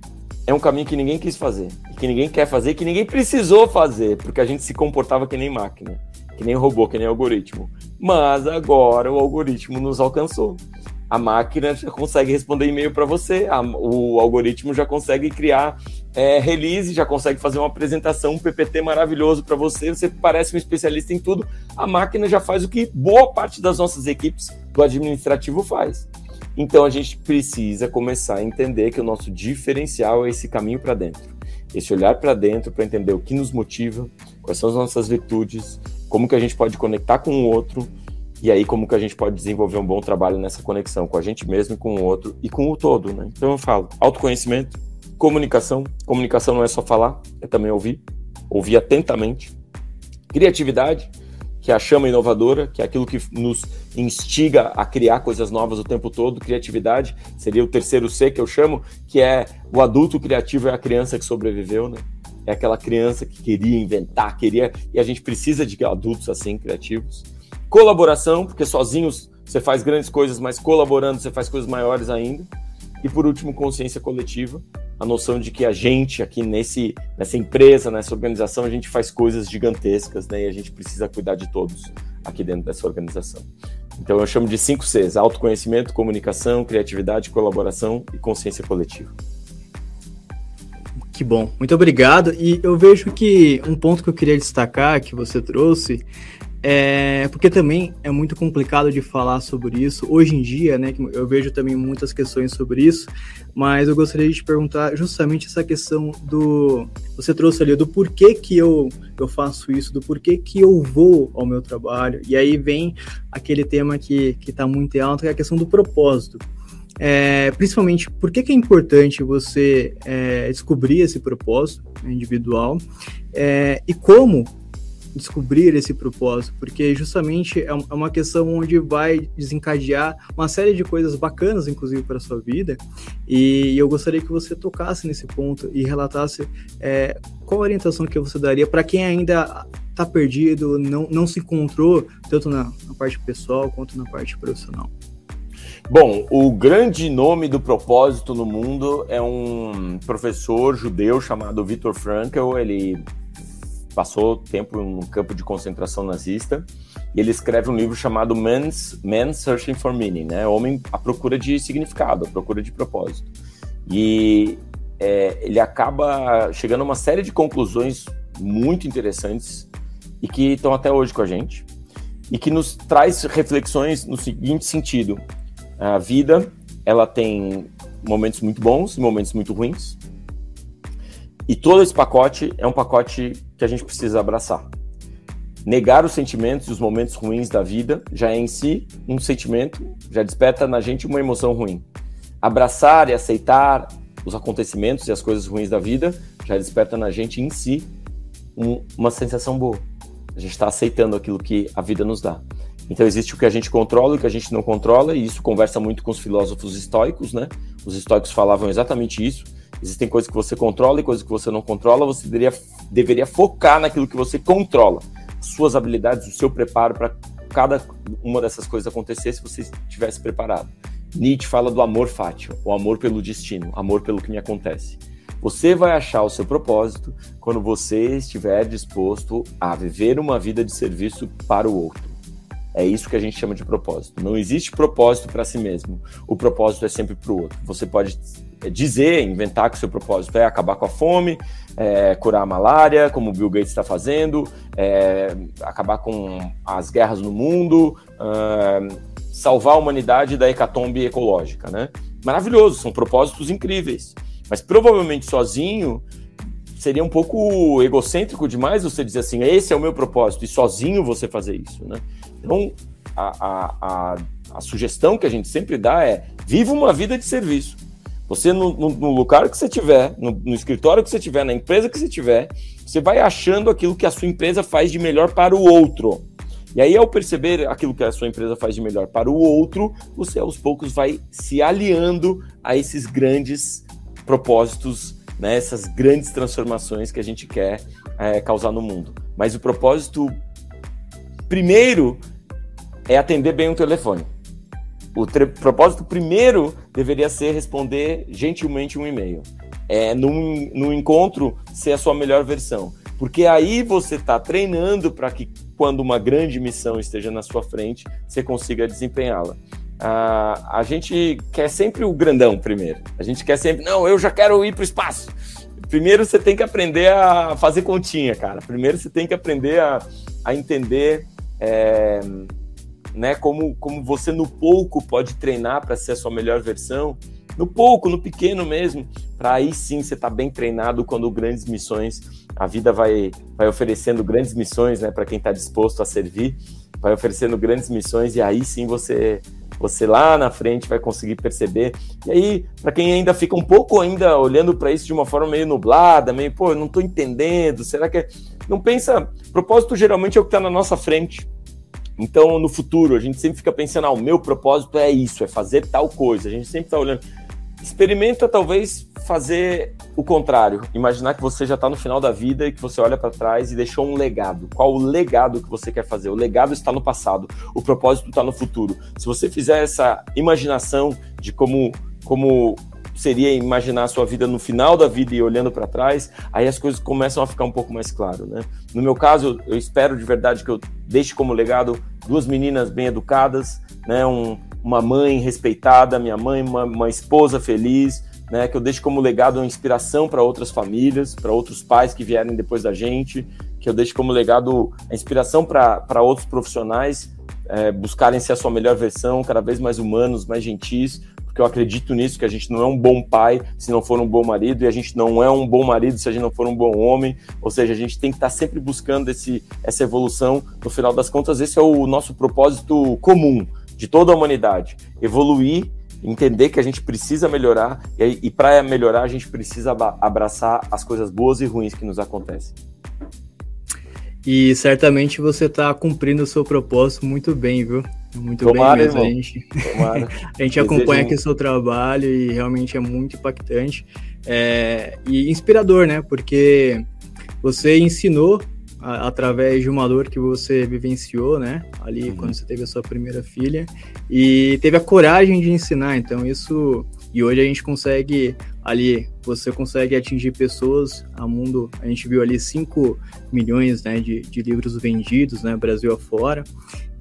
é um caminho que ninguém quis fazer, que ninguém quer fazer, que ninguém precisou fazer, porque a gente se comportava que nem máquina, que nem robô, que nem algoritmo. Mas agora o algoritmo nos alcançou a máquina já consegue responder e-mail para você, a, o algoritmo já consegue criar é, release, já consegue fazer uma apresentação, um PPT maravilhoso para você, você parece um especialista em tudo. A máquina já faz o que boa parte das nossas equipes do administrativo faz. Então a gente precisa começar a entender que o nosso diferencial é esse caminho para dentro. Esse olhar para dentro para entender o que nos motiva, quais são as nossas virtudes, como que a gente pode conectar com o outro e aí, como que a gente pode desenvolver um bom trabalho nessa conexão com a gente mesmo com o outro e com o todo, né? Então eu falo, autoconhecimento, comunicação. Comunicação não é só falar, é também ouvir, ouvir atentamente. Criatividade, que é a chama inovadora, que é aquilo que nos instiga a criar coisas novas o tempo todo. Criatividade seria o terceiro C que eu chamo, que é o adulto criativo é a criança que sobreviveu, né? É aquela criança que queria inventar, queria, e a gente precisa de adultos assim criativos Colaboração, porque sozinhos você faz grandes coisas, mas colaborando você faz coisas maiores ainda. E por último, consciência coletiva, a noção de que a gente aqui nesse, nessa empresa, nessa organização, a gente faz coisas gigantescas, né? E a gente precisa cuidar de todos aqui dentro dessa organização. Então eu chamo de 5 Cs: autoconhecimento, comunicação, criatividade, colaboração e consciência coletiva. Que bom, muito obrigado. E eu vejo que um ponto que eu queria destacar que você trouxe é, porque também é muito complicado de falar sobre isso hoje em dia, né? Eu vejo também muitas questões sobre isso, mas eu gostaria de te perguntar justamente essa questão do. Você trouxe ali do porquê que eu, eu faço isso, do porquê que eu vou ao meu trabalho, e aí vem aquele tema que está muito alto, que é a questão do propósito. É, principalmente, por que, que é importante você é, descobrir esse propósito individual é, e como descobrir esse propósito, porque justamente é, é uma questão onde vai desencadear uma série de coisas bacanas, inclusive, para a sua vida, e eu gostaria que você tocasse nesse ponto e relatasse é, qual orientação que você daria para quem ainda está perdido, não, não se encontrou, tanto na, na parte pessoal quanto na parte profissional. Bom, o grande nome do propósito no mundo é um professor judeu chamado Viktor Frankl. Ele passou tempo no campo de concentração nazista e ele escreve um livro chamado Man's, Man's Searching for Meaning, né? Homem à procura de significado, à procura de propósito. E é, ele acaba chegando a uma série de conclusões muito interessantes e que estão até hoje com a gente e que nos traz reflexões no seguinte sentido: a vida ela tem momentos muito bons e momentos muito ruins. E todo esse pacote é um pacote que a gente precisa abraçar. Negar os sentimentos e os momentos ruins da vida já é em si um sentimento, já desperta na gente uma emoção ruim. Abraçar e aceitar os acontecimentos e as coisas ruins da vida já desperta na gente em si um, uma sensação boa. A gente está aceitando aquilo que a vida nos dá. Então existe o que a gente controla e o que a gente não controla, e isso conversa muito com os filósofos estoicos, né? Os estoicos falavam exatamente isso. Existem coisas que você controla e coisas que você não controla, você deveria, deveria focar naquilo que você controla. Suas habilidades, o seu preparo para cada uma dessas coisas acontecer se você estivesse preparado. Nietzsche fala do amor fátio, o amor pelo destino, amor pelo que me acontece. Você vai achar o seu propósito quando você estiver disposto a viver uma vida de serviço para o outro. É isso que a gente chama de propósito. Não existe propósito para si mesmo. O propósito é sempre para o outro. Você pode dizer, inventar que o seu propósito é acabar com a fome, é, curar a malária, como o Bill Gates está fazendo, é, acabar com as guerras no mundo, salvar a humanidade da hecatombe ecológica, né? Maravilhoso, são propósitos incríveis. Mas provavelmente sozinho seria um pouco egocêntrico demais você dizer assim, esse é o meu propósito, e sozinho você fazer isso, né? Então, a, a, a, a sugestão que a gente sempre dá é, viva uma vida de serviço. Você, no, no, no lugar que você tiver, no, no, escritório que você tiver, na empresa que você tiver, você vai achando aquilo que a sua empresa faz de melhor para o outro. E aí, ao perceber aquilo que a sua empresa faz de melhor para o outro, você aos poucos vai se aliando a esses grandes propósitos, né, essas grandes transformações que a gente quer é, causar no mundo. Mas o propósito primeiro é atender bem o telefone. O propósito primeiro deveria ser responder gentilmente um e-mail. É num, num encontro ser a sua melhor versão. Porque aí você está treinando para que quando uma grande missão esteja na sua frente, você consiga desempenhá-la. a gente quer sempre o grandão primeiro. A gente quer sempre, não, eu já quero ir para o espaço. Primeiro você tem que aprender a fazer continha, cara. Primeiro você tem que aprender a, a entender é, né, como, como você no pouco pode treinar para ser a sua melhor versão. No pouco, no pequeno mesmo, para aí sim você tá bem treinado quando grandes missões, a vida vai, vai oferecendo grandes missões né, para quem está disposto a servir, vai oferecendo grandes missões e aí sim você você lá na frente vai conseguir perceber. E aí, para quem ainda fica um pouco ainda olhando para isso de uma forma meio nublada, meio, pô, eu não estou entendendo, será que é... não pensa, propósito geralmente é o que está na nossa frente. Então, no futuro, a gente sempre fica pensando, ah, o meu propósito é isso, é fazer tal coisa. A gente sempre está olhando. Experimenta talvez fazer o contrário. Imaginar que você já está no final da vida e que você olha para trás e deixou um legado. Qual o legado que você quer fazer? O legado está no passado, o propósito está no futuro. Se você fizer essa imaginação de como, como seria imaginar a sua vida no final da vida e olhando para trás, aí as coisas começam a ficar um pouco mais claro, né? No meu caso, eu espero de verdade que eu deixe como legado duas meninas bem educadas, né? Um, uma mãe respeitada, minha mãe, uma, uma esposa feliz, né, que eu deixe como legado uma inspiração para outras famílias, para outros pais que vierem depois da gente, que eu deixe como legado a inspiração para outros profissionais é, buscarem ser a sua melhor versão, cada vez mais humanos, mais gentis, porque eu acredito nisso, que a gente não é um bom pai se não for um bom marido, e a gente não é um bom marido se a gente não for um bom homem, ou seja, a gente tem que estar sempre buscando esse, essa evolução, no final das contas, esse é o nosso propósito comum de toda a humanidade, evoluir entender que a gente precisa melhorar e, e para melhorar a gente precisa abraçar as coisas boas e ruins que nos acontecem. E certamente você está cumprindo o seu propósito muito bem, viu? Muito Tomara, bem mesmo. A gente, a gente acompanha aqui o seu trabalho e realmente é muito impactante é, e inspirador, né? Porque você ensinou a, através de uma dor que você vivenciou, né? Ali Uhum. quando você teve a sua primeira filha e teve a coragem de ensinar. Então isso e hoje a gente consegue ali, você consegue atingir pessoas a mundo. A gente viu ali 5 milhões né, de, de livros vendidos, né? Brasil afora.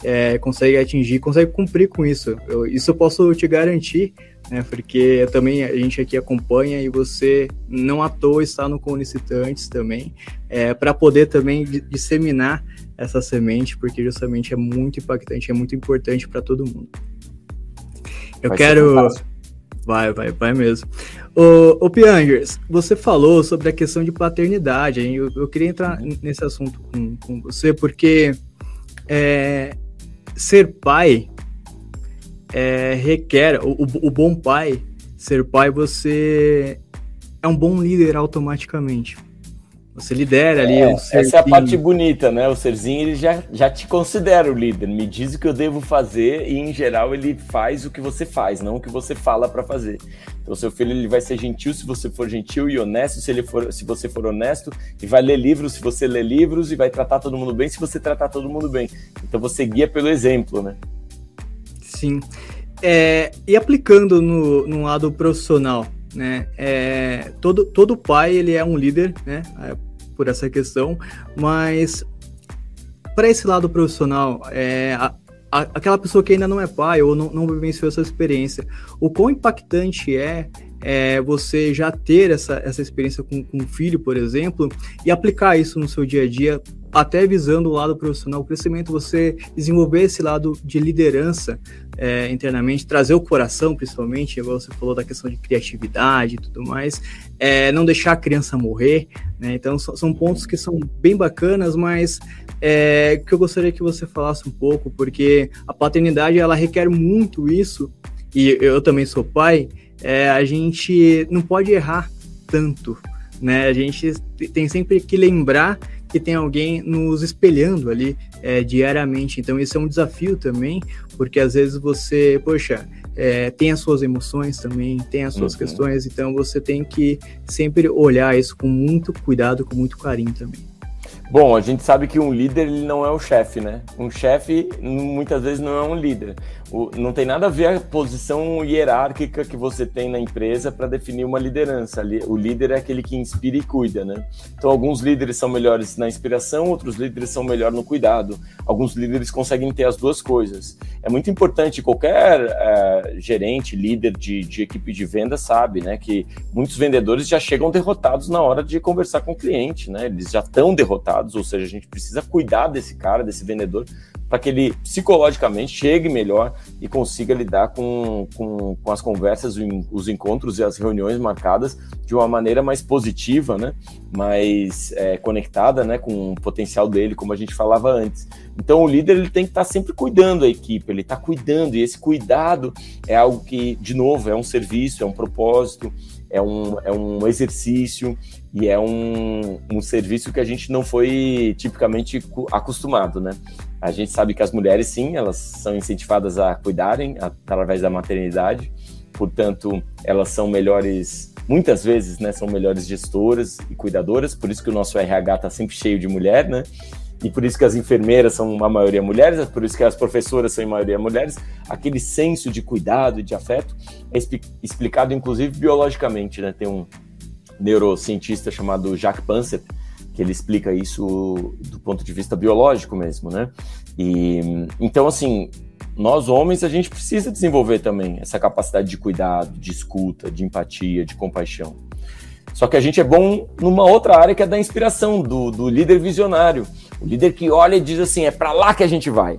É, consegue atingir, consegue cumprir com isso. Eu- isso eu posso te garantir, né? Porque também a gente aqui acompanha e você não à toa está no Conicitantes também, é, para poder também di- disseminar essa semente, porque justamente é muito impactante, é muito importante para todo mundo. Eu Vai quero. Vai, vai, vai mesmo. Ô, ô Piangers, você falou sobre a questão de paternidade, hein? Eu, eu queria entrar n- nesse assunto com, com você, porque é, ser pai é, requer, o, o- o bom pai, ser pai, você é um bom líder automaticamente. Você lidera ali É, um essa é a parte bonita, né? O serzinho ele já, já te considera o líder, me diz o que eu devo fazer e em geral ele faz o que você faz, não o que você fala para fazer. Então seu filho ele vai ser gentil se você for gentil e honesto se ele for, se você for honesto e vai ler livros se você ler livros e vai tratar todo mundo bem se você tratar todo mundo bem. Então você guia pelo exemplo, né? Sim. É, e aplicando no, no lado profissional, né? É, todo, todo pai ele é um líder, né? Por essa questão, mas para esse lado profissional, é, a- a- aquela pessoa que ainda não é pai ou não, não vivenciou essa experiência, o quão impactante é, é, você já ter essa, essa experiência com, com um filho, por exemplo, e aplicar isso no seu dia a dia, até visando o lado profissional, o crescimento, você desenvolver esse lado de liderança é, internamente, trazer o coração, principalmente, igual você falou da questão de criatividade e tudo mais, é, não deixar a criança morrer, né? Então, são, são pontos que são bem bacanas, mas é, que eu gostaria que você falasse um pouco, porque a paternidade, ela requer muito isso, e eu também sou pai, é, a gente não pode errar tanto, né? A gente tem sempre que lembrar que tem alguém nos espelhando ali é, diariamente. Então, esse é um desafio também, porque às vezes você, poxa, é, tem as suas emoções também, tem as suas Uhum. questões, então você tem que sempre olhar isso com muito cuidado, com muito carinho também. Bom, a gente sabe que um líder ele não é o chefe, né? Um chefe muitas vezes não é um líder. O- não tem nada a ver a posição hierárquica que você tem na empresa para definir uma liderança. O líder é aquele que inspira e cuida, né? Então, alguns líderes são melhores na inspiração, outros líderes são melhores no cuidado. Alguns líderes conseguem ter as duas coisas. É muito importante, qualquer eh, gerente, líder de, de equipe de venda sabe, né? Que muitos vendedores já chegam derrotados na hora de conversar com o cliente, né? Eles já estão derrotados, ou seja, a gente precisa cuidar desse cara, desse vendedor, para que ele psicologicamente chegue melhor e consiga lidar com, com, com as conversas, os encontros e as reuniões marcadas de uma maneira mais positiva, né? mais é, conectada né? com o potencial dele, como a gente falava antes. Então o líder ele tem que estar sempre cuidando da equipe, ele está cuidando, e esse cuidado é algo que, de novo, é um serviço, é um propósito, é um, é um exercício e é um, um serviço que a gente não foi tipicamente acostumado, né? A gente sabe que as mulheres, sim, elas são incentivadas a cuidarem através da maternidade, portanto, elas são melhores, muitas vezes, né, são melhores gestoras e cuidadoras, por isso que o nosso RH está sempre cheio de mulher, né? E por isso que as enfermeiras são uma maioria mulheres, por isso que as professoras são em maioria mulheres. Aquele senso de cuidado e de afeto é expli- explicado, inclusive, biologicamente, né? Tem um neurocientista chamado Jacques Pansett, que ele explica isso do ponto de vista biológico mesmo, né? E então assim, nós homens a gente precisa desenvolver também essa capacidade de cuidado, de escuta, de empatia, de compaixão. Só que a gente é bom numa outra área que é da inspiração, do, do líder visionário. O líder que olha e diz assim: é para lá que a gente vai.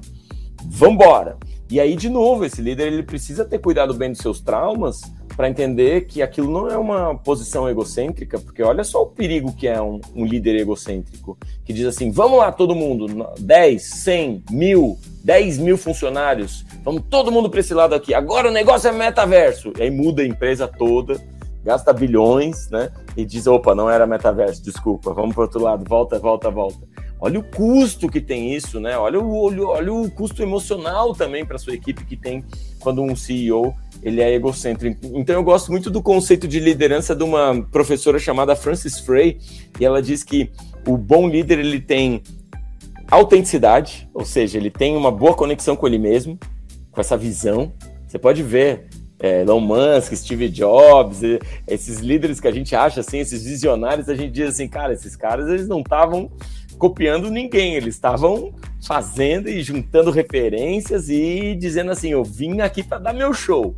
Vambora! E aí, de novo, esse líder ele precisa ter cuidado bem dos seus traumas para entender que aquilo não é uma posição egocêntrica, porque olha só o perigo que é um, um líder egocêntrico, que diz assim: vamos lá, todo mundo, 10, 100, mil, 10 mil funcionários, vamos todo mundo para esse lado aqui. Agora o negócio é metaverso. E aí muda a empresa toda, gasta bilhões, né? E diz: opa, não era metaverso, desculpa, vamos para outro lado, volta, volta, volta. Olha o custo que tem isso, né? Olha o, olha, olha o custo emocional também para sua equipe que tem quando um CEO ele é egocêntrico. Então eu gosto muito do conceito de liderança de uma professora chamada Frances Frey, e ela diz que o bom líder ele tem autenticidade, ou seja, ele tem uma boa conexão com ele mesmo, com essa visão. Você pode ver é, Elon Musk, Steve Jobs, esses líderes que a gente acha assim, esses visionários, a gente diz assim, cara, esses caras eles não estavam copiando ninguém, eles estavam fazendo e juntando referências e dizendo assim, eu vim aqui para dar meu show.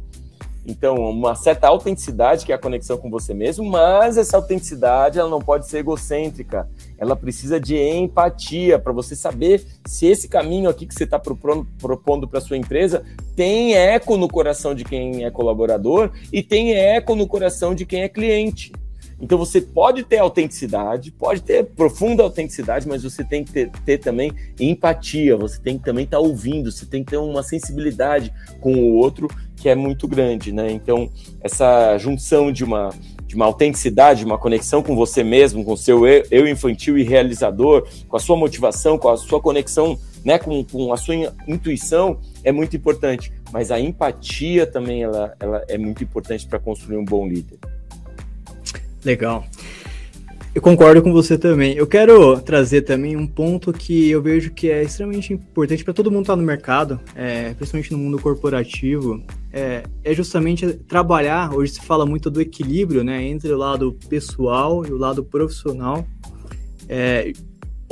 Então, uma certa autenticidade, que é a conexão com você mesmo, mas essa autenticidade ela não pode ser egocêntrica. Ela precisa de empatia para você saber se esse caminho aqui que você está propondo para sua empresa tem eco no coração de quem é colaborador e tem eco no coração de quem é cliente. Então você pode ter autenticidade, pode ter profunda autenticidade, mas você tem que ter, ter também empatia, você tem que também estar tá ouvindo, você tem que ter uma sensibilidade com o outro que é muito grande, né? Então, essa junção de uma, de uma autenticidade, uma conexão com você mesmo, com seu eu infantil e realizador, com a sua motivação, com a sua conexão né, com, com a sua intuição, é muito importante. Mas a empatia também ela, ela é muito importante para construir um bom líder. Legal. Eu concordo com você também. Eu quero trazer também um ponto que eu vejo que é extremamente importante para todo mundo estar tá no mercado, é, principalmente no mundo corporativo, é, é, justamente trabalhar. Hoje se fala muito do equilíbrio né, entre o lado pessoal e o lado profissional. É,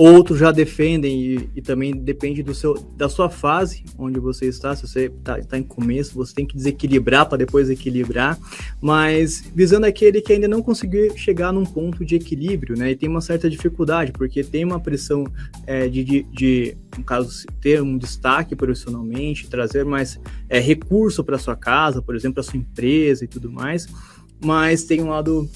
Outros já defendem e, e, também depende do seu, da sua fase onde você está. Se você está tá em começo, você tem que desequilibrar para depois equilibrar. Mas visando aquele que ainda não conseguiu chegar num ponto de equilíbrio, né? E tem uma certa dificuldade, porque tem uma pressão é, de, de, de, no caso, ter um destaque profissionalmente, trazer mais é, recurso para sua casa, por exemplo, para sua empresa e tudo mais. Mas tem um lado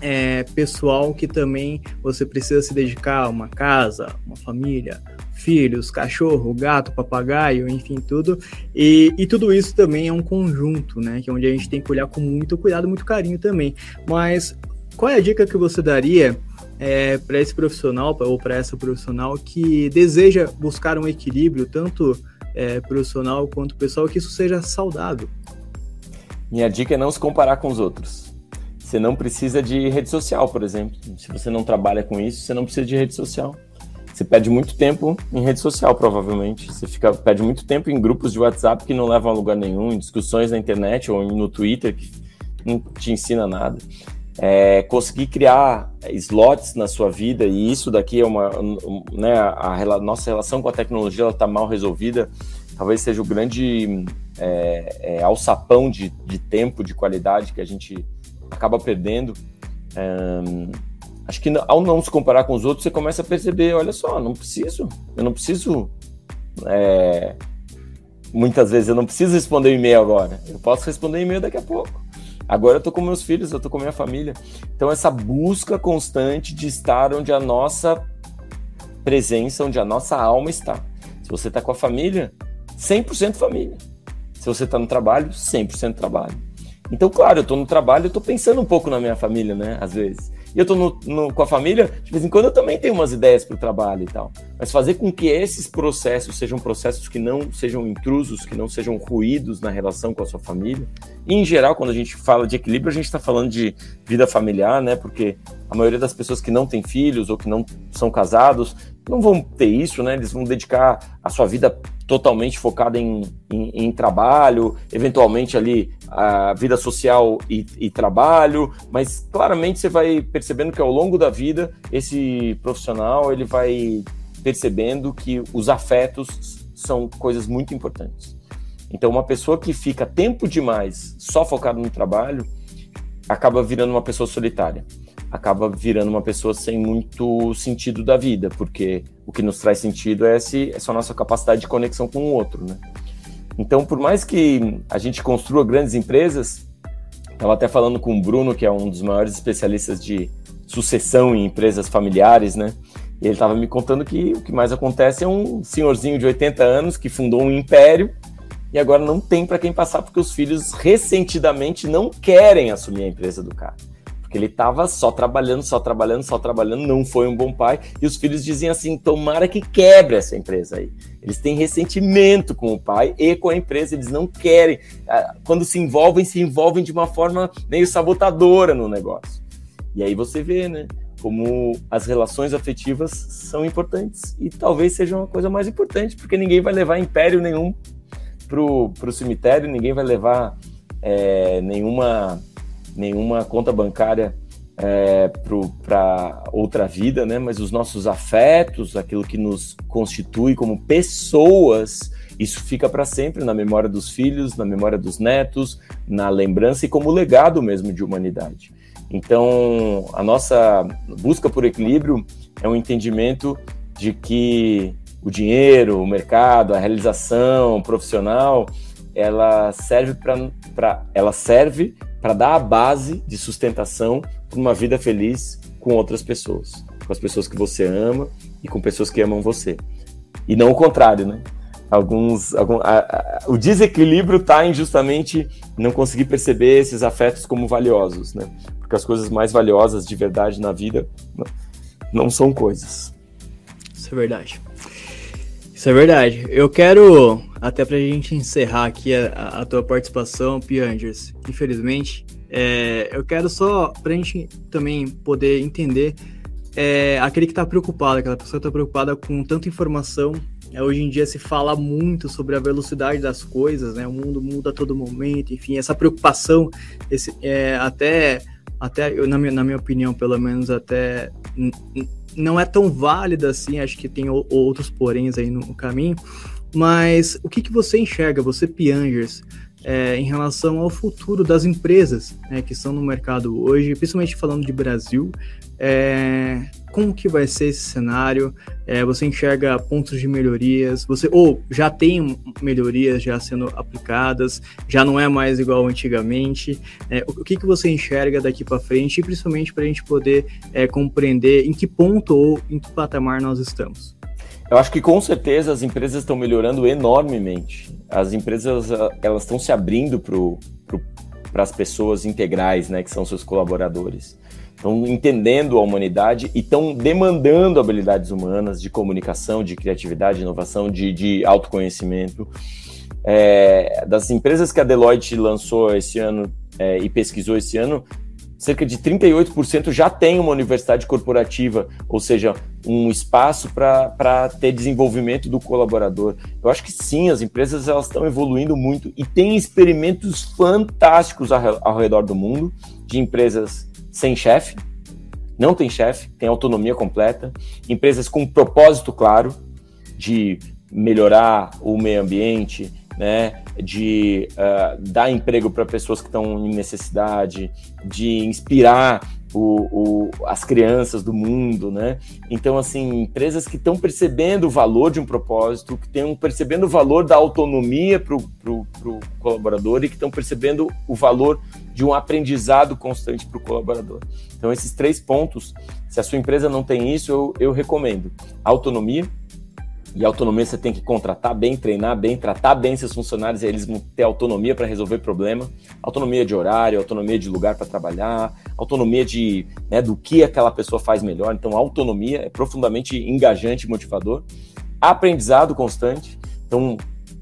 é, pessoal que também você precisa se dedicar a uma casa, uma família, filhos, cachorro, gato, papagaio, enfim, tudo. E, e tudo isso também é um conjunto, né? Que é onde a gente tem que olhar com muito cuidado, muito carinho também. Mas qual é a dica que você daria é, para esse profissional ou para essa profissional que deseja buscar um equilíbrio, tanto é, profissional quanto pessoal, que isso seja saudável? Minha dica é não se comparar com os outros você não precisa de rede social, por exemplo. Se você não trabalha com isso, você não precisa de rede social. Você perde muito tempo em rede social, provavelmente. Você fica, perde muito tempo em grupos de WhatsApp que não levam a lugar nenhum, em discussões na internet ou no Twitter que não te ensina nada. É, conseguir criar slots na sua vida, e isso daqui é uma. Né, a, a nossa relação com a tecnologia está mal resolvida. Talvez seja o grande é, é, alçapão de, de tempo, de qualidade que a gente acaba perdendo. Acho que ao não se comparar com os outros, você começa a perceber, olha só, não preciso, eu não preciso. É, muitas vezes eu não preciso responder e-mail agora, eu posso responder e-mail daqui a pouco. Agora eu tô com meus filhos, eu tô com minha família. Então essa busca constante de estar onde a nossa presença, onde a nossa alma está. Se você está com a família, 100% família. Se você está no trabalho, 100% trabalho. Então, claro, eu tô no trabalho, eu tô pensando um pouco na minha família, né? Às vezes. E eu tô no, no, com a família, de vez em quando eu também tenho umas ideias para o trabalho e tal. Mas fazer com que esses processos sejam processos que não sejam intrusos, que não sejam ruídos na relação com a sua família. Em geral, quando a gente fala de equilíbrio, a gente está falando de vida familiar, né? Porque a maioria das pessoas que não têm filhos ou que não são casados não vão ter isso, né? Eles vão dedicar a sua vida totalmente focada em, em, em trabalho, eventualmente ali a vida social e, e, trabalho, mas claramente você vai percebendo que ao longo da vida esse profissional ele vai percebendo que os afetos são coisas muito importantes. Então, uma pessoa que fica tempo demais só focada no trabalho acaba virando uma pessoa solitária acaba virando uma pessoa sem muito sentido da vida, porque o que nos traz sentido é, esse, é só a nossa capacidade de conexão com o outro, né? Então, por mais que a gente construa grandes empresas, estava até falando com o Bruno, que é um dos maiores especialistas de sucessão em empresas familiares, né? E ele estava me contando que o que mais acontece é um senhorzinho de 80 anos que fundou um império e agora não tem para quem passar porque os filhos ressentidamente não querem assumir a empresa do cara. Porque ele estava só trabalhando, só trabalhando, só trabalhando, não foi um bom pai. E os filhos diziam assim: tomara que quebre essa empresa aí. Eles têm ressentimento com o pai e com a empresa, eles não querem. Ah, quando se envolvem, se envolvem de uma forma meio sabotadora no negócio. E aí você vê, né? como as relações afetivas são importantes e talvez sejam a coisa mais importante, porque ninguém vai levar império nenhum pro, pro cemitério, ninguém vai levar é, nenhuma, nenhuma conta bancária é, para outra vida, né? Mas os nossos afetos, aquilo que nos constitui como pessoas, isso fica para sempre na memória dos filhos, na memória dos netos, na lembrança e como legado mesmo de humanidade. Então, a nossa busca por equilíbrio é um entendimento de que o dinheiro, o mercado, a realização profissional, ela serve para ela serve para dar a base de sustentação para uma vida feliz com outras pessoas, com as pessoas que você ama e com pessoas que amam você. E não o contrário, né? Alguns, algum, a, a, o desequilíbrio está em justamente não conseguir perceber esses afetos como valiosos, né? Porque as coisas mais valiosas de verdade na vida não, não são coisas. Isso é verdade. Isso é verdade. Eu quero, até pra gente encerrar aqui a, a tua participação, Piangers, infelizmente, é, eu quero só, pra gente também poder entender, é, aquele que tá preocupado, aquela pessoa que tá preocupada com tanta informação. É, hoje em dia se fala muito sobre a velocidade das coisas, né? O mundo muda a todo momento, enfim, essa preocupação, esse, é, até, até eu, na, minha, na minha opinião, pelo menos, até não é tão válida assim, acho que tem outros poréns aí no caminho, mas o que, que você enxerga, você Piangers, é, em relação ao futuro das empresas né, que estão no mercado hoje, principalmente falando de Brasil, é, como que vai ser esse cenário? É, você enxerga pontos de melhorias? Você ou já tem melhorias já sendo aplicadas? Já não é mais igual antigamente? É, o que que você enxerga daqui para frente? E principalmente para a gente poder é, compreender em que ponto ou em que patamar nós estamos? Eu acho que com certeza as empresas estão melhorando enormemente. As empresas elas estão se abrindo para as pessoas integrais, né, que são seus colaboradores. Estão entendendo a humanidade e estão demandando habilidades humanas de comunicação, de criatividade, inovação, de, de autoconhecimento. É, das empresas que a Deloitte lançou esse ano é, e pesquisou esse ano, cerca de 38% já tem uma universidade corporativa, ou seja, um espaço para ter desenvolvimento do colaborador. Eu acho que sim, as empresas elas estão evoluindo muito e tem experimentos fantásticos ao, ao redor do mundo de empresas sem chefe, não tem chefe, tem autonomia completa, empresas com propósito claro de melhorar o meio ambiente, né, de uh, dar emprego para pessoas que estão em necessidade, de inspirar o, o, as crianças do mundo, né? Então, assim, empresas que estão percebendo o valor de um propósito, que estão percebendo o valor da autonomia para o colaborador e que estão percebendo o valor de um aprendizado constante para o colaborador. Então, esses três pontos, se a sua empresa não tem isso, eu, eu recomendo autonomia, e autonomia você tem que contratar bem, treinar bem, tratar bem seus funcionários, e eles vão ter autonomia para resolver problema, autonomia de horário, autonomia de lugar para trabalhar, autonomia de né, do que aquela pessoa faz melhor. Então, autonomia é profundamente engajante e motivador. Aprendizado constante. Então,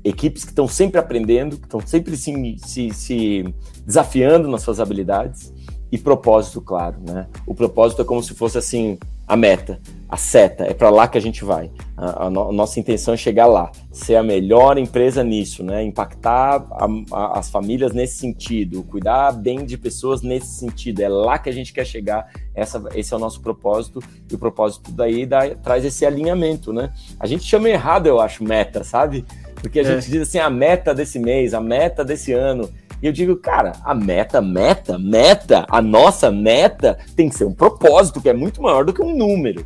equipes que estão sempre aprendendo, que estão sempre se, se, se desafiando nas suas habilidades e propósito claro, né? O propósito é como se fosse assim a meta, a seta, é para lá que a gente vai. A, a, no, a, nossa intenção é chegar lá, ser a melhor empresa nisso, né? Impactar a, as famílias nesse sentido, cuidar bem de pessoas nesse sentido. É lá que a gente quer chegar. Essa, esse é o nosso propósito e o propósito daí dá, traz esse alinhamento, né? A gente chama errado, eu acho, meta, sabe? Porque a é. gente diz assim, a meta desse mês, a meta desse ano. E eu digo, cara, a meta, meta, meta, a nossa meta tem que ser um propósito que é muito maior do que um número.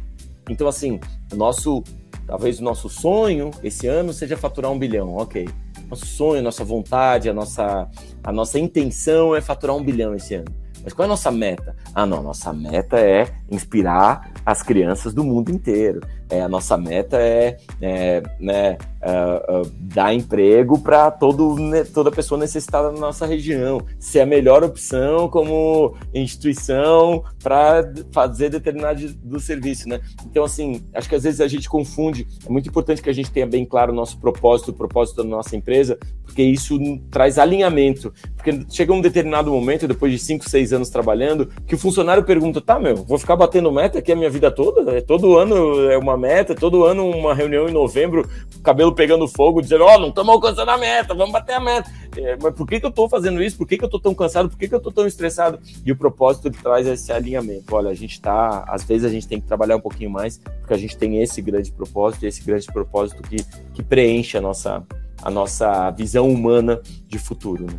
Então, assim, o nosso, talvez o nosso sonho esse ano seja faturar um bilhão, ok. Nosso sonho, nossa vontade, a nossa, a nossa intenção é faturar um bilhão esse ano. Mas qual é a nossa meta? Ah, não, nossa meta é inspirar as crianças do mundo inteiro. É, a nossa meta é, é né, uh, uh, dar emprego para né, toda pessoa necessitada na nossa região, ser a melhor opção como instituição para fazer determinado do serviço, né? Então, assim, acho que às vezes a gente confunde. É muito importante que a gente tenha bem claro o nosso propósito, o propósito da nossa empresa, porque isso traz alinhamento. Porque chega um determinado momento, depois de 5, 6 anos trabalhando, que o funcionário pergunta: tá, meu, vou ficar batendo meta aqui a minha vida toda? É todo ano é uma meta, todo ano uma reunião em novembro, cabelo pegando fogo, dizendo: ó, oh, não estamos alcançando a meta, vamos bater a meta. É, mas por que, que eu estou fazendo isso? Por que, que eu estou tão cansado? Por que, que eu estou tão estressado? E o propósito traz esse alinhamento. Olha, a gente está, às vezes a gente tem que trabalhar um pouquinho mais, porque a gente tem esse grande propósito, esse grande propósito que, que preenche a nossa a nossa visão humana de futuro. Né?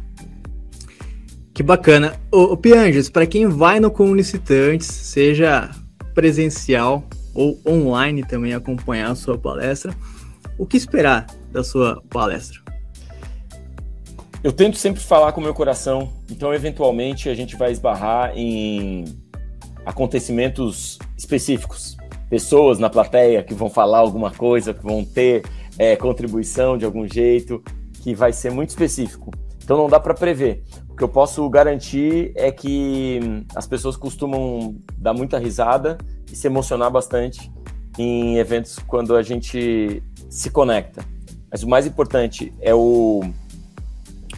Que bacana. O Pianges, para quem vai no Comunicitantes, seja presencial ou online também acompanhar a sua palestra, o que esperar da sua palestra? Eu tento sempre falar com o meu coração, então eventualmente a gente vai esbarrar em acontecimentos específicos, pessoas na plateia que vão falar alguma coisa, que vão ter é, contribuição de algum jeito, que vai ser muito específico. Então não dá para prever. O que eu posso garantir é que as pessoas costumam dar muita risada e se emocionar bastante em eventos quando a gente se conecta. Mas o mais importante é o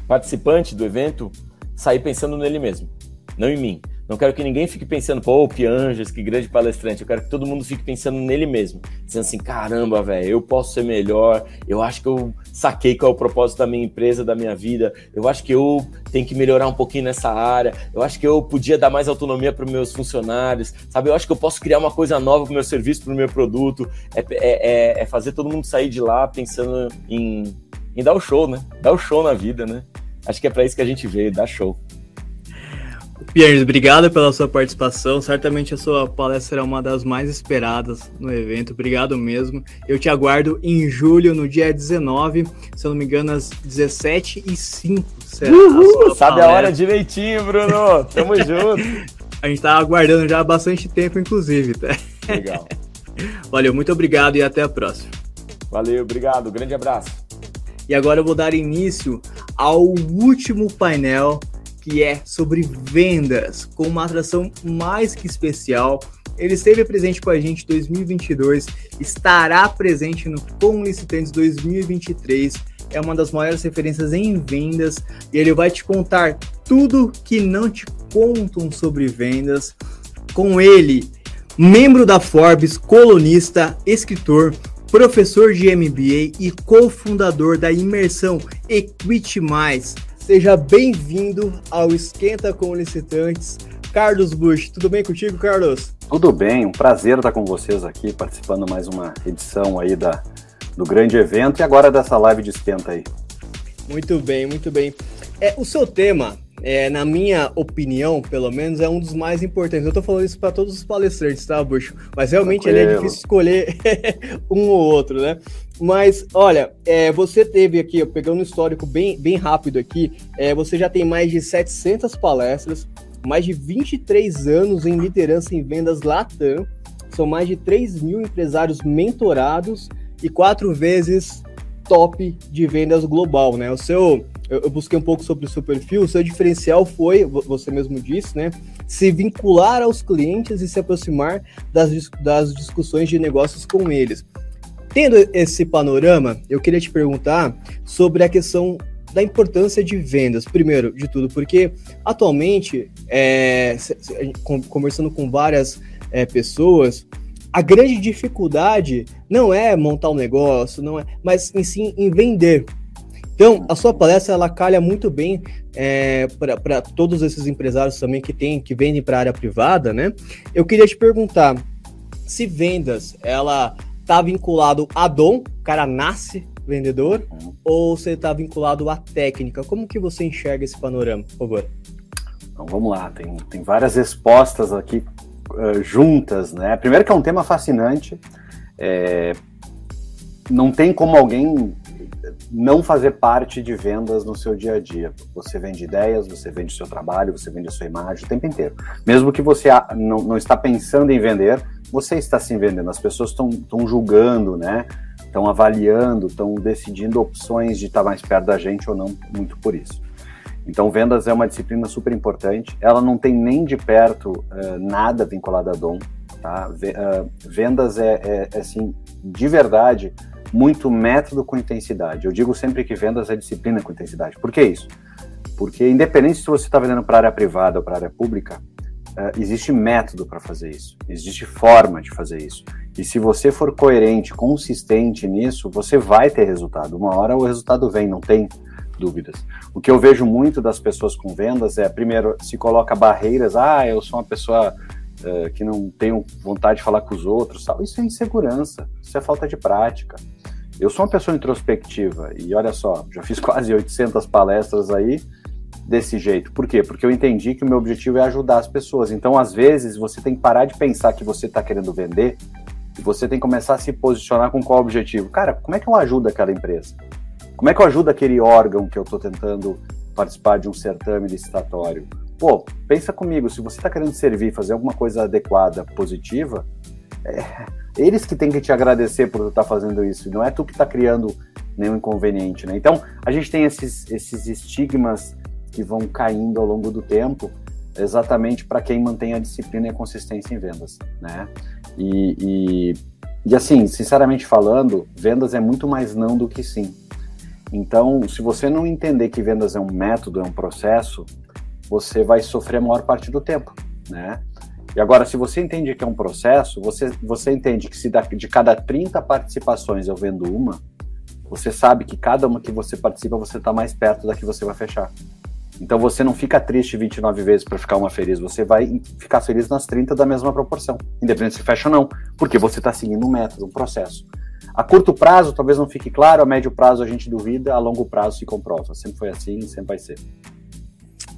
participante do evento sair pensando nele mesmo, não em mim. Não quero que ninguém fique pensando, pô, o Pianges, que grande palestrante. Eu quero que todo mundo fique pensando nele mesmo. Dizendo assim, caramba, velho, eu posso ser melhor. Eu acho que eu saquei qual é o propósito da minha empresa, da minha vida. Eu acho que eu tenho que melhorar um pouquinho nessa área. Eu acho que eu podia dar mais autonomia para meus funcionários. Sabe, eu acho que eu posso criar uma coisa nova para o meu serviço, para o meu produto. É, é, é, é fazer todo mundo sair de lá pensando em, em dar o show, né? Dar o show na vida, né? Acho que é para isso que a gente veio, dar show. Pierre, obrigado pela sua participação. Certamente a sua palestra é uma das mais esperadas no evento. Obrigado mesmo. Eu te aguardo em julho, no dia 19, se eu não me engano, às 17 e 05 Uhul, a sabe palestra. a hora direitinho, Bruno. Tamo junto. A gente tá aguardando já há bastante tempo, inclusive. Tá? Legal. Valeu, muito obrigado e até a próxima. Valeu, obrigado. Grande abraço. E agora eu vou dar início ao último painel que é sobre vendas, com uma atração mais que especial. Ele esteve presente com a gente em 2022, estará presente no Com Licitantes 2023. É uma das maiores referências em vendas e ele vai te contar tudo que não te contam sobre vendas. Com ele, membro da Forbes, colunista, escritor, professor de MBA e cofundador da imersão Equity Mais Seja bem-vindo ao Esquenta com Licitantes. Carlos Bush, tudo bem contigo, Carlos? Tudo bem, um prazer estar com vocês aqui, participando mais uma edição aí da, do grande evento e agora dessa live de esquenta aí. Muito bem, muito bem. É, o seu tema, é, na minha opinião, pelo menos, é um dos mais importantes. Eu tô falando isso para todos os palestrantes, tá, Bush? Mas realmente ele é difícil escolher um ou outro, né? Mas, olha, é, você teve aqui, pegando um histórico bem, bem rápido aqui, é, você já tem mais de 700 palestras, mais de 23 anos em liderança em vendas Latam, são mais de 3 mil empresários mentorados e quatro vezes top de vendas global, né? O seu, eu, eu busquei um pouco sobre o seu perfil, o seu diferencial foi, você mesmo disse, né? Se vincular aos clientes e se aproximar das, das discussões de negócios com eles. Tendo esse panorama, eu queria te perguntar sobre a questão da importância de vendas, primeiro de tudo, porque atualmente, é, conversando com várias é, pessoas, a grande dificuldade não é montar um negócio, não é, mas em sim em vender. Então, a sua palestra ela calha muito bem é, para todos esses empresários também que tem, que vendem para a área privada, né? Eu queria te perguntar se vendas ela tá vinculado a dom, o cara nasce vendedor, uhum. ou você está vinculado à técnica? Como que você enxerga esse panorama, por favor? Então vamos lá, tem, tem várias respostas aqui uh, juntas, né? Primeiro que é um tema fascinante, é, não tem como alguém não fazer parte de vendas no seu dia a dia. Você vende ideias, você vende o seu trabalho, você vende a sua imagem o tempo inteiro. Mesmo que você não, não está pensando em vender, você está se vendendo. As pessoas estão julgando, né? Estão avaliando, estão decidindo opções de estar mais perto da gente ou não, muito por isso. Então, vendas é uma disciplina super importante. Ela não tem nem de perto uh, nada vinculado a dom. Tá? Uh, vendas é, é, é, assim, de verdade, muito método com intensidade. Eu digo sempre que vendas é disciplina com intensidade. Por que isso? Porque, independente se você está vendendo para área privada ou para área pública, uh, existe método para fazer isso, existe forma de fazer isso. E se você for coerente, consistente nisso, você vai ter resultado. Uma hora o resultado vem, não tem dúvidas. O que eu vejo muito das pessoas com vendas é, primeiro, se coloca barreiras, ah, eu sou uma pessoa uh, que não tenho vontade de falar com os outros, tal. isso é insegurança, isso é falta de prática. Eu sou uma pessoa introspectiva e olha só, já fiz quase 800 palestras aí desse jeito. Por quê? Porque eu entendi que o meu objetivo é ajudar as pessoas. Então, às vezes, você tem que parar de pensar que você está querendo vender e você tem que começar a se posicionar com qual objetivo. Cara, como é que eu ajudo aquela empresa? Como é que eu ajudo aquele órgão que eu estou tentando participar de um certame licitatório? Pô, pensa comigo, se você está querendo servir, fazer alguma coisa adequada, positiva, é, eles que têm que te agradecer por estar tá fazendo isso, não é tu que está criando nenhum inconveniente, né? Então, a gente tem esses, esses estigmas que vão caindo ao longo do tempo, exatamente para quem mantém a disciplina e a consistência em vendas, né? E, e, e assim, sinceramente falando, vendas é muito mais não do que sim. Então, se você não entender que vendas é um método, é um processo, você vai sofrer a maior parte do tempo, né? E agora, se você entende que é um processo, você, você entende que se de cada 30 participações eu vendo uma, você sabe que cada uma que você participa, você está mais perto da que você vai fechar. Então você não fica triste 29 vezes para ficar uma feliz, você vai ficar feliz nas 30 da mesma proporção, independente se fecha ou não, porque você está seguindo um método, um processo. A curto prazo talvez não fique claro, a médio prazo a gente duvida, a longo prazo se comprova. Sempre foi assim, sempre vai ser.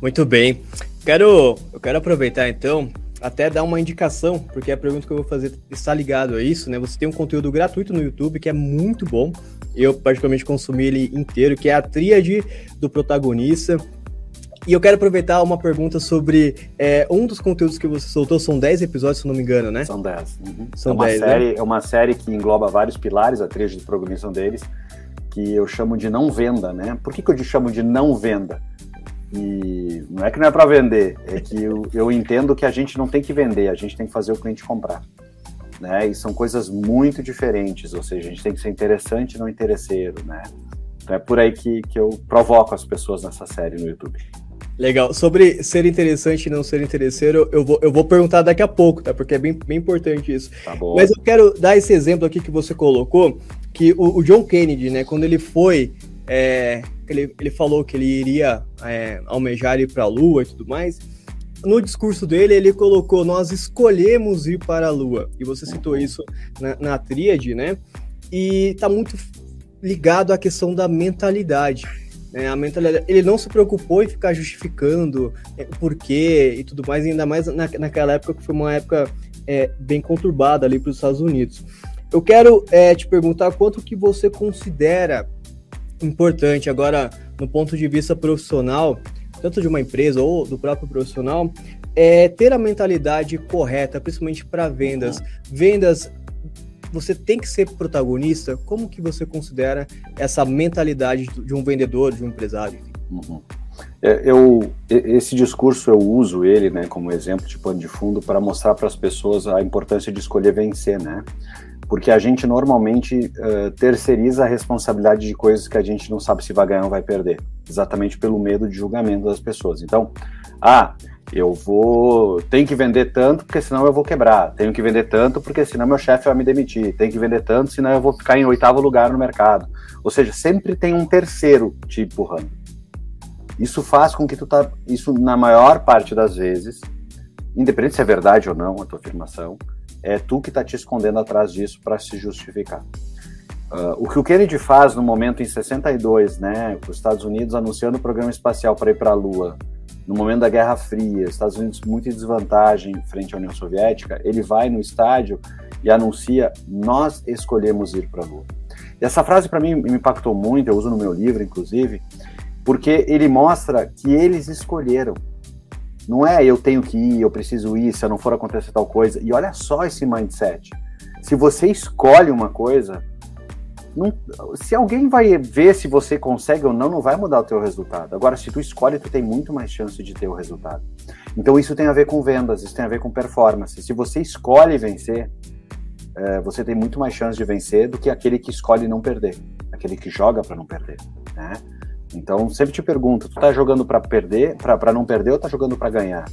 Muito bem. Quero, eu quero aproveitar então até dar uma indicação, porque a pergunta que eu vou fazer está ligado a isso, né? Você tem um conteúdo gratuito no YouTube que é muito bom. Eu particularmente consumi ele inteiro, que é a tríade do protagonista. E eu quero aproveitar uma pergunta sobre é, um dos conteúdos que você soltou, são 10 episódios, se não me engano, né? São 10. Uhum. São é uma 10, série, né? É uma série que engloba vários pilares, a trilha de programação deles, que eu chamo de não venda, né? Por que, que eu chamo de não venda? E não é que não é para vender, é que eu, eu entendo que a gente não tem que vender, a gente tem que fazer o cliente comprar. Né? E são coisas muito diferentes, ou seja, a gente tem que ser interessante e não interesseiro, né? Então é por aí que, que eu provoco as pessoas nessa série no YouTube. Legal. Sobre ser interessante e não ser interesseiro, eu vou, eu vou perguntar daqui a pouco, tá? Porque é bem, bem importante isso. Tá bom. Mas eu quero dar esse exemplo aqui que você colocou, que o, o John Kennedy, né, quando ele foi, é, ele, ele falou que ele iria é, almejar ir para a Lua e tudo mais. No discurso dele, ele colocou: Nós escolhemos ir para a Lua. E você citou isso na, na tríade, né? E tá muito ligado à questão da mentalidade é, a mentalidade, ele não se preocupou em ficar justificando é, o porquê e tudo mais, ainda mais na, naquela época que foi uma época é, bem conturbada ali para os Estados Unidos. Eu quero é, te perguntar quanto que você considera importante agora no ponto de vista profissional, tanto de uma empresa ou do próprio profissional, é ter a mentalidade correta, principalmente para vendas. Vendas você tem que ser protagonista? Como que você considera essa mentalidade de um vendedor, de um empresário? Uhum. É, eu, esse discurso eu uso ele, né, como exemplo de pano de fundo para mostrar para as pessoas a importância de escolher vencer, né? Porque a gente normalmente uh, terceiriza a responsabilidade de coisas que a gente não sabe se vai ganhar ou vai perder, exatamente pelo medo de julgamento das pessoas. Então, ah, eu vou. Tenho que vender tanto, porque senão eu vou quebrar. Tenho que vender tanto, porque senão meu chefe vai me demitir. Tenho que vender tanto, senão eu vou ficar em oitavo lugar no mercado. Ou seja, sempre tem um terceiro te empurrando. Isso faz com que tu tá. Isso, na maior parte das vezes, independente se é verdade ou não a tua afirmação, é tu que está te escondendo atrás disso para se justificar. Uh, o que o Kennedy faz no momento em 62, né, os Estados Unidos anunciando o programa espacial para ir para a Lua, no momento da Guerra Fria, Estados Unidos muito em desvantagem frente à União Soviética, ele vai no estádio e anuncia: nós escolhemos ir para a Lua. E essa frase para mim me impactou muito, eu uso no meu livro, inclusive, porque ele mostra que eles escolheram. Não é eu tenho que ir, eu preciso ir, se eu não for acontecer tal coisa. E olha só esse mindset. Se você escolhe uma coisa, não, se alguém vai ver se você consegue ou não, não vai mudar o teu resultado. Agora, se tu escolhe, tu tem muito mais chance de ter o resultado. Então, isso tem a ver com vendas, isso tem a ver com performance. Se você escolhe vencer, é, você tem muito mais chance de vencer do que aquele que escolhe não perder, aquele que joga para não perder, né? Então, sempre te pergunto, tu tá jogando para perder, para não perder ou tá jogando para ganhar?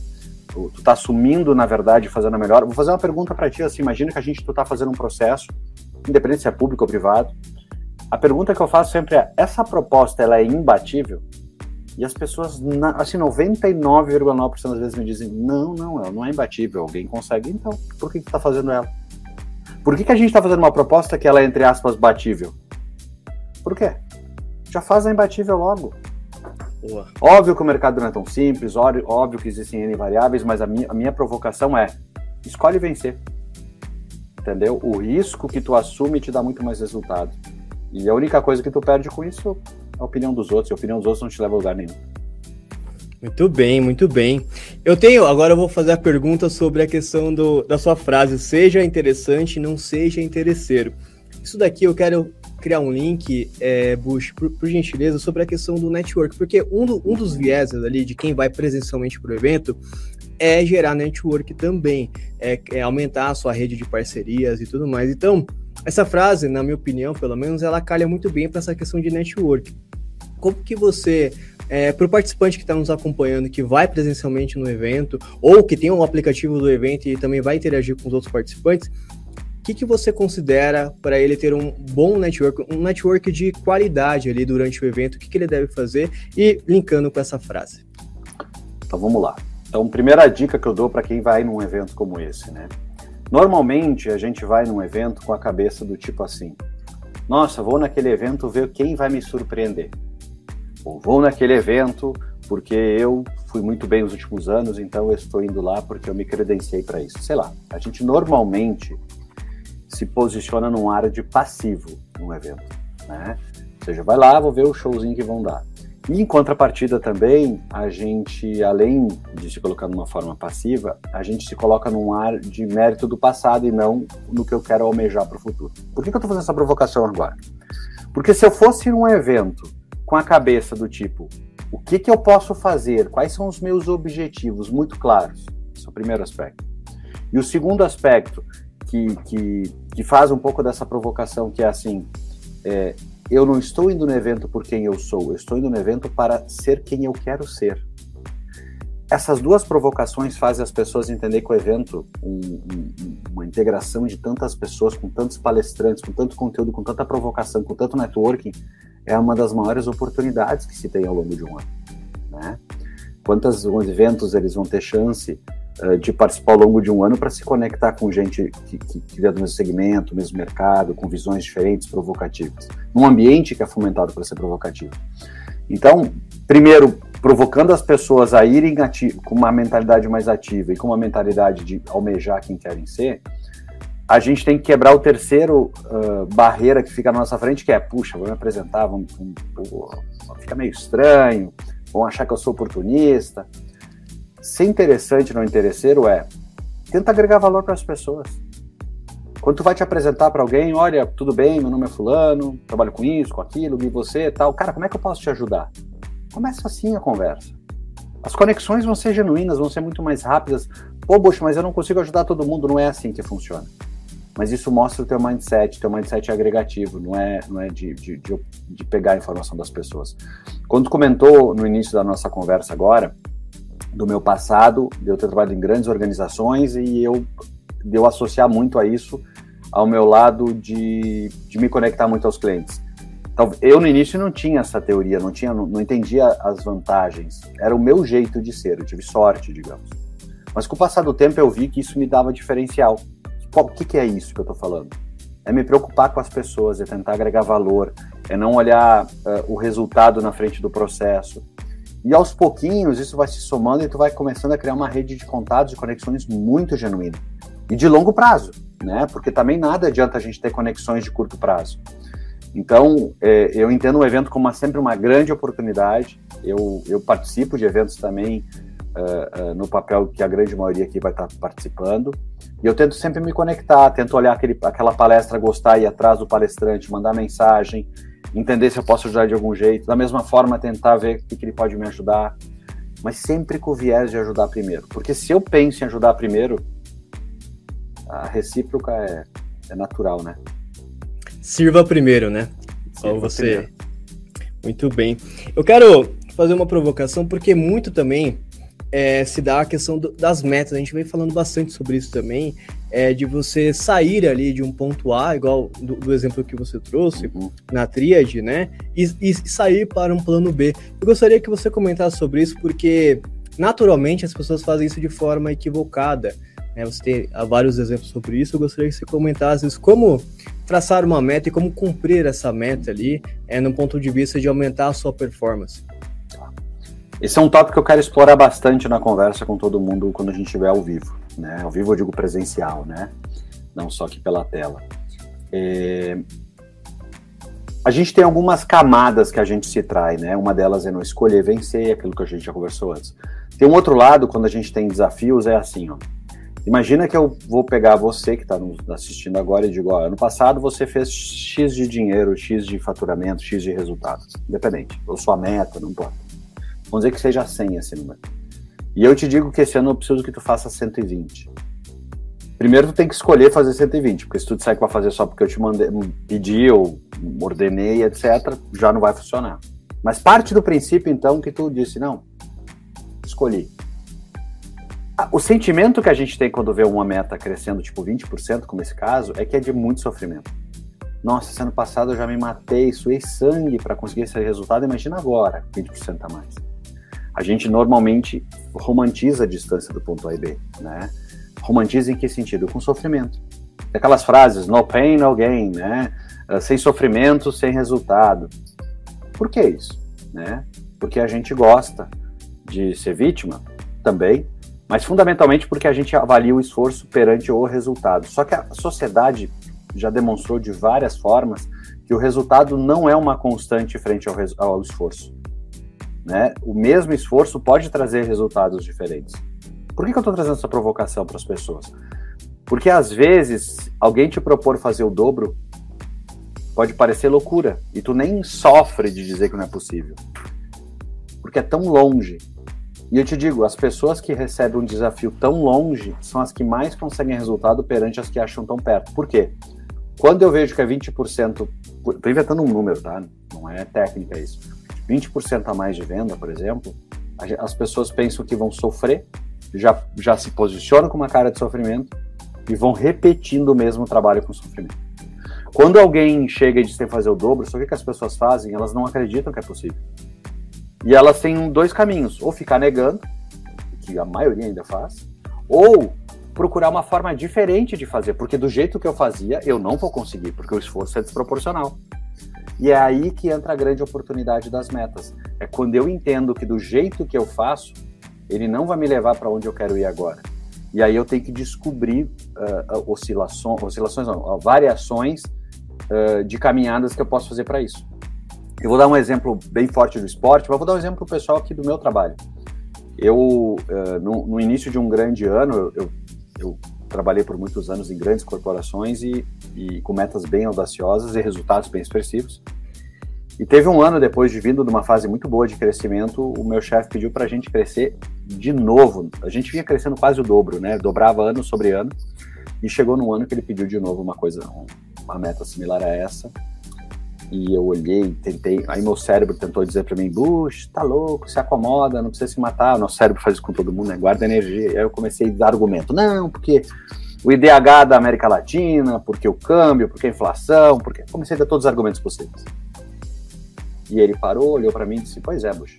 Tu, tu tá assumindo, na verdade, fazendo a melhor? Vou fazer uma pergunta para ti, assim, imagina que a gente tu tá fazendo um processo, independente se é público ou privado. A pergunta que eu faço sempre é: essa proposta ela é imbatível? E as pessoas, assim, 99,9% das vezes me dizem: não, não, ela não é imbatível. Alguém consegue, então, por que, que tá fazendo ela? Por que, que a gente está fazendo uma proposta que ela é, entre aspas, batível? Por quê? Já faz a imbatível logo. Boa. Óbvio que o mercado não é tão simples, óbvio que existem N variáveis, mas a minha, a minha provocação é: escolhe vencer. Entendeu? O risco que tu assume te dá muito mais resultado. E a única coisa que tu perde com isso é a opinião dos outros, e a opinião dos outros não te leva a lugar nenhum. Muito bem, muito bem. Eu tenho, agora eu vou fazer a pergunta sobre a questão do, da sua frase, seja interessante, não seja interesseiro. Isso daqui eu quero criar um link, é, Bush, por, por, gentileza, sobre a questão do network, porque um, do, um dos vieses ali de quem vai presencialmente para o evento é gerar network também, é, é, aumentar a sua rede de parcerias e tudo mais. Então, essa frase, na minha opinião, pelo menos, ela calha muito bem para essa questão de network. Como que você é, para o participante que está nos acompanhando, que vai presencialmente no evento, ou que tem um aplicativo do evento e também vai interagir com os outros participantes, que, que você considera para ele ter um bom network, um network de qualidade ali durante o evento? O que, que ele deve fazer? E linkando com essa frase. Então vamos lá. Então, primeira dica que eu dou para quem vai num evento como esse, né? Normalmente a gente vai num evento com a cabeça do tipo assim: nossa, vou naquele evento ver quem vai me surpreender. Ou vou naquele evento porque eu fui muito bem nos últimos anos, então eu estou indo lá porque eu me credenciei para isso. Sei lá, a gente normalmente se posiciona num área de passivo no evento, né? Ou seja, vai lá, vou ver o showzinho que vão dar. E em contrapartida também, a gente, além de se colocar numa forma passiva, a gente se coloca num ar de mérito do passado e não no que eu quero almejar para o futuro. Por que, que eu estou fazendo essa provocação agora? Porque se eu fosse num evento com a cabeça do tipo, o que, que eu posso fazer, quais são os meus objetivos muito claros, esse é o primeiro aspecto. E o segundo aspecto, que, que, que faz um pouco dessa provocação, que é assim: é, eu não estou indo no evento por quem eu sou, eu estou indo no evento para ser quem eu quero ser. Essas duas provocações fazem as pessoas entender que o evento, um, um, uma integração de tantas pessoas, com tantos palestrantes, com tanto conteúdo, com tanta provocação, com tanto networking, é uma das maiores oportunidades que se tem ao longo de um ano. Né? Quantos eventos eles vão ter chance de participar ao longo de um ano para se conectar com gente que, que, que do mesmo segmento, mesmo mercado, com visões diferentes, provocativas, num ambiente que é fomentado para ser provocativo. Então, primeiro, provocando as pessoas a irem com uma mentalidade mais ativa e com uma mentalidade de almejar quem querem ser, a gente tem que quebrar o terceiro uh, barreira que fica na nossa frente, que é, puxa, vou me apresentar, vamos, vamos, vamos, fica meio estranho, vão achar que eu sou oportunista ser interessante não interesseiro é tenta agregar valor para as pessoas. Quando tu vai te apresentar para alguém, olha, tudo bem, meu nome é fulano, trabalho com isso, com aquilo, e você tal. Cara, como é que eu posso te ajudar? Começa assim a conversa. As conexões vão ser genuínas, vão ser muito mais rápidas. Pô, Bush, mas eu não consigo ajudar todo mundo, não é assim que funciona. Mas isso mostra o teu mindset, teu mindset é agregativo, não é, não é de, de, de, de pegar a informação das pessoas. Quando comentou no início da nossa conversa agora, do meu passado, de eu ter trabalhado em grandes organizações e eu, de eu associar muito a isso ao meu lado de, de me conectar muito aos clientes. Então, eu no início não tinha essa teoria, não tinha, não, não entendia as vantagens. Era o meu jeito de ser, eu tive sorte, digamos. Mas com o passar do tempo eu vi que isso me dava diferencial. O que, que é isso que eu estou falando? É me preocupar com as pessoas, é tentar agregar valor, é não olhar uh, o resultado na frente do processo, e aos pouquinhos isso vai se somando e tu vai começando a criar uma rede de contatos e conexões muito genuína. E de longo prazo, né? Porque também nada adianta a gente ter conexões de curto prazo. Então, é, eu entendo o evento como sempre uma grande oportunidade. Eu, eu participo de eventos também uh, uh, no papel que a grande maioria aqui vai estar participando. E eu tento sempre me conectar, tento olhar aquele, aquela palestra, gostar, ir atrás do palestrante, mandar mensagem, entender se eu posso ajudar de algum jeito. Da mesma forma, tentar ver o que, que ele pode me ajudar. Mas sempre com o viés de ajudar primeiro. Porque se eu penso em ajudar primeiro, a recíproca é, é natural, né? Sirva primeiro, né? Só você. Primeiro. Muito bem. Eu quero fazer uma provocação, porque muito também é, se dá a questão do, das metas. A gente vem falando bastante sobre isso também, é, de você sair ali de um ponto A, igual do, do exemplo que você trouxe, uhum. na tríade, né? E, e, sair para um plano B. Eu gostaria que você comentasse sobre isso, porque naturalmente as pessoas fazem isso de forma equivocada. Né? Você tem vários exemplos sobre isso. Eu gostaria que você comentasse isso, como traçar uma meta e como cumprir essa meta ali, é, no ponto de vista de aumentar a sua performance. Esse é um tópico que eu quero explorar bastante na conversa com todo mundo quando a gente estiver ao vivo. Né? Ao vivo eu digo presencial, né? Não só aqui pela tela. É... A gente tem algumas camadas que a gente se trai, né? Uma delas é não escolher vencer, aquilo que a gente já conversou antes. Tem um outro lado, quando a gente tem desafios, é assim, ó. Imagina que eu vou pegar você que está assistindo agora e digo, ó, ano passado você fez X de dinheiro, X de faturamento, X de resultado, independente, ou sua meta, não importa. Vamos dizer que seja 100 esse número. E eu te digo que esse ano eu preciso que tu faça 120. Primeiro tu tem que escolher fazer 120, porque se tu disser que vai fazer só porque eu te mandei, pedi ou ordenei, etc, já não vai funcionar. Mas parte do princípio então que tu disse, não, escolhi. O sentimento que a gente tem quando vê uma meta crescendo tipo 20%, como esse caso, é que é de muito sofrimento. Nossa, esse ano passado eu já me matei, suei sangue para conseguir esse resultado, imagina agora, 20% a mais a gente normalmente romantiza a distância do ponto A e B, né? Romantiza em que sentido? Com sofrimento. Aquelas frases, no pain, no gain, né? Ah, sem sofrimento, sem resultado. Por que isso? Né? Porque a gente gosta de ser vítima também, mas fundamentalmente porque a gente avalia o esforço perante o resultado. Só que a sociedade já demonstrou de várias formas que o resultado não é uma constante frente ao, ao esforço né, o mesmo esforço pode trazer resultados diferentes. Por que, que eu estou trazendo essa provocação para as pessoas? Porque às vezes alguém te propor fazer o dobro pode parecer loucura e tu nem sofre de dizer que não é possível, porque é tão longe. E eu te digo, as pessoas que recebem um desafio tão longe são as que mais conseguem resultado perante as que acham tão perto. Por quê? Quando eu vejo que é 20%, estou inventando um número, tá? Não é técnica isso 20% a mais de venda, por exemplo, as pessoas pensam que vão sofrer, já, já se posicionam com uma cara de sofrimento e vão repetindo o mesmo trabalho com sofrimento. Quando alguém chega e diz que fazer o dobro, só o que, que as pessoas fazem? Elas não acreditam que é possível. E elas têm dois caminhos: ou ficar negando, que a maioria ainda faz, ou procurar uma forma diferente de fazer, porque do jeito que eu fazia, eu não vou conseguir, porque o esforço é desproporcional. E é aí que entra a grande oportunidade das metas. É quando eu entendo que do jeito que eu faço, ele não vai me levar para onde eu quero ir agora. E aí eu tenho que descobrir uh, oscilações, oscilações não, variações uh, de caminhadas que eu posso fazer para isso. Eu vou dar um exemplo bem forte do esporte, mas vou dar um exemplo para o pessoal aqui do meu trabalho. Eu, uh, no, no, início de um grande ano, eu, eu, eu trabalhei por muitos anos em grandes corporações e, e com metas bem audaciosas e resultados bem expressivos. E teve um ano depois de vindo de uma fase muito boa de crescimento, o meu chefe pediu para a gente crescer de novo. A gente vinha crescendo quase o dobro, né? Dobrava ano sobre ano. E chegou num ano que ele pediu de novo uma coisa, uma meta similar a essa. E eu olhei, tentei. Aí meu cérebro tentou dizer para mim: Bush, tá louco, se acomoda, não precisa se matar. O nosso cérebro faz isso com todo mundo, né? Guarda energia. Aí eu comecei a dar argumento: não, porque o IDH da América Latina, porque o câmbio, porque a inflação, porque. Comecei a dar todos os argumentos possíveis. E ele parou, olhou para mim e disse: Pois é, Bush.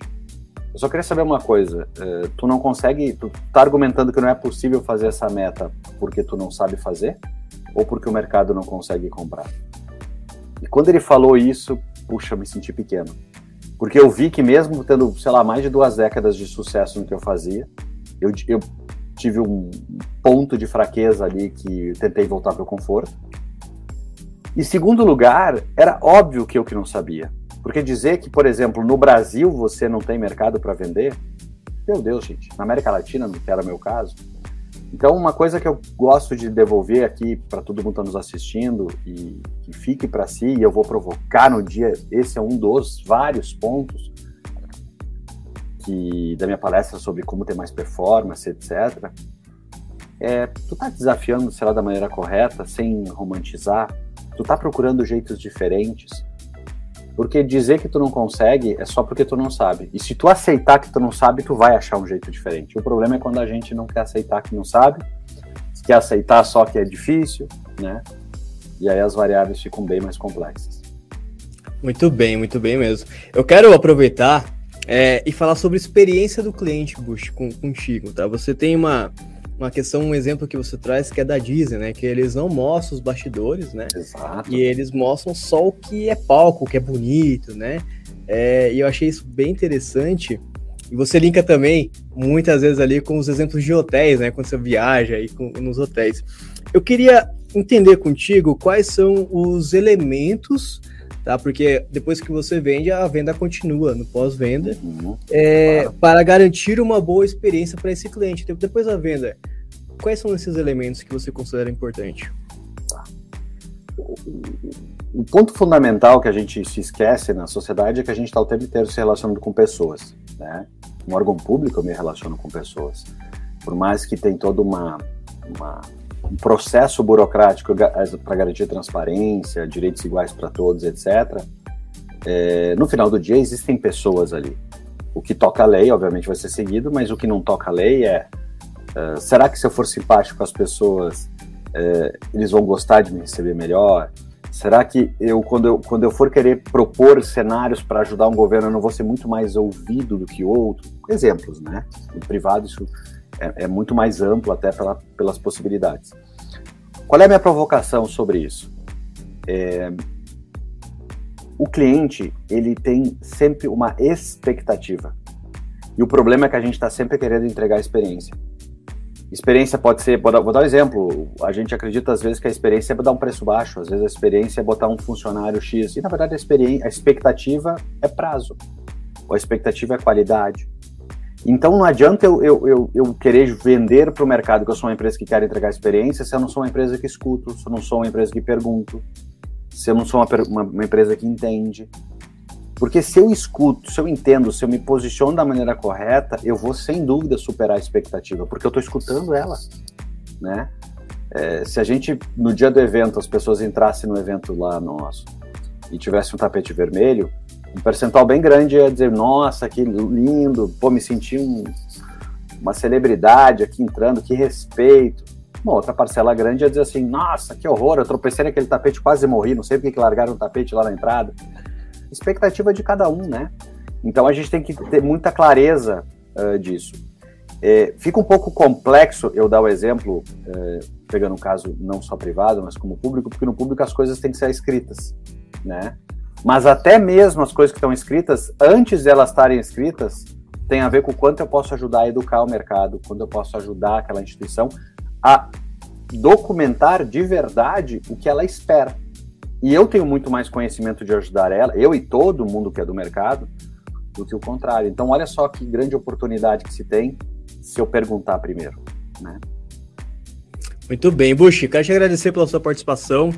Eu só queria saber uma coisa. Uh, tu não consegue. Tu tá argumentando que não é possível fazer essa meta porque tu não sabe fazer? Ou porque o mercado não consegue comprar? E quando ele falou isso, puxa, me senti pequeno. Porque eu vi que mesmo tendo, sei lá, mais de duas décadas de sucesso no que eu fazia, eu, eu tive um ponto de fraqueza ali que tentei voltar para o conforto. E segundo lugar, era óbvio que eu que não sabia. Porque dizer que, por exemplo, no Brasil você não tem mercado para vender, Meu Deus, gente, na América Latina, que era o meu caso. Então, uma coisa que eu gosto de devolver aqui para todo mundo que está nos assistindo e que fique para si, e eu vou provocar no dia, esse é um dos vários pontos que da minha palestra sobre como ter mais performance, etc. É, tu tá desafiando, sei lá, da maneira correta, sem romantizar, tu tá procurando jeitos diferentes, porque dizer que tu não consegue é só porque tu não sabe. E se tu aceitar que tu não sabe, tu vai achar um jeito diferente. O problema é quando a gente não quer aceitar que não sabe, quer aceitar só que é difícil, né? E aí as variáveis ficam bem mais complexas. Muito bem, muito bem mesmo. Eu quero aproveitar é, e falar sobre experiência do cliente, Bush, com, contigo, tá? Você tem uma, uma questão, um exemplo que você traz que é da Disney, né? Que eles não mostram os bastidores, né? Exato. E eles mostram só o que é palco, o que é bonito, né? É, e eu achei isso bem interessante. E você linka também, muitas vezes, ali com os exemplos de hotéis, né? Quando você viaja aí com, nos hotéis. Eu queria entender contigo quais são os elementos tá? Porque depois que você vende, a venda continua no pós-venda, Uhum. é, Claro. para garantir uma boa experiência para esse cliente. Então, Depois da venda, quais são esses elementos que você considera importante? O ponto fundamental que a gente se esquece na sociedade é que a gente está o tempo inteiro se relacionando com pessoas, né? Um órgão público eu me relaciono com pessoas. Por mais que tem todo uma, uma- um processo burocrático para garantir transparência, direitos iguais para todos, etc. é, no final do dia existem pessoas ali. O que toca a lei, obviamente, vai ser seguido, mas o que não toca a lei é eh, será que se eu for simpático com as pessoas, eh, eles vão gostar de me receber melhor? Será que eu quando, eu, quando eu for querer propor cenários para ajudar um governo, eu não vou ser muito mais ouvido do que outro? Exemplos, né? No privado, isso é, é muito mais amplo até pela, pelas possibilidades. Qual é a minha provocação sobre isso? É, o cliente, ele tem sempre uma expectativa. E o problema é que a gente está sempre querendo entregar experiência. Experiência pode ser, vou dar, vou dar um exemplo, a gente acredita às vezes que a experiência é dar um preço baixo, às vezes a experiência é botar um funcionário X, e na verdade a, experiência, a expectativa é prazo, a expectativa é qualidade. Então não adianta eu, eu, eu, eu querer vender para o mercado que eu sou uma empresa que quer entregar experiência se eu não sou uma empresa que escuto, se eu não sou uma empresa que pergunto, se eu não sou uma, uma, uma empresa que entende. Porque se eu escuto, se eu entendo, se eu me posiciono da maneira correta, eu vou sem dúvida superar a expectativa, porque eu estou escutando ela, né? É, se a gente, no dia do evento, as pessoas entrassem no evento lá nosso e tivesse um tapete vermelho, um percentual bem grande ia dizer, nossa, que lindo, pô, me senti um- uma celebridade aqui entrando, que respeito. Uma outra parcela grande ia dizer assim, nossa, que horror, eu tropecei naquele tapete, quase morri, não sei porque que largaram o tapete lá na entrada. Expectativa de cada um, né? Então a gente tem que ter muita clareza eh, disso. É, fica um pouco complexo eu dar o exemplo, eh, pegando um caso não só privado, mas como público, porque no público as coisas têm que ser escritas, né? Mas até mesmo as coisas que estão escritas, antes de elas estarem escritas, tem a ver com o quanto eu posso ajudar a educar o mercado, quando eu posso ajudar aquela instituição a documentar de verdade o que ela espera. E eu tenho muito mais conhecimento de ajudar ela, eu e todo mundo que é do mercado, do que o contrário. Então, olha só que grande oportunidade que se tem se eu perguntar primeiro, né? Muito bem, Bush, quero te agradecer pela sua participação.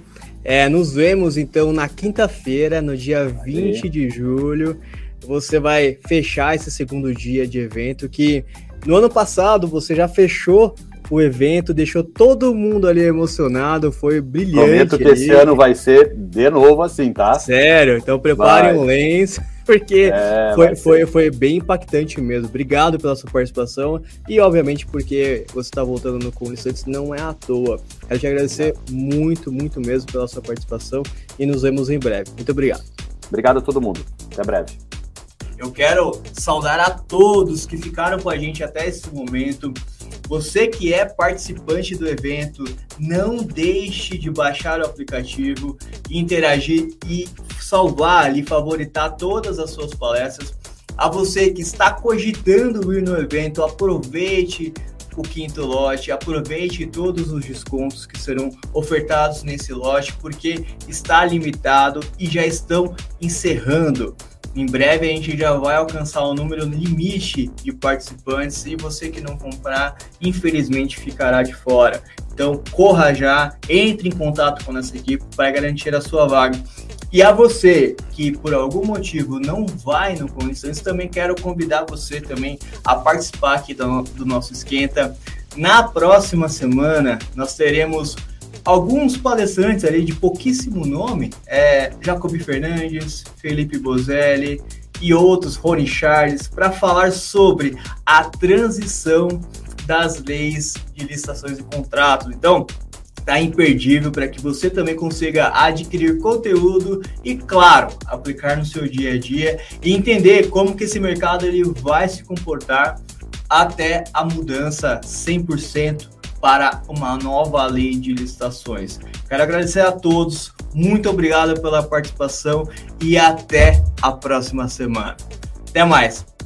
É, nos vemos então na quinta-feira, no dia 20 de julho. Você vai fechar esse segundo dia de evento que no ano passado você já fechou o evento, deixou todo mundo ali emocionado, foi brilhante. Prometo que ali. esse ano vai ser de novo assim, tá? Sério, então preparem Vai. um lenço, porque É, foi, foi, foi bem impactante mesmo. Obrigado pela sua participação e, obviamente, porque você está voltando no Santos não é à toa. Quero te agradecer muito, muito mesmo pela sua participação e nos vemos em breve. Muito obrigado. Obrigado a todo mundo. Até breve. Eu quero saudar a todos que ficaram com a gente até esse momento. Você que é participante do evento, não deixe de baixar o aplicativo, interagir e salvar ali, favoritar todas as suas palestras. A você que está cogitando ir no evento, aproveite o quinto lote, aproveite todos os descontos que serão ofertados nesse lote, porque está limitado e já estão encerrando. Em breve a gente já vai alcançar o número limite de participantes e você que não comprar, infelizmente ficará de fora. Então corra já, entre em contato com nossa equipe para garantir a sua vaga. E a você que por algum motivo não vai no Condições, também quero convidar você também a participar aqui do, do nosso esquenta. Na próxima semana nós teremos alguns palestrantes ali de pouquíssimo nome, é, Jacobi Fernandes, Felipe Bozelli e outros, Rony Charles, para falar sobre a transição das leis de licitações e contratos. Então, tá imperdível para que você também consiga adquirir conteúdo e, claro, aplicar no seu dia a dia e entender como que esse mercado ele vai se comportar até a mudança 100% para uma nova lei de licitações. Quero agradecer a todos, muito obrigado pela participação e até a próxima semana. Até mais!